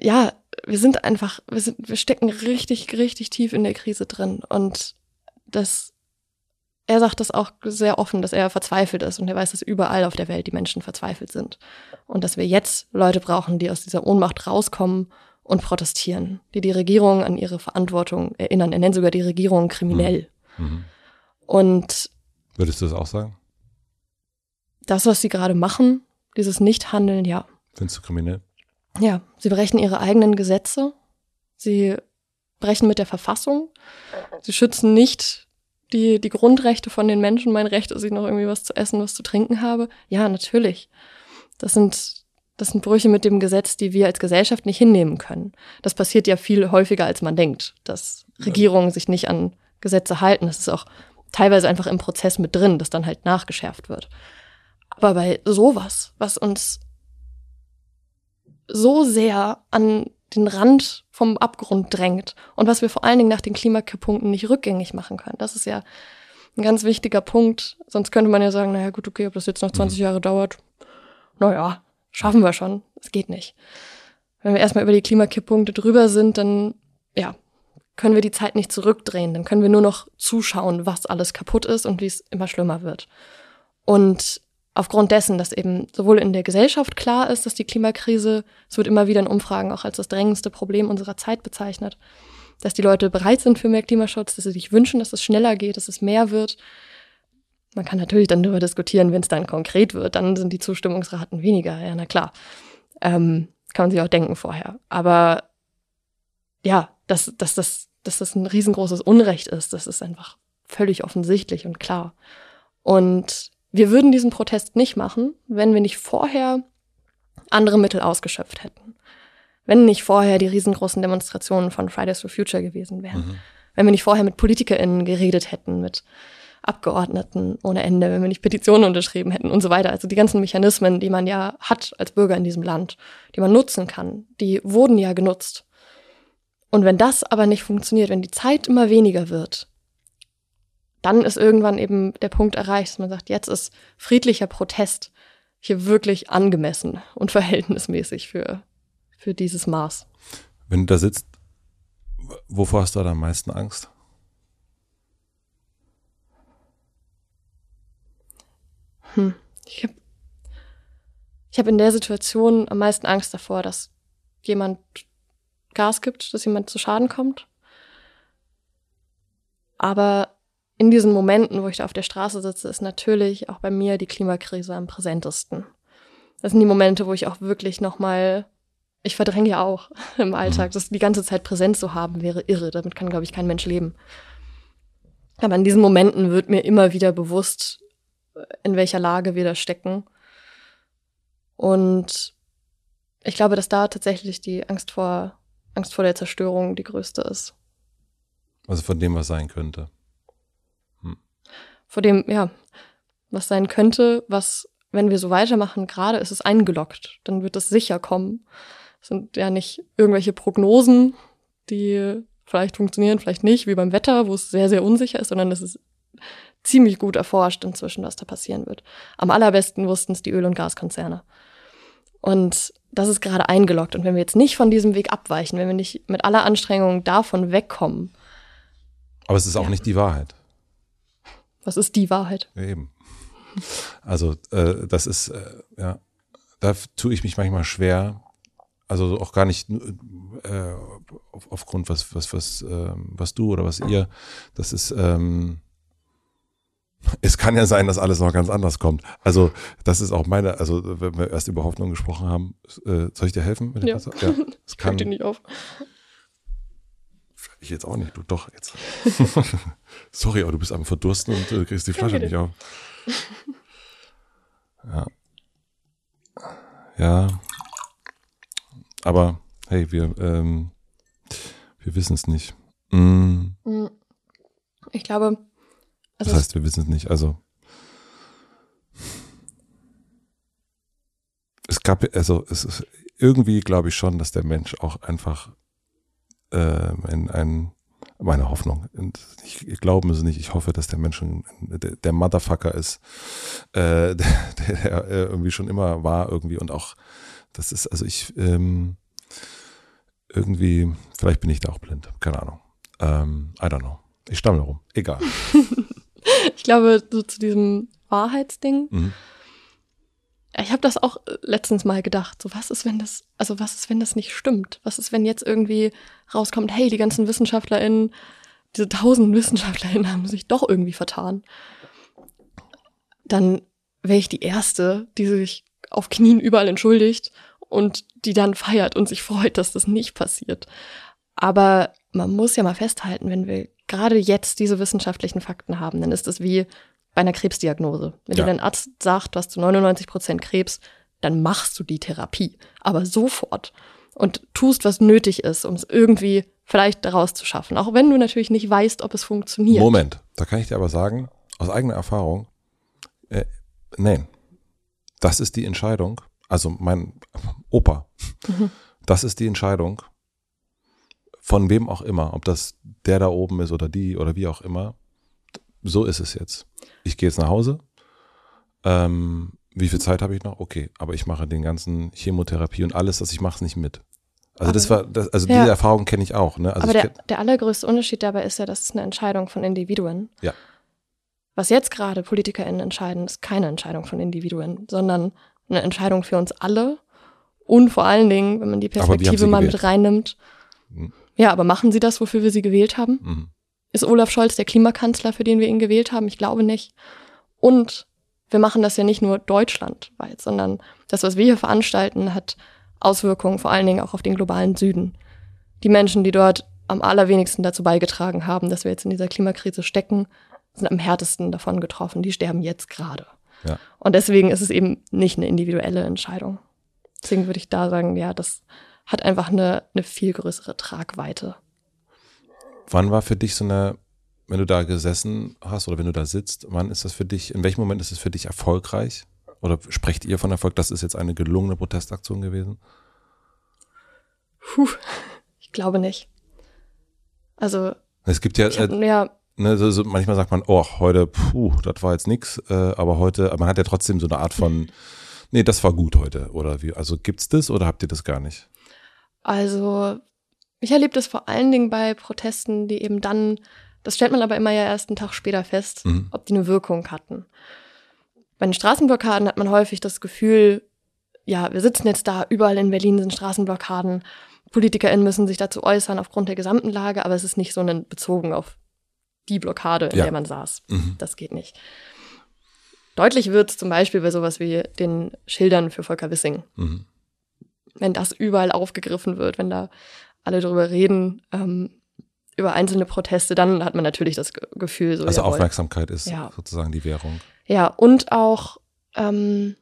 ja, wir sind einfach, wir sind, wir stecken richtig, richtig tief in der Krise drin. Und das, er sagt das auch sehr offen, dass er verzweifelt ist und er weiß, dass überall auf der Welt die Menschen verzweifelt sind. Und dass wir jetzt Leute brauchen, die aus dieser Ohnmacht rauskommen und protestieren, die die Regierung an ihre Verantwortung erinnern. Er nennt sogar die Regierung kriminell. Mhm. mhm. Und würdest du das auch sagen? Das, was sie gerade machen, dieses Nichthandeln, ja. Findest du kriminell? Ja, sie brechen ihre eigenen Gesetze. Sie brechen mit der Verfassung. Sie schützen nicht die, die Grundrechte von den Menschen. Mein Recht, dass ich noch irgendwie was zu essen, was zu trinken habe. Ja, natürlich. Das sind das sind Brüche mit dem Gesetz, die wir als Gesellschaft nicht hinnehmen können. Das passiert ja viel häufiger, als man denkt, dass Regierungen sich nicht an Gesetze halten. Das ist auch teilweise einfach im Prozess mit drin, dass dann halt nachgeschärft wird. Aber bei sowas, was uns so sehr an den Rand vom Abgrund drängt und was wir vor allen Dingen nach den Klimakipppunkten nicht rückgängig machen können, das ist ja ein ganz wichtiger Punkt. Sonst könnte man ja sagen, naja gut, okay, ob das jetzt noch 20 mhm. Jahre dauert, naja, schaffen wir schon. Es geht nicht. Wenn wir erstmal über die Klimakipppunkte drüber sind, dann, ja, können wir die Zeit nicht zurückdrehen. Dann können wir nur noch zuschauen, was alles kaputt ist und wie es immer schlimmer wird. Und aufgrund dessen, dass eben sowohl in der Gesellschaft klar ist, dass die Klimakrise, es wird immer wieder in Umfragen auch als das drängendste Problem unserer Zeit bezeichnet, dass die Leute bereit sind für mehr Klimaschutz, dass sie sich wünschen, dass es schneller geht, dass es mehr wird, man kann natürlich dann darüber diskutieren, wenn es dann konkret wird, dann sind die Zustimmungsraten weniger. Ja, na klar. Ähm, kann man sich auch denken vorher. Aber ja, dass, dass, dass, dass das ein riesengroßes Unrecht ist, das ist einfach völlig offensichtlich und klar. Und wir würden diesen Protest nicht machen, wenn wir nicht vorher andere Mittel ausgeschöpft hätten. Wenn nicht vorher die riesengroßen Demonstrationen von Fridays for Future gewesen wären. Mhm. Wenn wir nicht vorher mit PolitikerInnen geredet hätten, mit Abgeordneten ohne Ende, wenn wir nicht Petitionen unterschrieben hätten und so weiter. Also die ganzen Mechanismen, die man ja hat als Bürger in diesem Land, die man nutzen kann, die wurden ja genutzt. Und wenn das aber nicht funktioniert, wenn die Zeit immer weniger wird, dann ist irgendwann eben der Punkt erreicht, dass man sagt, jetzt ist friedlicher Protest hier wirklich angemessen und [LAUGHS] verhältnismäßig für, für dieses Maß. Wenn du da sitzt, wovor hast du da am meisten Angst? Hm. Ich habe ich hab in der Situation am meisten Angst davor, dass jemand Gas gibt, dass jemand zu Schaden kommt. Aber in diesen Momenten, wo ich da auf der Straße sitze, ist natürlich auch bei mir die Klimakrise am präsentesten. Das sind die Momente, wo ich auch wirklich nochmal, ich verdränge ja auch [LAUGHS] im Alltag, das die ganze Zeit präsent zu haben, wäre irre. Damit kann, glaube ich, kein Mensch leben. Aber in diesen Momenten wird mir immer wieder bewusst, in welcher Lage wir da stecken. Und ich glaube, dass da tatsächlich die Angst vor, Angst vor der Zerstörung die größte ist. Also von dem, was sein könnte. Vor dem, ja, was sein könnte, was, wenn wir so weitermachen, gerade ist es eingeloggt, dann wird es sicher kommen. Es sind ja nicht irgendwelche Prognosen, die vielleicht funktionieren, vielleicht nicht, wie beim Wetter, wo es sehr, sehr unsicher ist, sondern es ist ziemlich gut erforscht inzwischen, was da passieren wird. Am allerbesten wussten es die Öl- und Gaskonzerne. Und das ist gerade eingeloggt. Und wenn wir jetzt nicht von diesem Weg abweichen, wenn wir nicht mit aller Anstrengung davon wegkommen. Aber es ist auch ja. nicht die Wahrheit. Was ist die Wahrheit? Eben. Also, äh, das ist, äh, ja, da tue ich mich manchmal schwer. Also auch gar nicht äh, auf, aufgrund was, was, was, äh, was du oder was ihr. Das ist, ähm, es kann ja sein, dass alles noch ganz anders kommt. Also das ist auch meine, also wenn wir erst über Hoffnung gesprochen haben, äh, soll ich dir helfen? Mit ja. ja, [LAUGHS] es kann dir nicht auf. Ich jetzt auch nicht, du doch jetzt. [LAUGHS] Sorry, aber du bist am Verdursten und äh, kriegst die Flasche nicht auf. [LAUGHS] Ja. Ja. Aber hey, wir, ähm, wir wissen es nicht. Mm. Ich glaube, also das heißt, wir wissen es nicht. Also es gab, also es ist irgendwie glaube ich schon, dass der Mensch auch einfach äh, in ein meine Hoffnung. Und ich, ich glaube es nicht. Ich hoffe, dass der Mensch der, der Motherfucker ist, äh, [LAUGHS] der, der irgendwie schon immer war irgendwie und auch das ist also ich ähm, irgendwie vielleicht bin ich da auch blind. Keine Ahnung. Ähm, I don't know. Ich stammle rum. Egal. [LAUGHS] ich glaube, so zu diesem Wahrheitsding. Mhm. Ich habe das auch letztens mal gedacht. So, was ist, wenn das, also was ist, wenn das nicht stimmt? Was ist, wenn jetzt irgendwie rauskommt, hey, die ganzen WissenschaftlerInnen, diese tausend [LAUGHS] WissenschaftlerInnen haben sich doch irgendwie vertan. Dann wäre ich die Erste, die sich auf Knien überall entschuldigt und die dann feiert und sich freut, dass das nicht passiert. Aber man muss ja mal festhalten, wenn wir gerade jetzt diese wissenschaftlichen Fakten haben, dann ist es wie bei einer Krebsdiagnose. Wenn ja. dir dein Arzt sagt, du hast zu 99 Prozent Krebs, dann machst du die Therapie. Aber sofort. Und tust, was nötig ist, um es irgendwie vielleicht daraus zu schaffen. Auch wenn du natürlich nicht weißt, ob es funktioniert. Moment, da kann ich dir aber sagen, aus eigener Erfahrung, äh, nein, das ist die Entscheidung. Also mein Opa, mhm. das ist die Entscheidung, von wem auch immer, ob das der da oben ist oder die oder wie auch immer, so ist es jetzt. Ich gehe jetzt nach Hause. Ähm, wie viel Zeit habe ich noch? Okay, aber ich mache den ganzen Chemotherapie und alles, was ich mache, nicht mit. Also aber, das war, das, also ja. diese Erfahrung kenne ich auch. Ne? Also aber der, der allergrößte Unterschied dabei ist ja, dass es eine Entscheidung von Individuen. Ja. Was jetzt gerade PolitikerInnen entscheiden, ist keine Entscheidung von Individuen, sondern eine Entscheidung für uns alle. Und vor allen Dingen, wenn man die Perspektive mal gewählt. mit reinnimmt, hm. Ja, aber machen Sie das, wofür wir Sie gewählt haben? Mhm. Ist Olaf Scholz der Klimakanzler, für den wir ihn gewählt haben? Ich glaube nicht. Und wir machen das ja nicht nur deutschlandweit, sondern das, was wir hier veranstalten, hat Auswirkungen vor allen Dingen auch auf den globalen Süden. Die Menschen, die dort am allerwenigsten dazu beigetragen haben, dass wir jetzt in dieser Klimakrise stecken, sind am härtesten davon getroffen. Die sterben jetzt gerade. Ja. Und deswegen ist es eben nicht eine individuelle Entscheidung. Deswegen würde ich da sagen, ja, das hat einfach eine, eine viel größere Tragweite. Wann war für dich so eine, wenn du da gesessen hast oder wenn du da sitzt, wann ist das für dich, in welchem Moment ist es für dich erfolgreich? Oder sprecht ihr von Erfolg, das ist jetzt eine gelungene Protestaktion gewesen? Puh, ich glaube nicht. Also. Es gibt ja, hab, äh, ja ne, so, so, manchmal sagt man, oh, heute, puh, das war jetzt nix, äh, aber heute, man hat ja trotzdem so eine Art von, nee, das war gut heute, oder wie, also gibt's das oder habt ihr das gar nicht? Also ich erlebe das vor allen Dingen bei Protesten, die eben dann, das stellt man aber immer ja erst einen Tag später fest, mhm. ob die eine Wirkung hatten. Bei den Straßenblockaden hat man häufig das Gefühl, ja, wir sitzen jetzt da, überall in Berlin sind Straßenblockaden. PolitikerInnen müssen sich dazu äußern aufgrund der gesamten Lage, aber es ist nicht so ein bezogen auf die Blockade, in Ja. der man saß. Mhm. Das geht nicht. Deutlich wird es zum Beispiel bei sowas wie den Schildern für Volker Wissing. Mhm. Wenn das überall aufgegriffen wird, wenn da alle drüber reden, ähm, über einzelne Proteste, dann hat man natürlich das Ge- Gefühl, so Also jawohl. Aufmerksamkeit ist Ja. sozusagen die Währung. Ja, und auch, ähm,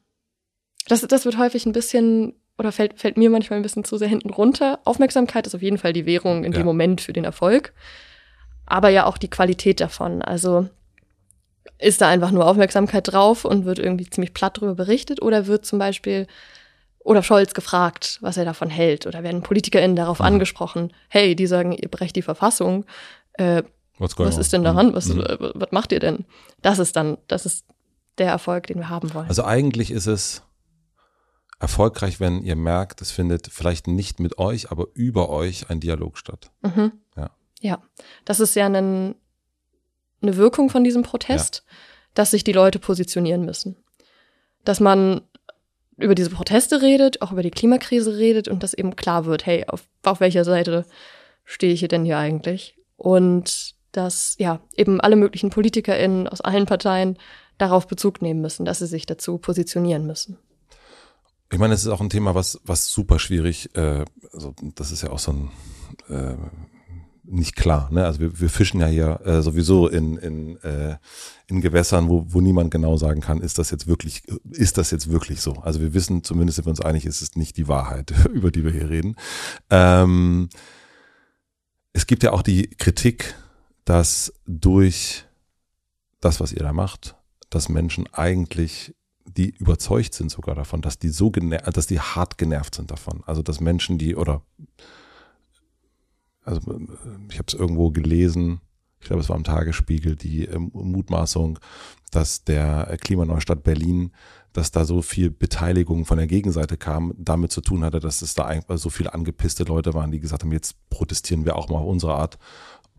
das, das wird häufig ein bisschen, oder fällt, fällt mir manchmal ein bisschen zu sehr hinten runter. Aufmerksamkeit ist auf jeden Fall die Währung in Ja. dem Moment für den Erfolg. Aber ja auch die Qualität davon. Also ist da einfach nur Aufmerksamkeit drauf und wird irgendwie ziemlich platt drüber berichtet oder wird zum Beispiel Olaf Scholz gefragt, was er davon hält oder werden PolitikerInnen darauf Mhm. angesprochen, hey, die sagen, ihr brecht die Verfassung, äh, was ist denn daran? Was, Mhm. äh, was macht ihr denn? Das ist dann, das ist der Erfolg, den wir haben wollen. Also eigentlich ist es erfolgreich, wenn ihr merkt, es findet vielleicht nicht mit euch, aber über euch ein Dialog statt. Mhm. Ja. Ja, das ist ja ein, eine Wirkung von diesem Protest, dass sich die Leute positionieren müssen. Dass man über diese Proteste redet, auch über die Klimakrise redet und dass eben klar wird, hey, auf, auf welcher Seite stehe ich hier denn hier eigentlich? Und dass ja eben alle möglichen PolitikerInnen aus allen Parteien darauf Bezug nehmen müssen, dass sie sich dazu positionieren müssen. Ich meine, es ist auch ein Thema, was, was super schwierig, äh, also das ist ja auch so ein äh, nicht klar. Ne? Also wir, wir fischen ja hier äh, sowieso in, in, äh, in Gewässern, wo, wo niemand genau sagen kann, ist das jetzt wirklich, ist das jetzt wirklich so? Also wir wissen, zumindest sind wir uns einig, ist es nicht die Wahrheit, [LAUGHS] über die wir hier reden. Ähm, es gibt ja auch die Kritik, dass durch das, was ihr da macht, dass Menschen eigentlich die überzeugt sind sogar davon, dass die so gener dass die hart genervt sind davon. Also dass Menschen, die oder also ich habe es irgendwo gelesen, ich glaube es war im Tagesspiegel, die ähm, Mutmaßung, dass der Klimaneustadt Berlin, dass da so viel Beteiligung von der Gegenseite kam, damit zu tun hatte, dass es da einfach so viele angepisste Leute waren, die gesagt haben, jetzt protestieren wir auch mal auf unsere Art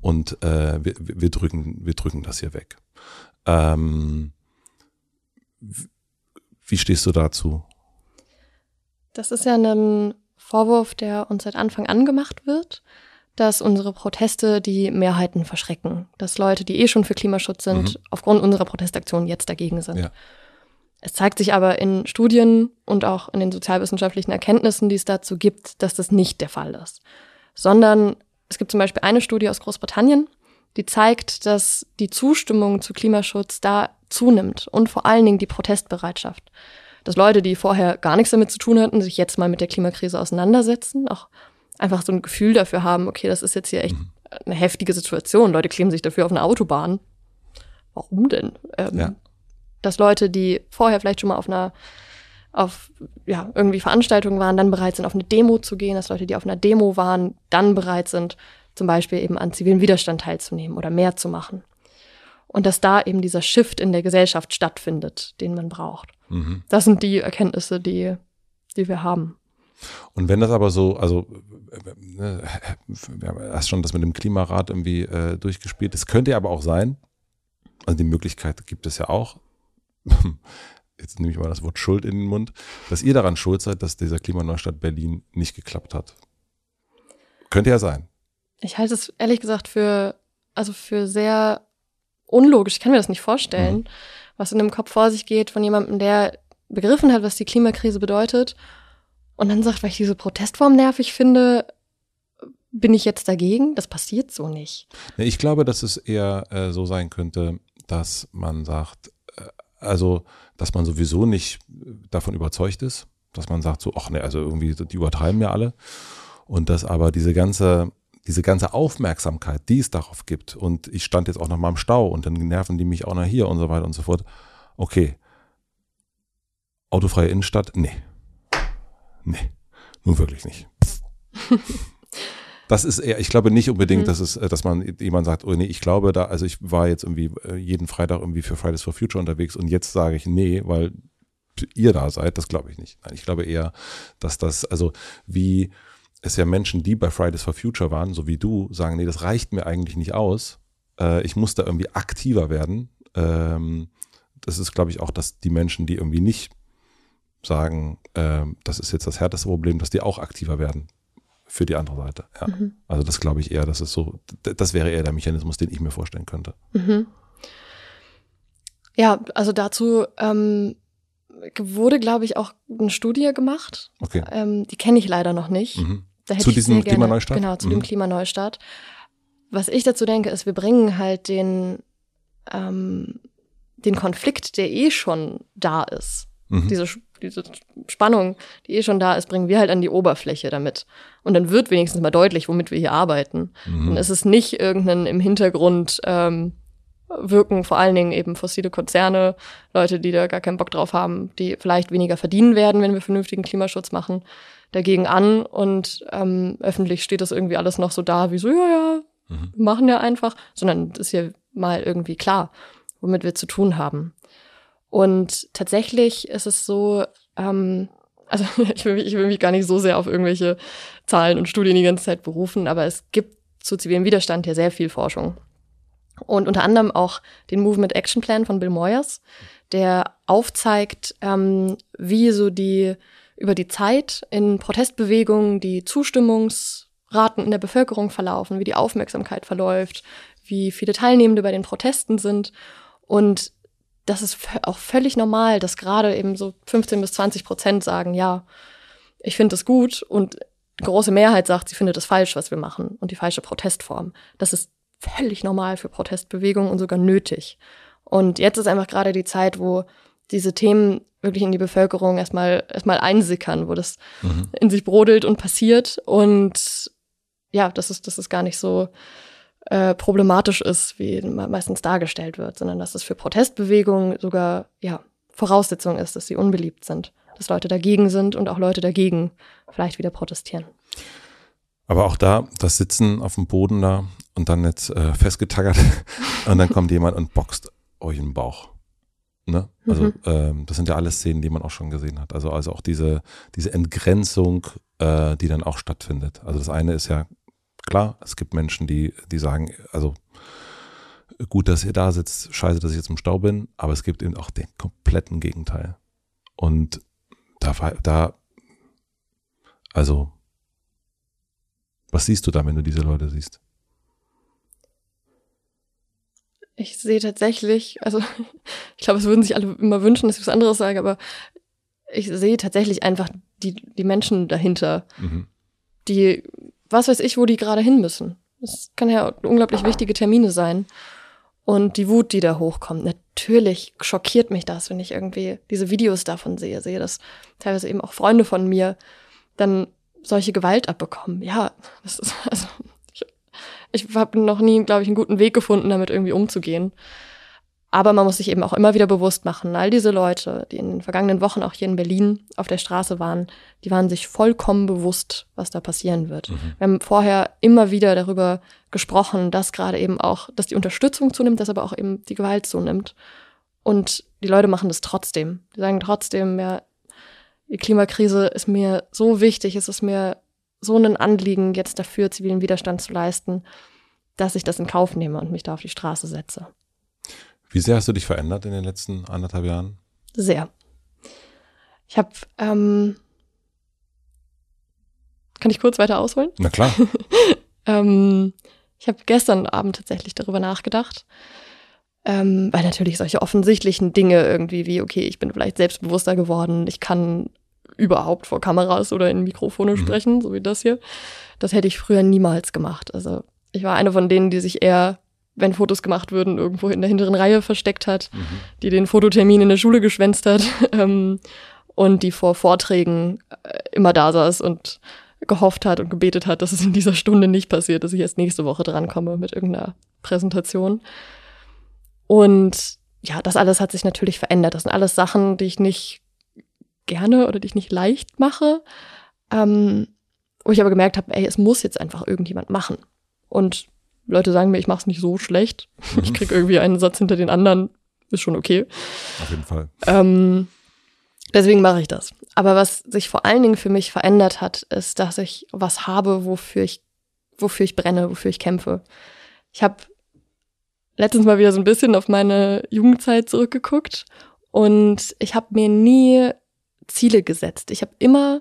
und äh, wir, wir drücken, wir drücken das hier weg. Ähm, wie stehst du dazu? Das ist ja ein Vorwurf, der uns seit Anfang an gemacht wird, dass unsere Proteste die Mehrheiten verschrecken, dass Leute, die eh schon für Klimaschutz sind, Mhm. aufgrund unserer Protestaktion jetzt dagegen sind. Ja. Es zeigt sich aber in Studien und auch in den sozialwissenschaftlichen Erkenntnissen, die es dazu gibt, dass das nicht der Fall ist. Sondern es gibt zum Beispiel eine Studie aus Großbritannien, die zeigt, dass die Zustimmung zu Klimaschutz da zunimmt und vor allen Dingen die Protestbereitschaft. Dass Leute, die vorher gar nichts damit zu tun hatten, sich jetzt mal mit der Klimakrise auseinandersetzen, auch einfach so ein Gefühl dafür haben, okay, das ist jetzt hier echt eine heftige Situation. Leute kleben sich dafür auf eine Autobahn. Warum denn? Ähm, Ja. Dass Leute, die vorher vielleicht schon mal auf einer auf ja, irgendwie Veranstaltungen waren, dann bereit sind, auf eine Demo zu gehen, dass Leute, die auf einer Demo waren, dann bereit sind, zum Beispiel eben an zivilen Widerstand teilzunehmen oder mehr zu machen. Und dass da eben dieser Shift in der Gesellschaft stattfindet, den man braucht. Mhm. Das sind die Erkenntnisse, die, die wir haben. Und wenn das aber so, also äh, äh, wir haben erst schon das mit dem Klimarat irgendwie äh, durchgespielt. Es könnte ja aber auch sein, also die Möglichkeit gibt es ja auch, [LAUGHS] jetzt nehme ich mal das Wort Schuld in den Mund, dass ihr daran schuld seid, dass dieser Klimaneustadt Berlin nicht geklappt hat. Könnte ja sein. Ich halte es ehrlich gesagt für, also für sehr unlogisch. Ich kann mir das nicht vorstellen, Mhm. was in dem Kopf vor sich geht von jemandem, der begriffen hat, was die Klimakrise bedeutet und dann sagt, weil ich diese Protestform nervig finde, bin ich jetzt dagegen? Das passiert so nicht. Ich glaube, dass es eher äh, so sein könnte, dass man sagt, äh, also, dass man sowieso nicht davon überzeugt ist, dass man sagt so, ach ne, also irgendwie, die übertreiben ja alle. Und dass aber diese ganze, diese ganze Aufmerksamkeit, die es darauf gibt, und ich stand jetzt auch noch mal im Stau und dann nerven die mich auch noch hier und so weiter und so fort. Okay. Autofreie Innenstadt? Nee. Nee. Nun wirklich nicht. Das ist eher, ich glaube nicht unbedingt, Mhm. dass es, äh, dass man jemand sagt, oh nee, ich glaube da, also ich war jetzt irgendwie äh, jeden Freitag irgendwie für Fridays for Future unterwegs und jetzt sage ich nee, weil ihr da seid, das glaube ich nicht. Nein, ich glaube eher, dass das, also wie es ja Menschen, die bei Fridays for Future waren, so wie du, sagen, nee, das reicht mir eigentlich nicht aus. Äh, ich muss da irgendwie aktiver werden. Ähm, das ist, glaube ich, auch, dass die Menschen, die irgendwie nicht sagen, äh, das ist jetzt das härteste Problem, dass die auch aktiver werden für die andere Seite. Ja. Mhm. Also das glaube ich eher, das ist so, das wäre eher der Mechanismus, den ich mir vorstellen könnte. Mhm. Ja, also dazu ähm, wurde, glaube ich, auch eine Studie gemacht. Okay. Ähm, die kenne ich leider noch nicht. Mhm. zu diesem gerne, Klimaneustart? Genau, zu mhm. dem Klimaneustart. Was ich dazu denke, ist, wir bringen halt den, ähm, den Konflikt, der eh schon da ist, mhm. diese, diese Spannung, die eh schon da ist, bringen wir halt an die Oberfläche damit. Und dann wird wenigstens mal deutlich, womit wir hier arbeiten. Mhm. Und es ist nicht irgendein im Hintergrund ähm, wirken vor allen Dingen eben fossile Konzerne, Leute, die da gar keinen Bock drauf haben, die vielleicht weniger verdienen werden, wenn wir vernünftigen Klimaschutz machen, dagegen an. Und ähm, öffentlich steht das irgendwie alles noch so da, wie so, ja, ja, mhm. wir machen ja einfach, sondern es ist ja mal irgendwie klar, womit wir zu tun haben. Und tatsächlich ist es so, ähm, also [LAUGHS] ich will, mich, ich will mich gar nicht so sehr auf irgendwelche Zahlen und Studien die ganze Zeit berufen, aber es gibt zu zivilem Widerstand ja sehr viel Forschung. Und unter anderem auch den Movement Action Plan von Bill Moyers, der aufzeigt, ähm, wie so die über die Zeit in Protestbewegungen die Zustimmungsraten in der Bevölkerung verlaufen, wie die Aufmerksamkeit verläuft, wie viele Teilnehmende bei den Protesten sind. Und das ist auch völlig normal, dass gerade eben so 15 bis 20 Prozent sagen, ja, ich finde das gut und die große Mehrheit sagt, sie findet es falsch, was wir machen und die falsche Protestform. Das ist völlig normal für Protestbewegungen und sogar nötig. Und jetzt ist einfach gerade die Zeit, wo diese Themen wirklich in die Bevölkerung erstmal erstmal einsickern, wo das mhm. in sich brodelt und passiert und ja, das ist das ist gar nicht so äh, problematisch ist, wie meistens dargestellt wird, sondern dass es für Protestbewegungen sogar ja Voraussetzung ist, dass sie unbeliebt sind, dass Leute dagegen sind und auch Leute dagegen vielleicht wieder protestieren. Aber auch da, das Sitzen auf dem Boden da und dann jetzt äh, festgetaggert [LAUGHS] und dann kommt jemand und boxt euch in den Bauch. Ne? Also mhm. ähm, das sind ja alles Szenen, die man auch schon gesehen hat. Also, also auch diese, diese Entgrenzung, äh, die dann auch stattfindet. Also das eine ist ja klar, es gibt Menschen, die, die sagen, also gut, dass ihr da sitzt, scheiße, dass ich jetzt im Stau bin, aber es gibt eben auch den kompletten Gegenteil. Und da, da, also, was siehst du da, wenn du diese Leute siehst? Ich sehe tatsächlich, also [LAUGHS] ich glaube, es würden sich alle immer wünschen, dass ich was anderes sage, aber ich sehe tatsächlich einfach die, die Menschen dahinter, mhm. die, was weiß ich, wo die gerade hin müssen. Das kann ja unglaublich wichtige Termine sein. Und die Wut, die da hochkommt, natürlich schockiert mich das, wenn ich irgendwie diese Videos davon sehe, sehe, dass teilweise eben auch Freunde von mir dann solche Gewalt abbekommen. Ja, das ist [LAUGHS] also ich habe noch nie, glaube ich, einen guten Weg gefunden, damit irgendwie umzugehen. Aber man muss sich eben auch immer wieder bewusst machen, all diese Leute, die in den vergangenen Wochen auch hier in Berlin auf der Straße waren, die waren sich vollkommen bewusst, was da passieren wird. Mhm. Wir haben vorher immer wieder darüber gesprochen, dass gerade eben auch, dass die Unterstützung zunimmt, dass aber auch eben die Gewalt zunimmt. Und die Leute machen das trotzdem. Die sagen trotzdem, ja, die Klimakrise ist mir so wichtig, es ist mir so ein Anliegen, jetzt dafür zivilen Widerstand zu leisten, dass ich das in Kauf nehme und mich da auf die Straße setze. Wie sehr hast du dich verändert in den letzten anderthalb Jahren? Sehr. Ich habe, ähm, kann ich kurz weiter ausholen? Na klar. [LAUGHS] ähm, ich habe gestern Abend tatsächlich darüber nachgedacht, ähm, weil natürlich solche offensichtlichen Dinge irgendwie wie, okay, ich bin vielleicht selbstbewusster geworden, ich kann überhaupt vor Kameras oder in Mikrofone mhm. sprechen, so wie das hier. Das hätte ich früher niemals gemacht. Also ich war eine von denen, die sich eher, wenn Fotos gemacht würden, irgendwo in der hinteren Reihe versteckt hat, mhm. die den Fototermin in der Schule geschwänzt hat [LAUGHS] ähm, und die vor Vorträgen äh, immer da saß und gehofft hat und gebetet hat, dass es in dieser Stunde nicht passiert, dass ich erst nächste Woche drankomme mit irgendeiner Präsentation. Und ja, das alles hat sich natürlich verändert. Das sind alles Sachen, die ich nicht gerne oder die ich nicht leicht mache, ähm, wo ich aber gemerkt habe, ey, es muss jetzt einfach irgendjemand machen. Und Leute sagen mir, ich mache es nicht so schlecht. Mhm. [LAUGHS] Ich krieg irgendwie einen Satz hinter den anderen, ist schon okay. Auf jeden Fall. Ähm, deswegen mache ich das. Aber was sich vor allen Dingen für mich verändert hat, ist, dass ich was habe, wofür ich, wofür ich brenne, wofür ich kämpfe. Ich habe letztens mal wieder so ein bisschen auf meine Jugendzeit zurückgeguckt und ich habe mir nie Ziele gesetzt. Ich habe immer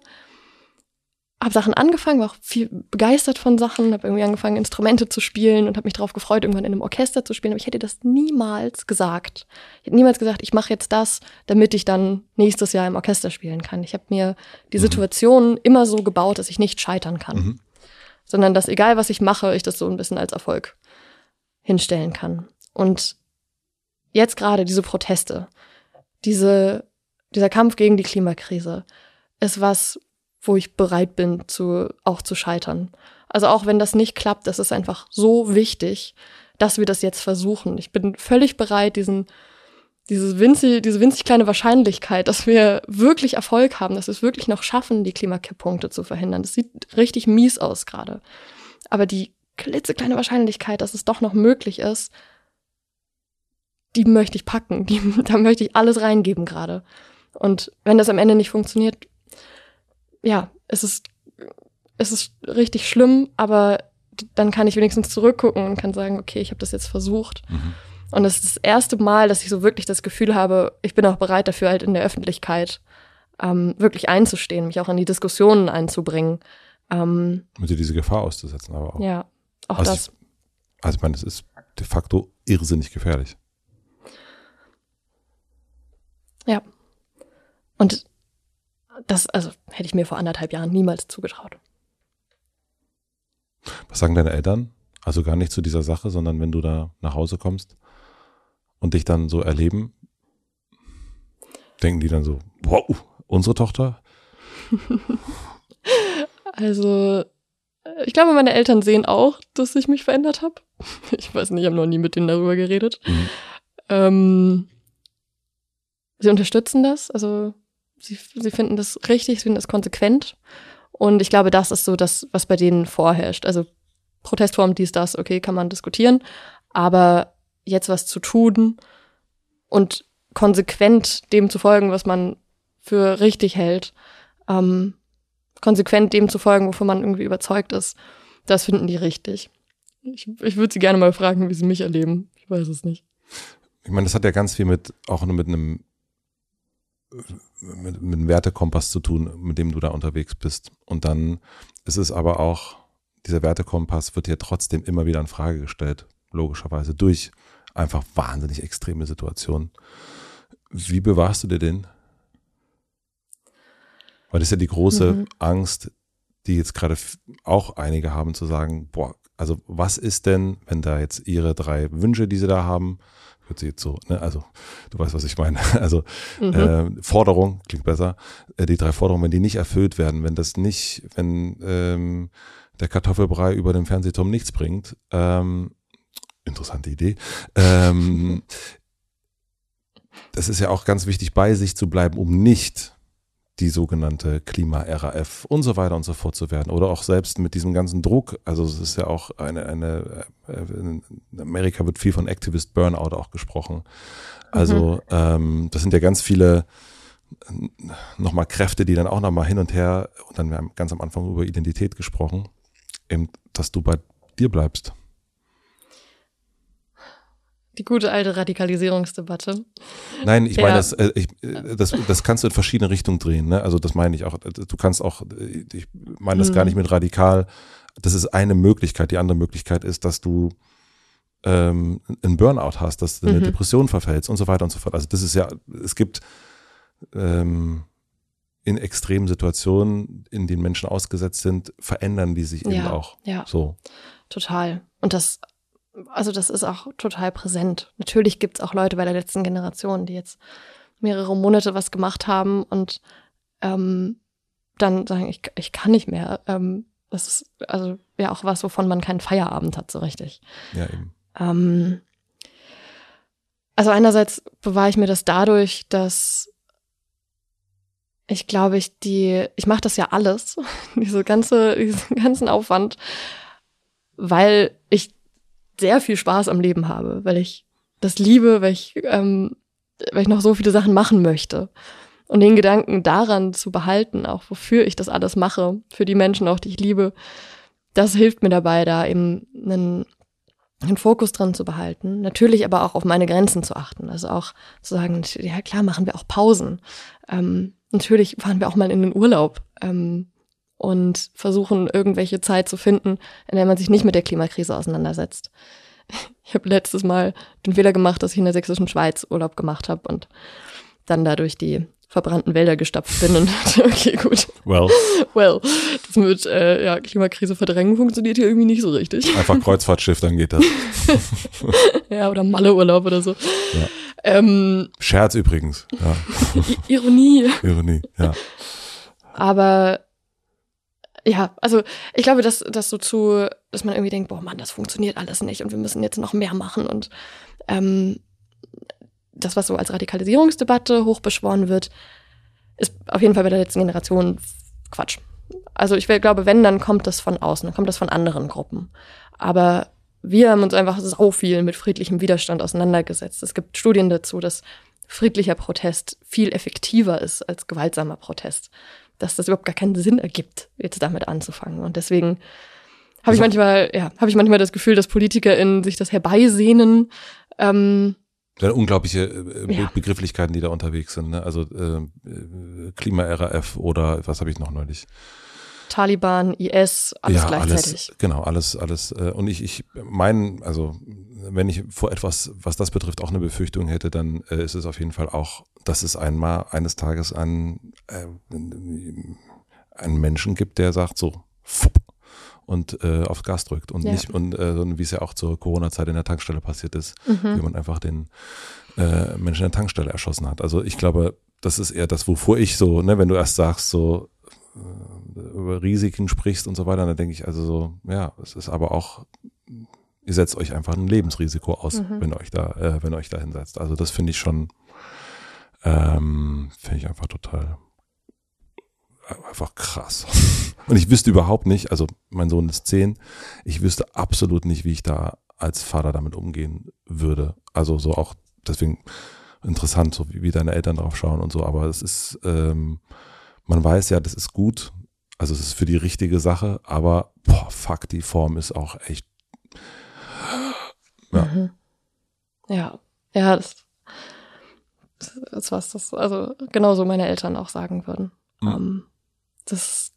habe Sachen angefangen, war auch viel begeistert von Sachen, habe irgendwie angefangen, Instrumente zu spielen und habe mich darauf gefreut, irgendwann in einem Orchester zu spielen. Aber ich hätte das niemals gesagt. Ich hätte niemals gesagt, ich mache jetzt das, damit ich dann nächstes Jahr im Orchester spielen kann. Ich habe mir die mhm. Situation immer so gebaut, dass ich nicht scheitern kann. Mhm. Sondern dass egal, was ich mache, ich das so ein bisschen als Erfolg hinstellen kann. Und jetzt gerade diese Proteste, diese, dieser Kampf gegen die Klimakrise ist was, wo ich bereit bin, zu, auch zu scheitern. Also auch wenn das nicht klappt, das ist einfach so wichtig, dass wir das jetzt versuchen. Ich bin völlig bereit, diesen, diese winzig, diese winzig kleine Wahrscheinlichkeit, dass wir wirklich Erfolg haben, dass wir es wirklich noch schaffen, die Klimakipppunkte zu verhindern. Das sieht richtig mies aus gerade. Aber die klitzekleine Wahrscheinlichkeit, dass es doch noch möglich ist, die möchte ich packen. Die, [LAUGHS] da möchte ich alles reingeben gerade. Und wenn das am Ende nicht funktioniert, ja, es ist, es ist richtig schlimm, aber dann kann ich wenigstens zurückgucken und kann sagen, okay, ich habe das jetzt versucht. Mhm. Und es ist das erste Mal, dass ich so wirklich das Gefühl habe, ich bin auch bereit dafür, halt in der Öffentlichkeit ähm, wirklich einzustehen, mich auch in die Diskussionen einzubringen. Ähm, Mit dir diese Gefahr auszusetzen, aber auch. Ja, auch also das. Ich, also ich meine, es ist de facto irrsinnig gefährlich. Ja. Und das, also hätte ich mir vor anderthalb Jahren niemals zugetraut. Was sagen deine Eltern? Also gar nicht zu dieser Sache, sondern wenn du da nach Hause kommst und dich dann so erleben, denken die dann so, wow, unsere Tochter? [LAUGHS] also, ich glaube, meine Eltern sehen auch, dass ich mich verändert habe. [LAUGHS] Ich weiß nicht, ich habe noch nie mit denen darüber geredet. Mhm. Ähm, sie unterstützen das, also sie, sie finden das richtig, sie finden das konsequent. Und ich glaube, das ist so das, was bei denen vorherrscht. Also Protestform, dies, das, okay, kann man diskutieren. Aber jetzt was zu tun und konsequent dem zu folgen, was man für richtig hält, ähm, konsequent dem zu folgen, wovon man irgendwie überzeugt ist, das finden die richtig. Ich, ich würde sie gerne mal fragen, wie sie mich erleben. Ich weiß es nicht. Ich meine, das hat ja ganz viel mit auch nur mit einem mit, mit einem Wertekompass zu tun, mit dem du da unterwegs bist. Und dann ist es aber auch, dieser Wertekompass wird dir trotzdem immer wieder in Frage gestellt, logischerweise, durch einfach wahnsinnig extreme Situationen. Wie bewahrst du dir den? Weil das ist ja die große mhm. Angst, die jetzt gerade auch einige haben, zu sagen, boah, also was ist denn, wenn da jetzt ihre drei Wünsche, die sie da haben, hört sich jetzt so, ne? also du weißt, was ich meine. [LAUGHS] Also mhm. äh, Forderung klingt besser. Äh, die drei Forderungen, wenn die nicht erfüllt werden, wenn das nicht, wenn ähm, der Kartoffelbrei über dem Fernsehturm nichts bringt, ähm, interessante Idee. Ähm, [LAUGHS] das ist ja auch ganz wichtig, bei sich zu bleiben, um nicht die sogenannte Klima-RAF und so weiter und so fort zu werden. Oder auch selbst mit diesem ganzen Druck, also es ist ja auch eine, eine äh, in Amerika wird viel von Activist Burnout auch gesprochen. Also mhm. ähm, das sind ja ganz viele nochmal Kräfte, die dann auch nochmal hin und her, und dann wir haben ganz am Anfang über Identität gesprochen, eben, dass du bei dir bleibst die gute alte Radikalisierungsdebatte. Nein, ich ja. meine, das, äh, ich, äh, das, das kannst du in verschiedene Richtungen drehen. Ne? Also das meine ich auch. Du kannst auch, äh, ich meine das mhm. gar nicht mit radikal. Das ist eine Möglichkeit. Die andere Möglichkeit ist, dass du ähm, einen Burnout hast, dass du eine mhm. Depression verfällst und so weiter und so fort. Also das ist ja, es gibt ähm, in extremen Situationen, in denen Menschen ausgesetzt sind, verändern die sich ja, eben auch. Ja, so. total. Und das also das ist auch total präsent. Natürlich gibt es auch Leute bei der letzten Generation, die jetzt mehrere Monate was gemacht haben und ähm, dann sagen, ich, ich kann nicht mehr. Ähm, das ist also ja auch was, wovon man keinen Feierabend hat, so richtig. Ja, eben. Ähm, also einerseits bewahre ich mir das dadurch, dass ich glaube, ich die, ich mache das ja alles, [LAUGHS] diese ganze, diesen ganzen Aufwand, weil ich sehr viel Spaß am Leben habe, weil ich das liebe, weil ich, ähm, weil ich noch so viele Sachen machen möchte. Und den Gedanken daran zu behalten, auch wofür ich das alles mache, für die Menschen auch, die ich liebe, das hilft mir dabei, da eben einen, den Fokus dran zu behalten, natürlich aber auch auf meine Grenzen zu achten. Also auch zu sagen, ja klar, machen wir auch Pausen. Ähm, natürlich fahren wir auch mal in den Urlaub ähm, und versuchen irgendwelche Zeit zu finden, in der man sich nicht mit der Klimakrise auseinandersetzt. Ich habe letztes Mal den Fehler gemacht, dass ich in der sächsischen Schweiz Urlaub gemacht habe und dann dadurch die verbrannten Wälder gestapft bin und [LAUGHS] dachte, okay, gut. Well. [LAUGHS] Well, das mit äh, ja, Klimakrise verdrängen funktioniert hier irgendwie nicht so richtig. Einfach Kreuzfahrtschiff, dann geht das. [LAUGHS] ja, oder Malleurlaub oder so. Ja. Ähm, Scherz übrigens. Ja. Ironie. Ironie, ja. Aber ja, also ich glaube, dass das so zu, dass man irgendwie denkt, boah Mann, das funktioniert alles nicht und wir müssen jetzt noch mehr machen und ähm, das, was so als Radikalisierungsdebatte hochbeschworen wird, ist auf jeden Fall bei der letzten Generation Quatsch. Also ich glaube, wenn, dann kommt das von außen, dann kommt das von anderen Gruppen. Aber wir haben uns einfach so viel mit friedlichem Widerstand auseinandergesetzt. Es gibt Studien dazu, dass friedlicher Protest viel effektiver ist als gewaltsamer Protest. Dass das überhaupt gar keinen Sinn ergibt, jetzt damit anzufangen. Und deswegen habe ich also manchmal, ja, habe ich manchmal das Gefühl, dass PolitikerInnen sich das herbeisehnen, ähm, ja, unglaubliche äh, ja. Begrifflichkeiten, die da unterwegs sind. Ne? Also äh, äh Klima-RAF oder was habe ich noch neulich? Taliban, IS, alles ja, gleichzeitig. Alles, genau, alles, alles. Äh, und ich, ich mein, also wenn ich vor etwas, was das betrifft, auch eine Befürchtung hätte, dann äh, ist es auf jeden Fall auch, dass es einmal eines Tages einen, äh, einen Menschen gibt, der sagt so, fupp, und äh, aufs Gas drückt und ja. nicht und äh, wie es ja auch zur Corona-Zeit in der Tankstelle passiert ist, mhm. wie man einfach den äh, Menschen in der Tankstelle erschossen hat. Also ich glaube, das ist eher das, wovor ich so, ne, wenn du erst sagst, so äh, über Risiken sprichst und so weiter, dann denke ich also so, ja, es ist aber auch, ihr setzt euch einfach ein Lebensrisiko aus, mhm. wenn ihr euch da, äh, wenn ihr euch da hinsetzt. Also das finde ich schon, ähm, finde ich einfach total einfach krass. [LAUGHS] Und ich wüsste überhaupt nicht, also mein Sohn ist zehn, ich wüsste absolut nicht, wie ich da als Vater damit umgehen würde. Also so auch deswegen interessant, so wie, wie deine Eltern drauf schauen und so. Aber es ist, ähm, man weiß ja, das ist gut. Also es ist für die richtige Sache, aber boah, fuck, die Form ist auch echt. Ja. Mhm. Ja, ja, das, das ist was, das, also genauso meine Eltern auch sagen würden. Mhm. Um, ähm, das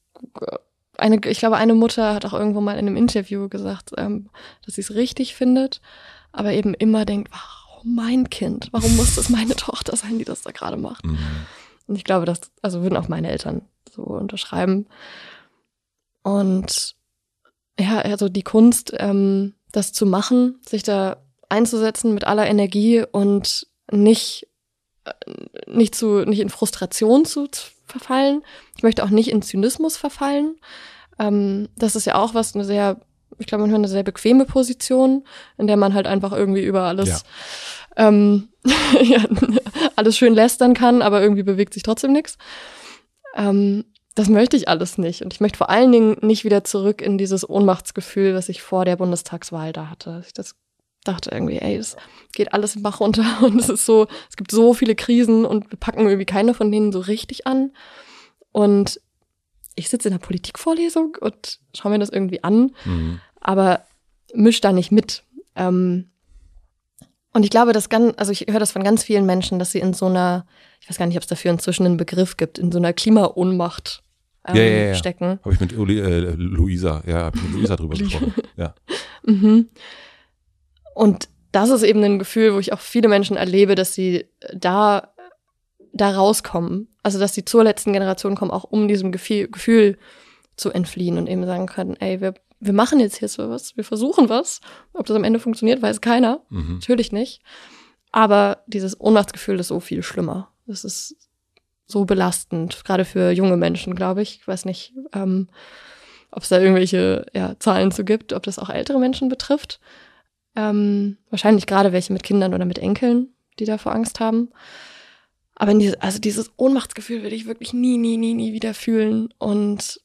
eine, ich glaube, eine Mutter hat auch irgendwo mal in einem Interview gesagt, ähm, dass sie es richtig findet, aber eben immer denkt, warum mein Kind? Warum muss das meine [LAUGHS] Tochter sein, die das da gerade macht? Mhm. Und ich glaube, das, also würden auch meine Eltern so unterschreiben. Und ja, also die Kunst, ähm, das zu machen, sich da einzusetzen mit aller Energie und nicht, äh, nicht zu, nicht in Frustration zu verfallen. Ich möchte auch nicht in Zynismus verfallen. Ähm, das ist ja auch was, eine sehr, ich glaube, man hört eine sehr bequeme Position, in der man halt einfach irgendwie über alles, ja. Ähm, [LAUGHS] ja, alles schön lästern kann, aber irgendwie bewegt sich trotzdem nichts. Ähm, das möchte ich alles nicht. Und ich möchte vor allen Dingen nicht wieder zurück in dieses Ohnmachtsgefühl, was ich vor der Bundestagswahl da hatte. Ich das dachte irgendwie, ey, es geht alles im Bach runter [LAUGHS] und es ist so, es gibt so viele Krisen und wir packen irgendwie keine von denen so richtig an. Und ich sitze in der Politikvorlesung und schaue mir das irgendwie an, mhm. aber misch da nicht mit. Ähm, und ich glaube, dass ganz, also ich höre das von ganz vielen Menschen, dass sie in so einer, ich weiß gar nicht, ob es dafür inzwischen einen Begriff gibt, in so einer Klimaohnmacht ähm, ja, ja, ja. stecken. Habe ich mit Uli, äh, Luisa, ja, habe ich mit Luisa drüber [LAUGHS] gesprochen. Ja. mhm. Und das ist eben ein Gefühl, wo ich auch viele Menschen erlebe, dass sie da, da rauskommen. Also, dass sie zur letzten Generation kommen, auch um diesem Gefühl, Gefühl zu entfliehen und eben sagen können, ey, wir, wir machen jetzt hier so was, wir versuchen was. Ob das am Ende funktioniert, weiß keiner. Mhm. Natürlich nicht. Aber dieses Ohnmachtsgefühl ist so viel schlimmer. Das ist so belastend, gerade für junge Menschen, glaube ich. Ich weiß nicht, ähm, ob es da irgendwelche ja, Zahlen zu gibt, ob das auch ältere Menschen betrifft. Ähm, wahrscheinlich gerade welche mit Kindern oder mit Enkeln, die davor Angst haben. Aber diese, also dieses Ohnmachtsgefühl will ich wirklich nie, nie, nie, nie wieder fühlen. Und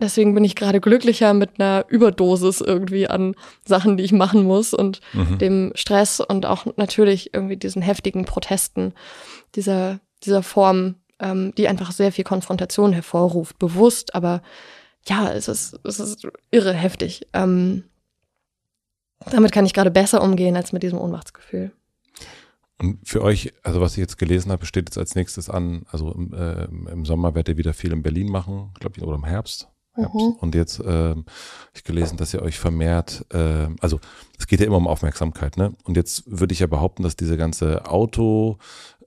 deswegen bin ich gerade glücklicher mit einer Überdosis irgendwie an Sachen, die ich machen muss und mhm. dem Stress und auch natürlich irgendwie diesen heftigen Protesten dieser, dieser Form, ähm, die einfach sehr viel Konfrontation hervorruft, bewusst, aber ja, es ist, es ist irre heftig. Ähm, damit kann ich gerade besser umgehen als mit diesem Ohnmachtsgefühl. Und für euch, also was ich jetzt gelesen habe, steht jetzt als nächstes an, also im, äh, im Sommer werdet ihr wieder viel in Berlin machen, glaube ich, oder im Herbst. Herbst. Mhm. Und jetzt äh, ich gelesen, dass ihr euch vermehrt, äh, also es geht ja immer um Aufmerksamkeit, ne? Und jetzt würde ich ja behaupten, dass diese ganze Auto,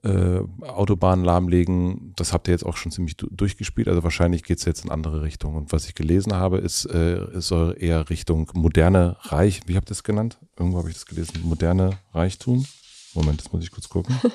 äh, Autobahn lahmlegen, das habt ihr jetzt auch schon ziemlich durchgespielt. Also wahrscheinlich geht es jetzt in andere Richtungen. Und was ich gelesen habe, ist, äh, es soll eher Richtung moderne Reich, wie habt ihr es genannt? Irgendwo habe ich das gelesen, moderne Reichtum. Moment, das muss ich kurz gucken. [LAUGHS]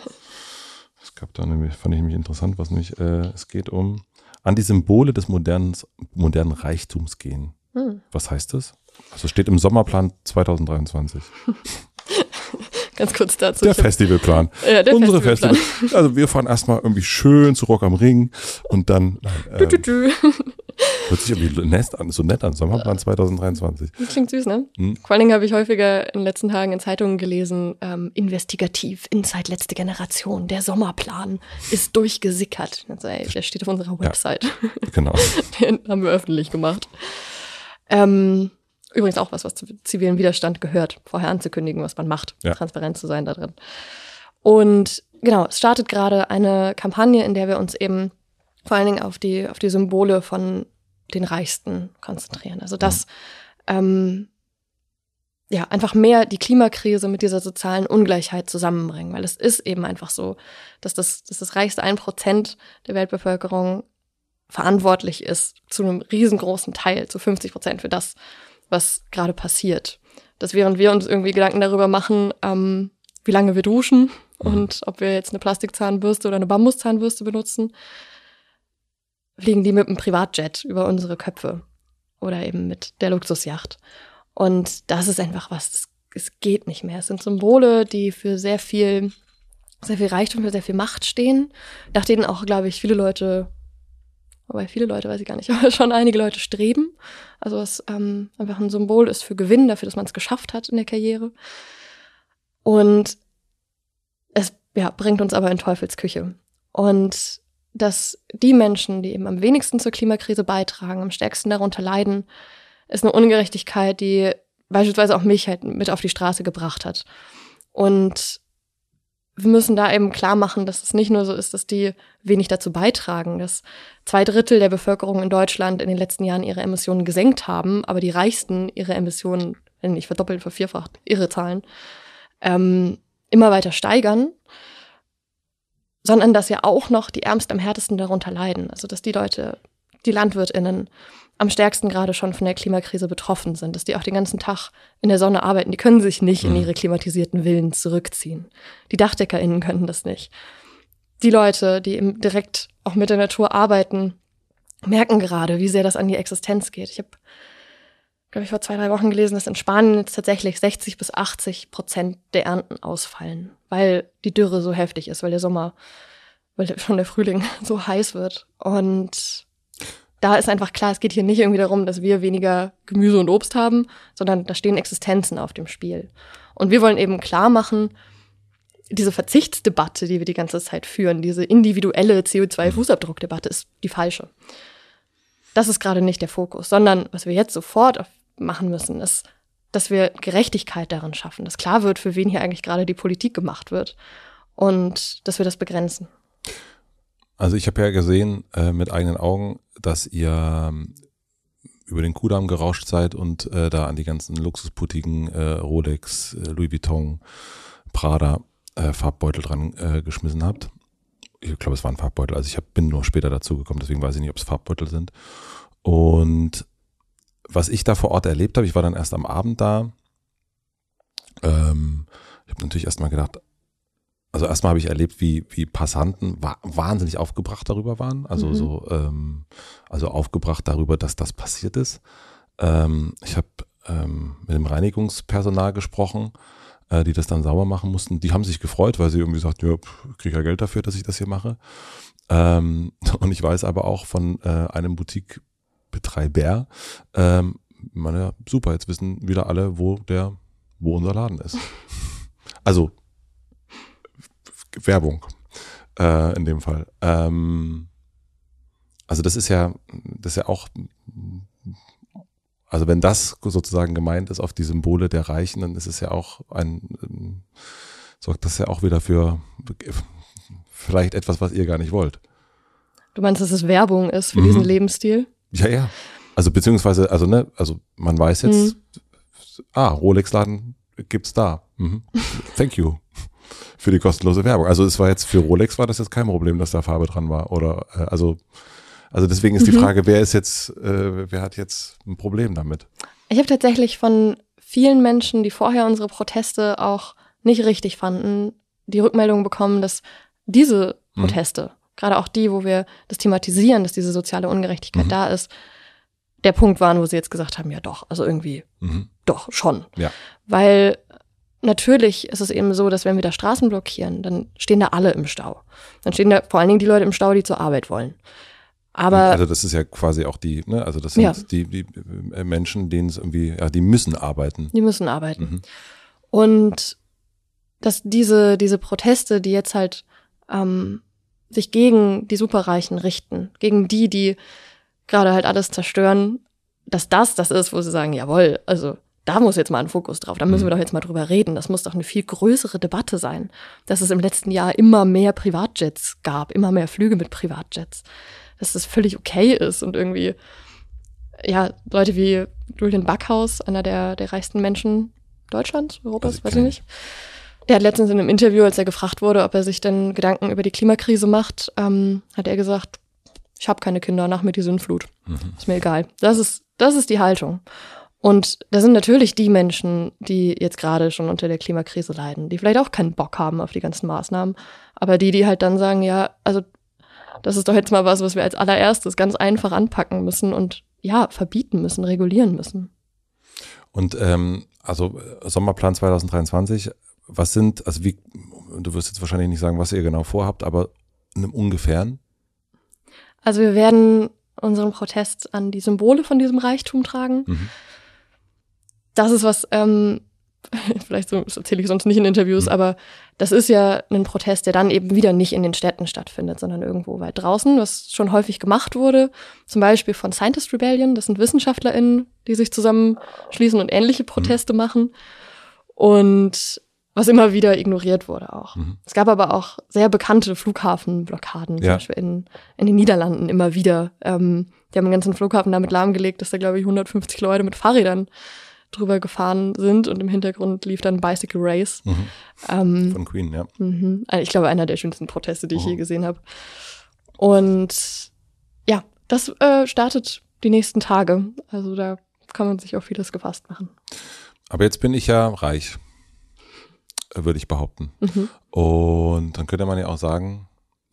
Es gab da nämlich, fand ich nämlich interessant, was nämlich, äh, es geht um an die Symbole des modernen, modernen Reichtums gehen. Hm. Was heißt das? Also steht im Sommerplan 2023. [LAUGHS] Ganz kurz dazu. Der Festivalplan. Ja, der Unsere Festivalplan. Festival. Also wir fahren erstmal irgendwie schön zu Rock am Ring und dann. Äh, du, du, du. Hört sich irgendwie nett an, so nett an. Sommerplan 2023. Das klingt süß, ne? Hm. Vor allen Dingen habe ich häufiger in den letzten Tagen in Zeitungen gelesen, ähm, investigativ, Inside letzte Generation, der Sommerplan ist durchgesickert. Also, ey, der steht auf unserer Website. Ja, [LAUGHS] genau. [LAUGHS] Den haben wir öffentlich gemacht. Ähm, übrigens auch was, was zu zivilen Widerstand gehört, vorher anzukündigen, was man macht, ja. transparent zu sein da drin. Und genau, es startet gerade eine Kampagne, in der wir uns eben vor allen Dingen auf die, auf die Symbole von den Reichsten konzentrieren. Also dass ähm, ja einfach mehr die Klimakrise mit dieser sozialen Ungleichheit zusammenbringen, weil es ist eben einfach so, dass das, dass das reichste ein Prozent der Weltbevölkerung verantwortlich ist zu einem riesengroßen Teil, zu 50 Prozent für das, was gerade passiert. Dass während wir uns irgendwie Gedanken darüber machen, ähm, wie lange wir duschen mhm. und ob wir jetzt eine Plastikzahnbürste oder eine Bambuszahnbürste benutzen, fliegen die mit einem Privatjet über unsere Köpfe oder eben mit der Luxusjacht. Und das ist einfach was, es geht nicht mehr. Es sind Symbole, die für sehr viel, sehr viel Reichtum, für sehr viel Macht stehen, nach denen auch, glaube ich, viele Leute, wobei viele Leute weiß ich gar nicht, [LAUGHS] aber schon einige Leute streben. Also was ähm, einfach ein Symbol ist für Gewinn, dafür, dass man es geschafft hat in der Karriere. Und es ja, bringt uns aber in Teufelsküche. Und dass die Menschen, die eben am wenigsten zur Klimakrise beitragen, am stärksten darunter leiden, ist eine Ungerechtigkeit, die beispielsweise auch mich halt mit auf die Straße gebracht hat. Und wir müssen da eben klar machen, dass es nicht nur so ist, dass die wenig dazu beitragen, dass zwei Drittel der Bevölkerung in Deutschland in den letzten Jahren ihre Emissionen gesenkt haben, aber die Reichsten ihre Emissionen, wenn nicht verdoppelt, vervierfacht, ihre Zahlen, ähm, immer weiter steigern sondern dass ja auch noch die Ärmsten am härtesten darunter leiden. Also dass die Leute, die LandwirtInnen, am stärksten gerade schon von der Klimakrise betroffen sind, dass die auch den ganzen Tag in der Sonne arbeiten, die können sich nicht in mhm. ihre klimatisierten Villen zurückziehen. Die DachdeckerInnen können das nicht. Die Leute, die eben direkt auch mit der Natur arbeiten, merken gerade, wie sehr das an die Existenz geht. Ich habe, glaube ich, vor zwei, drei Wochen gelesen, dass in Spanien jetzt tatsächlich 60 bis 80 Prozent der Ernten ausfallen weil die Dürre so heftig ist, weil der Sommer, weil schon der Frühling [LAUGHS] so heiß wird. Und da ist einfach klar, es geht hier nicht irgendwie darum, dass wir weniger Gemüse und Obst haben, sondern da stehen Existenzen auf dem Spiel. Und wir wollen eben klar machen, diese Verzichtsdebatte, die wir die ganze Zeit führen, diese individuelle CO2-Fußabdruckdebatte ist die falsche. Das ist gerade nicht der Fokus, sondern was wir jetzt sofort machen müssen, ist dass wir Gerechtigkeit darin schaffen, dass klar wird, für wen hier eigentlich gerade die Politik gemacht wird und dass wir das begrenzen. Also ich habe ja gesehen äh, mit eigenen Augen, dass ihr ähm, über den Kudamm gerauscht seid und äh, da an die ganzen Luxusputigen äh, Rolex, äh, Louis Vuitton, Prada äh, Farbbeutel dran äh, geschmissen habt. Ich glaube, es waren Farbbeutel. Also ich hab, bin nur später dazu gekommen, deswegen weiß ich nicht, ob es Farbbeutel sind. Und was ich da vor Ort erlebt habe, ich war dann erst am Abend da. Ähm, ich habe natürlich erstmal gedacht, also erstmal habe ich erlebt, wie, wie Passanten wahnsinnig aufgebracht darüber waren. Also mhm. so, ähm, also aufgebracht darüber, dass das passiert ist. Ähm, ich habe ähm, mit dem Reinigungspersonal gesprochen, äh, die das dann sauber machen mussten. Die haben sich gefreut, weil sie irgendwie sagten, ja, kriege ja Geld dafür, dass ich das hier mache. Ähm, [LAUGHS] und ich weiß aber auch von äh, einem Boutique Betreiber, ähm, meine, super, jetzt wissen wieder alle, wo der, wo unser Laden ist. [LAUGHS] Also Werbung äh, in dem Fall. Ähm, also das ist ja, das ist ja auch Also wenn das sozusagen gemeint ist auf die Symbole der Reichen, dann ist es ja auch ein, ähm, sorgt das ja auch wieder für vielleicht etwas, was ihr gar nicht wollt. Du meinst, dass es Werbung ist für mhm. diesen Lebensstil? Ja, ja. Also beziehungsweise, also ne, also man weiß jetzt, mhm. ah, Rolex-Laden gibt's da. Mhm. [LAUGHS] Thank you [LAUGHS] für die kostenlose Werbung. Also es war jetzt für Rolex war das jetzt kein Problem, dass da Farbe dran war. Oder äh, also, also deswegen ist mhm. die Frage, wer ist jetzt, äh, wer hat jetzt ein Problem damit? Ich habe tatsächlich von vielen Menschen, die vorher unsere Proteste auch nicht richtig fanden, die Rückmeldung bekommen, dass diese mhm. Proteste. Gerade auch die, wo wir das thematisieren, dass diese soziale Ungerechtigkeit mhm. da ist, der Punkt waren, wo sie jetzt gesagt haben, ja doch, also irgendwie mhm. doch schon. Ja. Weil natürlich ist es eben so, dass wenn wir da Straßen blockieren, dann stehen da alle im Stau. Dann stehen da vor allen Dingen die Leute im Stau, die zur Arbeit wollen. Aber also das ist ja quasi auch die, ne, also das sind ja. die, die äh, Menschen, denen es irgendwie, ja, die müssen arbeiten. Die müssen arbeiten. Mhm. Und dass diese, diese Proteste, die jetzt halt ähm, sich gegen die Superreichen richten, gegen die, die gerade halt alles zerstören, dass das das ist, wo sie sagen, jawohl, also da muss jetzt mal ein Fokus drauf, da müssen wir mhm. doch jetzt mal drüber reden. Das muss doch eine viel größere Debatte sein, dass es im letzten Jahr immer mehr Privatjets gab, immer mehr Flüge mit Privatjets, dass das völlig okay ist und irgendwie, ja, Leute wie Julian Backhaus, einer der, der reichsten Menschen Deutschlands, Europas, also weiß ich nicht. Der hat letztens in einem Interview, als er gefragt wurde, ob er sich denn Gedanken über die Klimakrise macht, ähm, hat er gesagt, ich habe keine Kinder, nach mir die Sündflut. Mhm. Ist mir egal. Das ist, das ist die Haltung. Und da sind natürlich die Menschen, die jetzt gerade schon unter der Klimakrise leiden, die vielleicht auch keinen Bock haben auf die ganzen Maßnahmen, aber die, die halt dann sagen, ja, also das ist doch jetzt mal was, was wir als allererstes ganz einfach anpacken müssen und ja, verbieten müssen, regulieren müssen. Und ähm, also Sommerplan 2023, was sind, also wie, du wirst jetzt wahrscheinlich nicht sagen, was ihr genau vorhabt, aber in einem ungefähren? Also wir werden unseren Protest an die Symbole von diesem Reichtum tragen. Mhm. Das ist was, ähm, [LAUGHS] vielleicht so, das erzähle ich sonst nicht in Interviews, mhm. aber das ist ja ein Protest, der dann eben wieder nicht in den Städten stattfindet, sondern irgendwo weit draußen, was schon häufig gemacht wurde. Zum Beispiel von Scientist Rebellion, das sind WissenschaftlerInnen, die sich zusammenschließen und ähnliche Proteste mhm. machen. Und was immer wieder ignoriert wurde auch. Mhm. Es gab aber auch sehr bekannte Flughafenblockaden, ja. zum Beispiel in, in den Niederlanden immer wieder. Ähm, die haben den ganzen Flughafen damit lahmgelegt, dass da, glaube ich, 150 Leute mit Fahrrädern drüber gefahren sind und im Hintergrund lief dann Bicycle Race. Mhm. Ähm, Von Queen, ja. Mhm. Ich glaube, einer der schönsten Proteste, die ich je oh. gesehen habe. Und ja, das äh, startet die nächsten Tage. Also da kann man sich auf vieles gefasst machen. Aber jetzt bin ich ja reich würde ich behaupten. Mhm. Und dann könnte man ja auch sagen,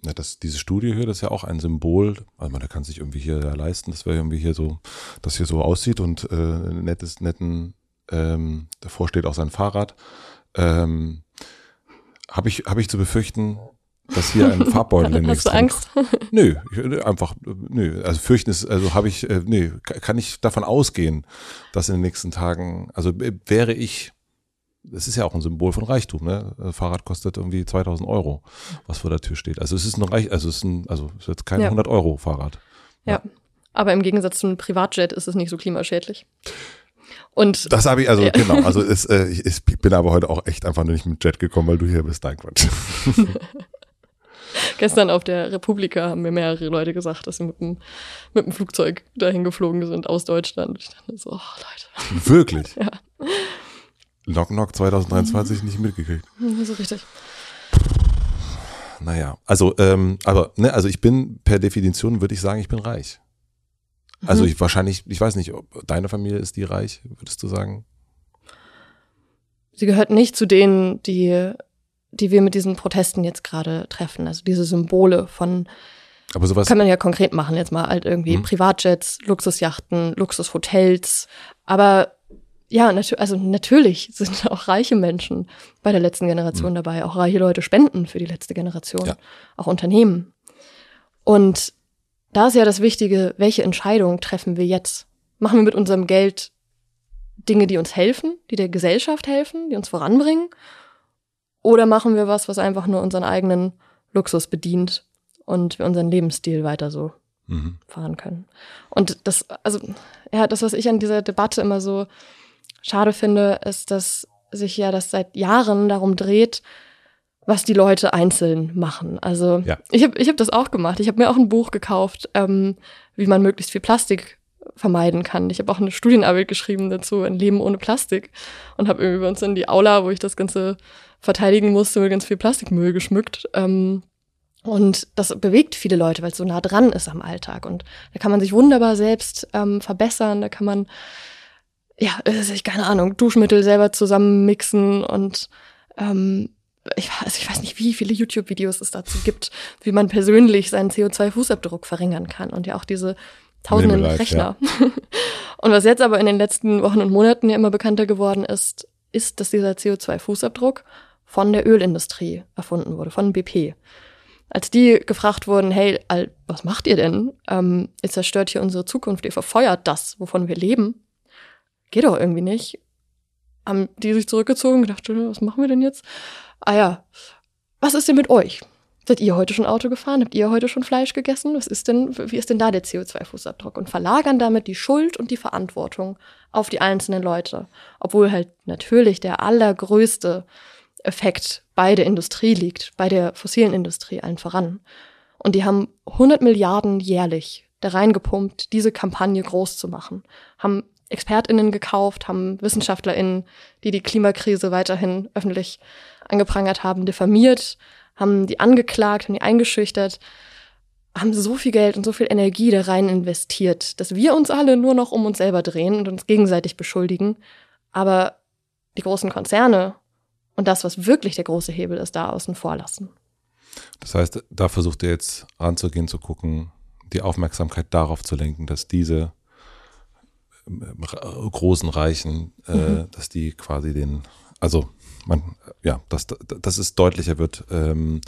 ja, dass diese Studie hier, das ist ja auch ein Symbol, also man kann sich irgendwie hier ja leisten, dass wir irgendwie hier so, das hier so aussieht und äh, nettes, netten, ähm, davor steht auch sein Fahrrad. Ähm, Habe ich, hab ich zu befürchten, dass hier ein [LAUGHS] Farbbeutel demnächst Hast du Angst? Nö, ich, einfach, nö. Also fürchten ist, also habe ich, äh, nö, kann ich davon ausgehen, dass in den nächsten Tagen, also wäre ich es ist ja auch ein Symbol von Reichtum, ne? Fahrrad kostet irgendwie 2000 Euro, was vor der Tür steht. Also es ist ein Reich, also es ist ein, also es ist jetzt kein ja. 100 Euro Fahrrad. Ja. ja. Aber im Gegensatz zum Privatjet ist es nicht so klimaschädlich. Und das habe ich, also ja. genau, also [LAUGHS] es, äh, ich, ich, bin aber heute auch echt einfach nur nicht mit Jet gekommen, weil du hier bist. Nein, Quatsch. [LAUGHS] Gestern auf der Republika haben mir mehrere Leute gesagt, dass sie mit dem, mit dem Flugzeug dahin geflogen sind aus Deutschland. Ich dachte so, oh, Leute. Wirklich? [LAUGHS] ja. Knock Knock 2023 nicht mitgekriegt. So richtig. Naja, also, ähm, aber, ne, also ich bin per Definition, würde ich sagen, ich bin reich. Also mhm. ich wahrscheinlich, ich weiß nicht, ob deine Familie ist die reich, würdest du sagen? Sie gehört nicht zu denen, die, die wir mit diesen Protesten jetzt gerade treffen. Also diese Symbole von aber sowas kann man ja konkret machen, jetzt mal halt irgendwie mhm. Privatjets, Luxusjachten, Luxushotels. Aber ja, nat also natürlich [LAUGHS] sind auch reiche Menschen bei der letzten Generation mhm. dabei. Auch reiche Leute spenden für die letzte Generation. Ja. Auch Unternehmen. Und da ist ja das Wichtige, welche Entscheidung treffen wir jetzt? Machen wir mit unserem Geld Dinge, die uns helfen, die der Gesellschaft helfen, die uns voranbringen? Oder machen wir was, was einfach nur unseren eigenen Luxus bedient und wir unseren Lebensstil weiter so mhm. fahren können. Und das, also, ja, das, was ich an dieser Debatte immer so schade finde, ist, dass sich ja das seit Jahren darum dreht, was die Leute einzeln machen. Also ja. ich habe ich hab das auch gemacht. Ich habe mir auch ein Buch gekauft, ähm, wie man möglichst viel Plastik vermeiden kann. Ich habe auch eine Studienarbeit geschrieben dazu, ein Leben ohne Plastik. Und habe irgendwie bei uns in die Aula, wo ich das Ganze verteidigen musste, mit ganz viel Plastikmüll geschmückt. Ähm, und das bewegt viele Leute, weil es so nah dran ist am Alltag. Und da kann man sich wunderbar selbst ähm, verbessern. Da kann man, ja, ich keine Ahnung, Duschmittel selber zusammenmixen und ähm, ich, also ich weiß nicht, wie viele YouTube-Videos es dazu gibt, wie man persönlich seinen CO2-Fußabdruck verringern kann und ja auch diese tausenden Life, Rechner. Ja. [LAUGHS] und was jetzt aber in den letzten Wochen und Monaten ja immer bekannter geworden ist, ist, dass dieser CO2-Fußabdruck von der Ölindustrie erfunden wurde, von BP. Als die gefragt wurden, hey, was macht ihr denn? Ähm, ihr zerstört hier unsere Zukunft, ihr verfeuert das, wovon wir leben. Geht doch irgendwie nicht. Haben die sich zurückgezogen, gedacht, was machen wir denn jetzt? ah ja, was ist denn mit euch? Seid ihr heute schon Auto gefahren? Habt ihr heute schon Fleisch gegessen? Was ist denn, wie ist denn da der CO2-Fußabdruck? Und verlagern damit die Schuld und die Verantwortung auf die einzelnen Leute. Obwohl halt natürlich der allergrößte Effekt bei der Industrie liegt, bei der fossilen Industrie allen voran. Und die haben 100 Milliarden jährlich da reingepumpt, diese Kampagne groß zu machen. Haben ExpertInnen gekauft, haben WissenschaftlerInnen, die die Klimakrise weiterhin öffentlich angeprangert haben, diffamiert, haben die angeklagt, haben die eingeschüchtert, haben so viel Geld und so viel Energie da rein investiert, dass wir uns alle nur noch um uns selber drehen und uns gegenseitig beschuldigen. Aber die großen Konzerne und das, was wirklich der große Hebel ist, da außen vor lassen. Das heißt, da versucht ihr jetzt ranzugehen, zu gucken, die Aufmerksamkeit darauf zu lenken, dass diese großen Reichen, äh, mhm. dass die quasi den, also man, ja, dass, dass es deutlicher wird, ähm,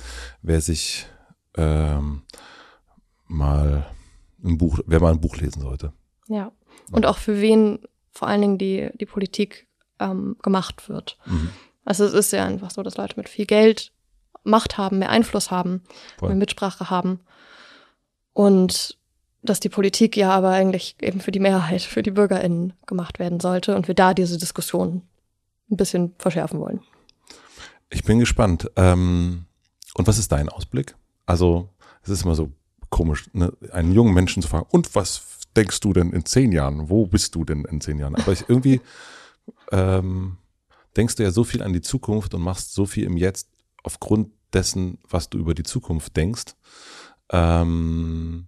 wer sich ähm, mal ein Buch, wer mal ein Buch lesen sollte. Ja. Und auch für wen vor allen Dingen die, die Politik ähm, gemacht wird. Mhm. Also es ist ja einfach so, dass Leute mit viel Geld Macht haben, mehr Einfluss haben, Voll. mehr Mitsprache haben. Und dass die Politik ja aber eigentlich eben für die Mehrheit, für die BürgerInnen gemacht werden sollte und wir da diese Diskussion ein bisschen verschärfen wollen. Ich bin gespannt. Ähm, und was ist dein Ausblick? Also, es ist immer so komisch, ne? einen jungen Menschen zu fragen, und was denkst du denn in zehn Jahren? Wo bist du denn in zehn Jahren? Aber ich irgendwie ähm, denkst du ja so viel an die Zukunft und machst so viel im Jetzt aufgrund dessen, was du über die Zukunft denkst. Ähm,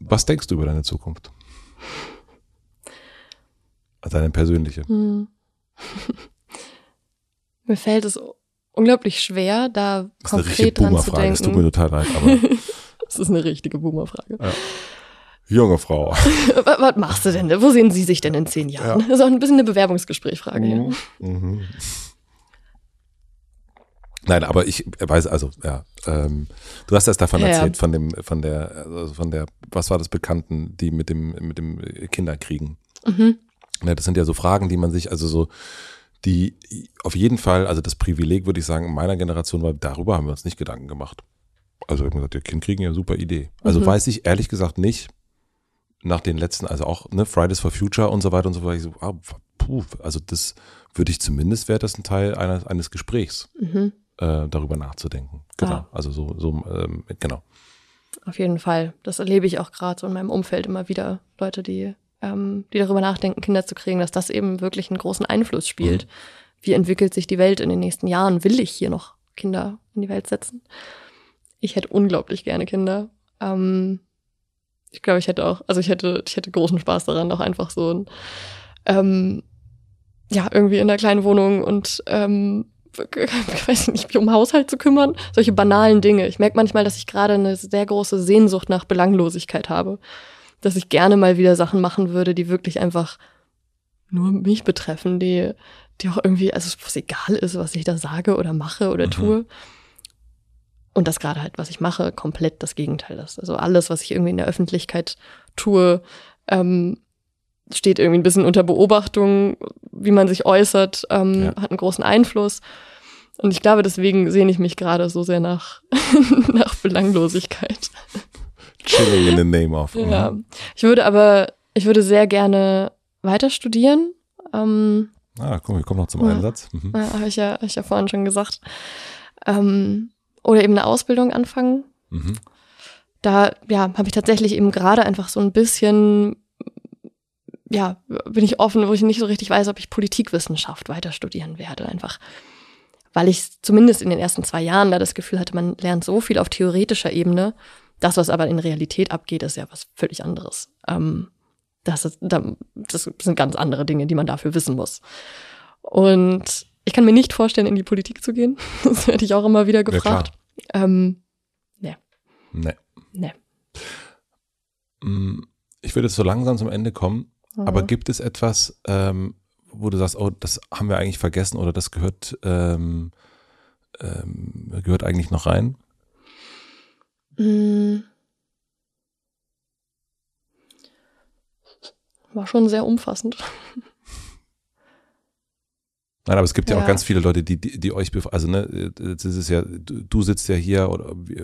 was denkst du über deine Zukunft? Deine persönliche. Hm. [LAUGHS] Mir fällt es unglaublich schwer, da das konkret dran zu denken. Das tut mir total leid, aber. [LAUGHS] das ist eine richtige Boomer-Frage. Ja. Junge Frau. [LAUGHS] Was machst du denn? Wo sehen Sie sich denn in zehn Jahren? Ja. Das ist auch ein bisschen eine Bewerbungsgesprächfrage. Mhm. Mhm. Nein, aber ich weiß, also, ja, ähm, du hast erst davon ja, erzählt, von dem, von der, also von der, was war das Bekannten, die mit dem, mit dem Kinderkriegen. Mhm. Ja, das sind ja so Fragen, die man sich, also so, die auf jeden Fall, also das Privileg, würde ich sagen, in meiner Generation war, darüber haben wir uns nicht Gedanken gemacht. Also ich habe gesagt, ja, Kind kriegen ja super Idee. Also mhm. weiß ich ehrlich gesagt nicht, nach den letzten, also auch ne, Fridays for Future und so weiter und so weiter, ich so, ah, puh, also das würde ich zumindest, wäre das ein Teil eines, eines Gesprächs, mhm. Äh, darüber nachzudenken. Genau, ah. also so, so ähm, genau. Auf jeden Fall. Das erlebe ich auch gerade so in meinem Umfeld immer wieder. Leute, die ähm, die darüber nachdenken, Kinder zu kriegen, dass das eben wirklich einen großen Einfluss spielt. Mhm. Wie entwickelt sich die Welt in den nächsten Jahren? Will ich hier noch Kinder in die Welt setzen? Ich hätte unglaublich gerne Kinder. Ähm, ich glaube, ich hätte auch, also ich hätte, ich hätte großen Spaß daran, auch einfach so ein, ähm, ja, irgendwie in einer kleinen Wohnung und ähm, [LAUGHS] ich weiß nicht, mich um Haushalt zu kümmern. Solche banalen Dinge. Ich merke manchmal, dass ich gerade eine sehr große Sehnsucht nach Belanglosigkeit habe dass ich gerne mal wieder Sachen machen würde, die wirklich einfach nur mich betreffen, die, die auch irgendwie, also was egal ist, was ich da sage oder mache oder mhm. tue. Und das gerade halt, was ich mache, komplett das Gegenteil ist. Also alles, was ich irgendwie in der Öffentlichkeit tue, ähm, steht irgendwie ein bisschen unter Beobachtung, wie man sich äußert, ähm, ja. hat einen großen Einfluss. Und ich glaube, deswegen sehne ich mich gerade so sehr nach, [LAUGHS] nach Belanglosigkeit. Chilling in the name of. Ja. Ich würde aber, ich würde sehr gerne weiter studieren. Ähm, ah, guck, wir kommen noch zum ja. Einsatz. Mhm. Ja, habe ich, ja, hab ich ja vorhin schon gesagt. Ähm, oder eben eine Ausbildung anfangen. Mhm. Da ja, habe ich tatsächlich eben gerade einfach so ein bisschen, ja, bin ich offen, wo ich nicht so richtig weiß, ob ich Politikwissenschaft weiter studieren werde. Einfach, weil ich zumindest in den ersten zwei Jahren da das Gefühl hatte, man lernt so viel auf theoretischer Ebene. Das, was aber in Realität abgeht, ist ja was völlig anderes. Ähm, das, ist, das sind ganz andere Dinge, die man dafür wissen muss. Und ich kann mir nicht vorstellen, in die Politik zu gehen. [LAUGHS] Das werde ich auch immer wieder gefragt. Ja, ähm, nee. Nee. Nee. Mm, ich würde jetzt so langsam zum Ende kommen, mhm. aber gibt es etwas, ähm, wo du sagst, oh, das haben wir eigentlich vergessen oder das gehört, ähm, ähm, gehört eigentlich noch rein? Mhm. War schon sehr umfassend. [LAUGHS] Nein, aber es gibt ja, ja auch ganz viele Leute, die, die, die euch, also ne, das ist ja, du sitzt ja hier oder wie,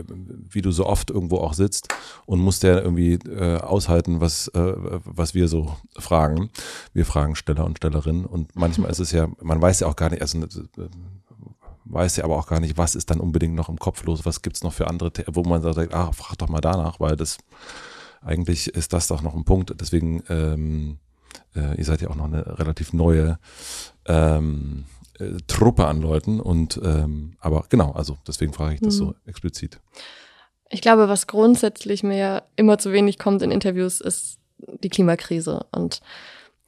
wie, du so oft irgendwo auch sitzt und musst ja irgendwie äh, aushalten, was, äh, was wir so fragen. Wir fragen Steller und Stellerinnen und manchmal ist es ja, man weiß ja auch gar nicht, also äh, weiß ja aber auch gar nicht, was ist dann unbedingt noch im Kopf los, was gibt's noch für andere, wo man sagt, ah, frag doch mal danach, weil das eigentlich ist das doch noch ein Punkt. Deswegen, ähm, äh, ihr seid ja auch noch eine relativ neue ähm, äh, Truppe an Leuten und ähm, aber genau, also deswegen frage ich das mhm. so explizit. Ich glaube, was grundsätzlich mir immer zu wenig kommt in Interviews, ist die Klimakrise und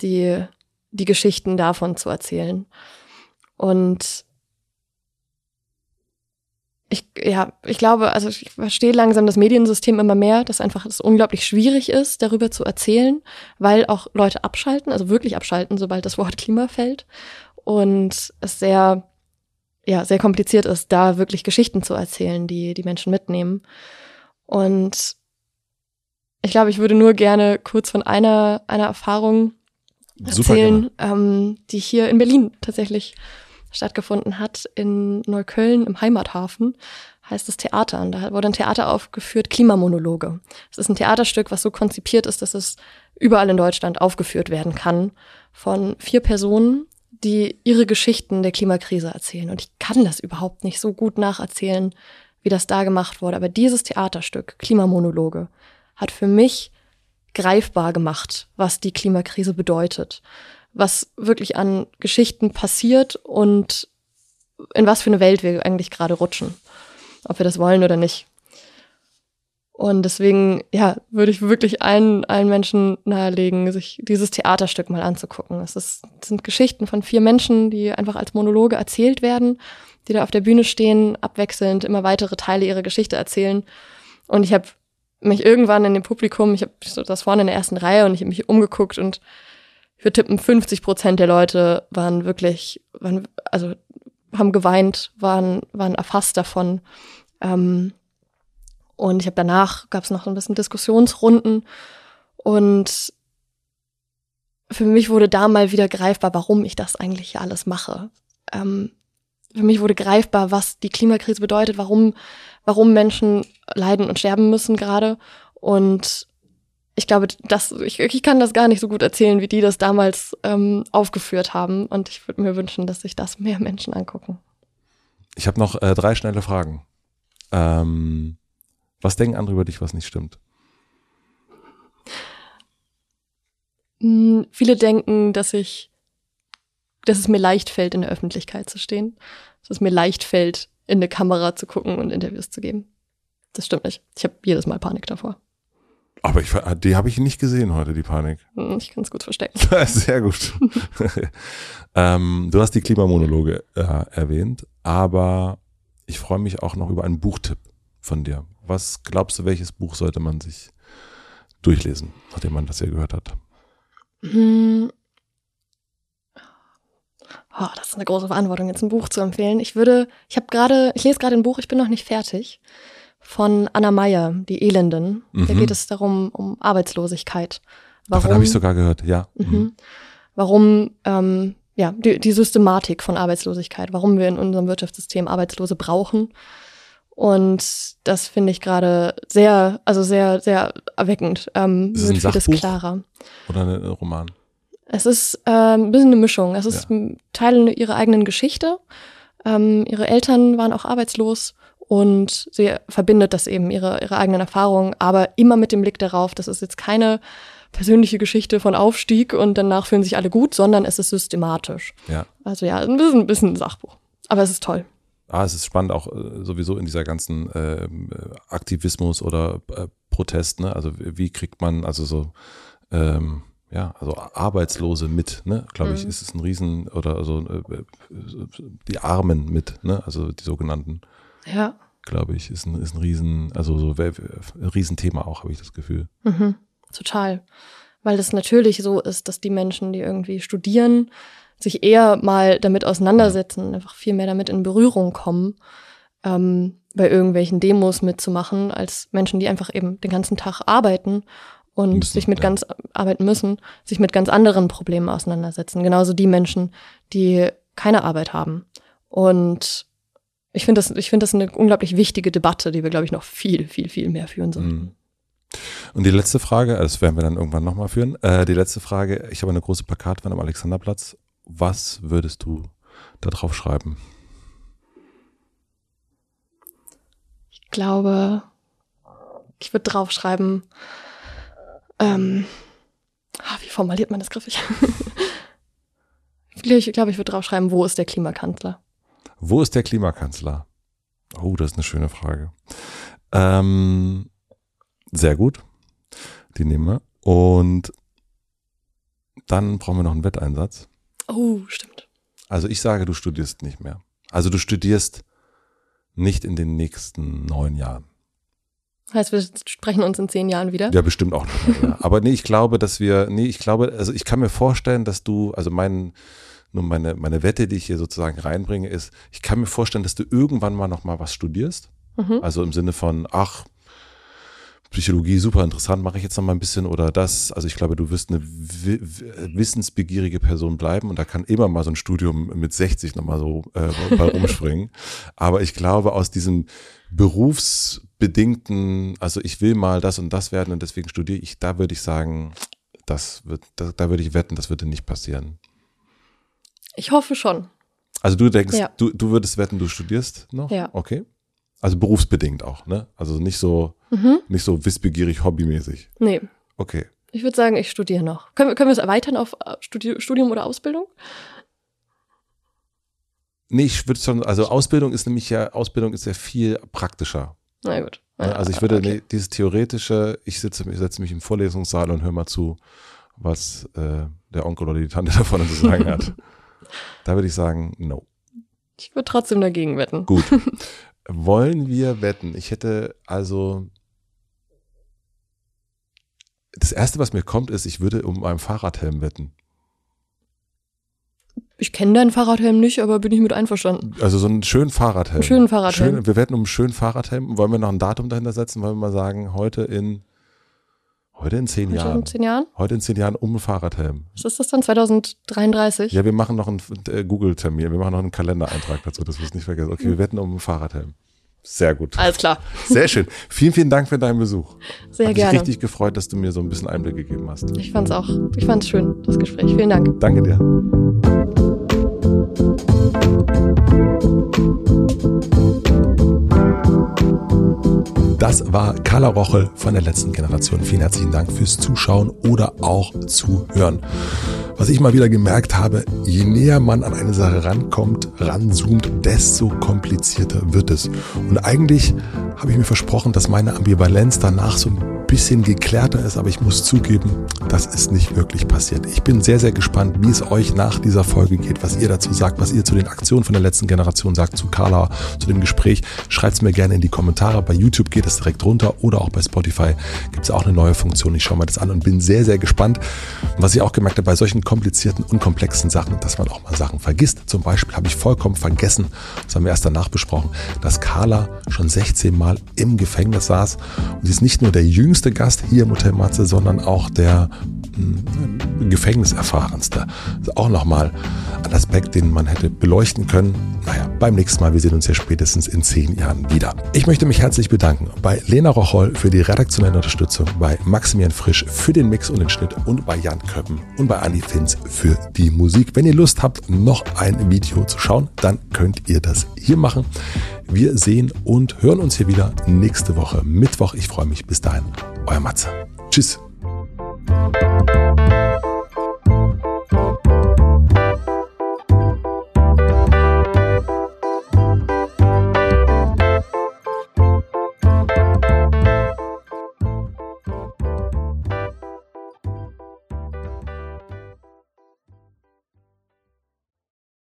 die, die Geschichten davon zu erzählen. Und ich, ja, ich glaube, also ich verstehe langsam das Mediensystem immer mehr, dass einfach es unglaublich schwierig ist, darüber zu erzählen, weil auch Leute abschalten, also wirklich abschalten, sobald das Wort Klima fällt. Und es sehr, ja, sehr kompliziert ist, da wirklich Geschichten zu erzählen, die die Menschen mitnehmen. Und ich glaube, ich würde nur gerne kurz von einer, einer Erfahrung erzählen, ähm, die hier in Berlin tatsächlich stattgefunden hat in Neukölln im Heimathafen, heißt das Theater. Und da wurde ein Theater aufgeführt, Klimamonologe. Es ist ein Theaterstück, was so konzipiert ist, dass es überall in Deutschland aufgeführt werden kann von vier Personen, die ihre Geschichten der Klimakrise erzählen. Und ich kann das überhaupt nicht so gut nacherzählen, wie das da gemacht wurde. Aber dieses Theaterstück, Klimamonologe, hat für mich greifbar gemacht, was die Klimakrise bedeutet was wirklich an Geschichten passiert und in was für eine Welt wir eigentlich gerade rutschen. Ob wir das wollen oder nicht. Und deswegen, ja, würde ich wirklich allen, allen Menschen nahelegen, sich dieses Theaterstück mal anzugucken. Es, ist, sind Geschichten von vier Menschen, die einfach als Monologe erzählt werden, die da auf der Bühne stehen, abwechselnd immer weitere Teile ihrer Geschichte erzählen. Und ich habe mich irgendwann in dem Publikum, ich habe das vorne in der ersten Reihe und ich habe mich umgeguckt und ich würde tippen, 50 Prozent der Leute waren wirklich, waren, also haben geweint, waren, waren erfasst davon. Ähm, und ich habe danach, gab es noch ein bisschen Diskussionsrunden und für mich wurde da mal wieder greifbar, warum ich das eigentlich hier alles mache. Ähm, für mich wurde greifbar, was die Klimakrise bedeutet, warum, warum Menschen leiden und sterben müssen gerade. Und ich glaube, das, ich, ich kann das gar nicht so gut erzählen, wie die das damals ähm, aufgeführt haben. Und ich würde mir wünschen, dass sich das mehr Menschen angucken. Ich habe noch äh, drei schnelle Fragen. Ähm, was denken andere über dich, was nicht stimmt? Hm, viele denken, dass ich, dass es mir leicht fällt, in der Öffentlichkeit zu stehen. Dass es mir leicht fällt, in eine Kamera zu gucken und Interviews zu geben. Das stimmt nicht. Ich habe jedes Mal Panik davor. Aber ich, die habe ich nicht gesehen heute, die Panik. Hm, ich kann es gut verstecken. [LAUGHS] Sehr gut. [LAUGHS] ähm, du hast die Klimamonologe äh, erwähnt, aber ich freue mich auch noch über einen Buchtipp von dir. Was glaubst du, welches Buch sollte man sich durchlesen, nachdem man das hier gehört hat? Hm. Oh, das ist eine große Verantwortung, jetzt ein Buch zu empfehlen. Ich würde, ich habe gerade, ich lese gerade ein Buch, ich bin noch nicht fertig von Anna Meyer, die Elenden. Mhm. Da geht es darum, um Arbeitslosigkeit. Warum, Davon habe ich sogar gehört, ja. Mhm. mhm. Warum, ähm, ja, die, die Systematik von Arbeitslosigkeit, warum wir in unserem Wirtschaftssystem Arbeitslose brauchen Und das finde ich gerade sehr, also sehr, sehr erweckend. Ähm, Ist es ein Sachbuch? klarer. Oder ein Roman? Es ist ähm, ein bisschen eine Mischung. Es ist ein Teil ihrer eigenen Geschichte. Ähm, ihre Eltern waren auch arbeitslos und sie verbindet das eben, ihre, ihre eigenen Erfahrungen, aber immer mit dem Blick darauf, das ist jetzt keine persönliche Geschichte von Aufstieg und danach fühlen sich alle gut, sondern es ist systematisch. Ja. Also ja, ein bisschen, ein bisschen ein Sachbuch. Aber es ist toll. Ah, es ist spannend auch äh, sowieso in dieser ganzen äh, Aktivismus oder äh, Protest, ne? Also wie kriegt man also so ähm, ja, also Arbeitslose mit, ne? Glaube ich, Mhm. ist es ein Riesen oder also äh, äh, die Armen mit, ne? Also die sogenannten, Ja. glaube ich, ist ein ist ein Riesen, also so ein Riesenthema auch, habe ich das Gefühl. Mhm. Total. Weil es natürlich so ist, dass die Menschen, die irgendwie studieren, sich eher mal damit auseinandersetzen, einfach viel mehr damit in Berührung kommen, ähm, bei irgendwelchen Demos mitzumachen, als Menschen, die einfach eben den ganzen Tag arbeiten und Müssen, sich mit ja. ganz arbeiten müssen, sich mit ganz anderen Problemen auseinandersetzen. Genauso die Menschen, die keine Arbeit haben. Und ich finde das, ich finde das eine unglaublich wichtige Debatte, die wir, glaube ich, noch viel, viel, viel mehr führen sollten. Mhm. Und die letzte Frage, äh, das werden wir dann irgendwann nochmal führen. Äh, die letzte Frage, ich habe eine große Plakatwand am Alexanderplatz. Was würdest du da drauf schreiben? Ich glaube, ich würde draufschreiben, ähm, ah, wie formuliert man das griffig? [LAUGHS] ich glaube, ich, würde draufschreiben, wo ist der Klimakanzler? Wo ist der Klimakanzler? Oh, das ist eine schöne Frage. Ähm, sehr gut. Die nehmen wir. Und dann brauchen wir noch einen Wetteinsatz. Oh, stimmt. Also ich sage, du studierst nicht mehr. Also du studierst nicht in den nächsten neun Jahren. Heißt, wir sprechen uns in zehn Jahren wieder? Ja, bestimmt auch. Ja. Aber nee, ich glaube, dass wir, nee, ich glaube, also ich kann mir vorstellen, dass du, also mein, nur meine, meine Wette, die ich hier sozusagen reinbringe, ist, ich kann mir vorstellen, dass du irgendwann mal noch mal was studierst. Mhm. Also im Sinne von, ach, Psychologie super interessant, mache ich jetzt noch mal ein bisschen oder das. Also ich glaube, du wirst eine wi- wissensbegierige Person bleiben und da kann immer mal so ein Studium mit 60 noch mal so äh, bei rumspringen. [LAUGHS] Aber ich glaube, aus diesem berufsbedingten, also ich will mal das und das werden und deswegen studiere ich, da würde ich sagen, das wird, da, da würde ich wetten, das würde nicht passieren. Ich hoffe schon. Also du denkst, Ja. du, du würdest wetten, du studierst noch? Ja. Okay. Also berufsbedingt auch, ne? Also nicht so, Mhm. nicht so wissbegierig, hobbymäßig. Nee, Okay. ich würde sagen, ich studiere noch. Können, wir- können wir es erweitern auf äh, Studi Studium oder Ausbildung? Nee, ich würde schon, also Ausbildung ist nämlich ja, Ausbildung ist ja viel praktischer. Na gut. Ne? Ja, Also ich würde, okay. nee, dieses theoretische, ich sitze, ich setze mich im Vorlesungssaal und höre mal zu, was äh, der Onkel oder die Tante [LAUGHS] davon zu sagen hat. [LAUGHS] Da würde ich sagen, no. Ich würde trotzdem dagegen wetten. Gut. [LAUGHS] Wollen wir wetten? Ich hätte also. Das erste, was mir kommt, ist, ich würde um einen Fahrradhelm wetten. Ich kenne deinen Fahrradhelm nicht, aber bin ich mit einverstanden. Also so einen schönen Fahrradhelm. Einen schönen Fahrradhelm. Schön, wir wetten um einen schönen Fahrradhelm. Wollen wir noch ein Datum dahinter setzen? Wollen wir mal sagen, heute in heute in zehn Heute Jahren. in zehn Jahren? Heute in zehn Jahren um einen Fahrradhelm. Was ist das dann? 2033? Ja, wir machen noch einen äh, Google-Termin. Wir machen noch einen Kalendereintrag dazu, dass wir es nicht vergessen. Okay, wir wetten um einen Fahrradhelm. Sehr gut. Alles klar. Sehr schön. Vielen, vielen Dank für deinen Besuch. Sehr Hat mich gerne. richtig gefreut, dass du mir so ein bisschen Einblick gegeben hast. Ich fand's auch, ich fand's schön, das Gespräch. Vielen Dank. Danke dir. Das war Carla Rochel von der letzten Generation. Vielen herzlichen Dank fürs Zuschauen oder auch Zuhören. Was ich mal wieder gemerkt habe, je näher man an eine Sache rankommt, ranzoomt, desto komplizierter wird es. Und eigentlich habe ich mir versprochen, dass meine Ambivalenz danach so ein bisschen geklärter ist, aber ich muss zugeben, das ist nicht wirklich passiert. Ich bin sehr, sehr gespannt, wie es euch nach dieser Folge geht, was ihr dazu sagt, was ihr zu den Aktionen von der letzten Generation sagt, zu Carla, zu dem Gespräch. Schreibt es mir gerne in die Kommentare. Bei YouTube geht es direkt runter oder auch bei Spotify gibt es auch eine neue Funktion. Ich schaue mir das an und bin sehr, sehr gespannt. Und was ich auch gemerkt habe, bei solchen komplizierten, unkomplexen Sachen, dass man auch mal Sachen vergisst. Zum Beispiel habe ich vollkommen vergessen, das haben wir erst danach besprochen, dass Carla schon 16 Mal im Gefängnis saß. Und sie ist nicht nur der jüngste Gast hier im Hotel Matze, sondern auch der ein Gefängniserfahrenster. Also auch nochmal ein Aspekt, den man hätte beleuchten können. Naja, beim nächsten Mal, wir sehen uns ja spätestens in zehn Jahren wieder. Ich möchte mich herzlich bedanken bei Lena Rocholl für die redaktionelle Unterstützung, bei Maximilian Frisch für den Mix und den Schnitt und bei Jan Köppen und bei Anni Finz für die Musik. Wenn ihr Lust habt, noch ein Video zu schauen, dann könnt ihr das hier machen. Wir sehen und hören uns hier wieder nächste Woche Mittwoch. Ich freue mich. Bis dahin, euer Matze. Tschüss.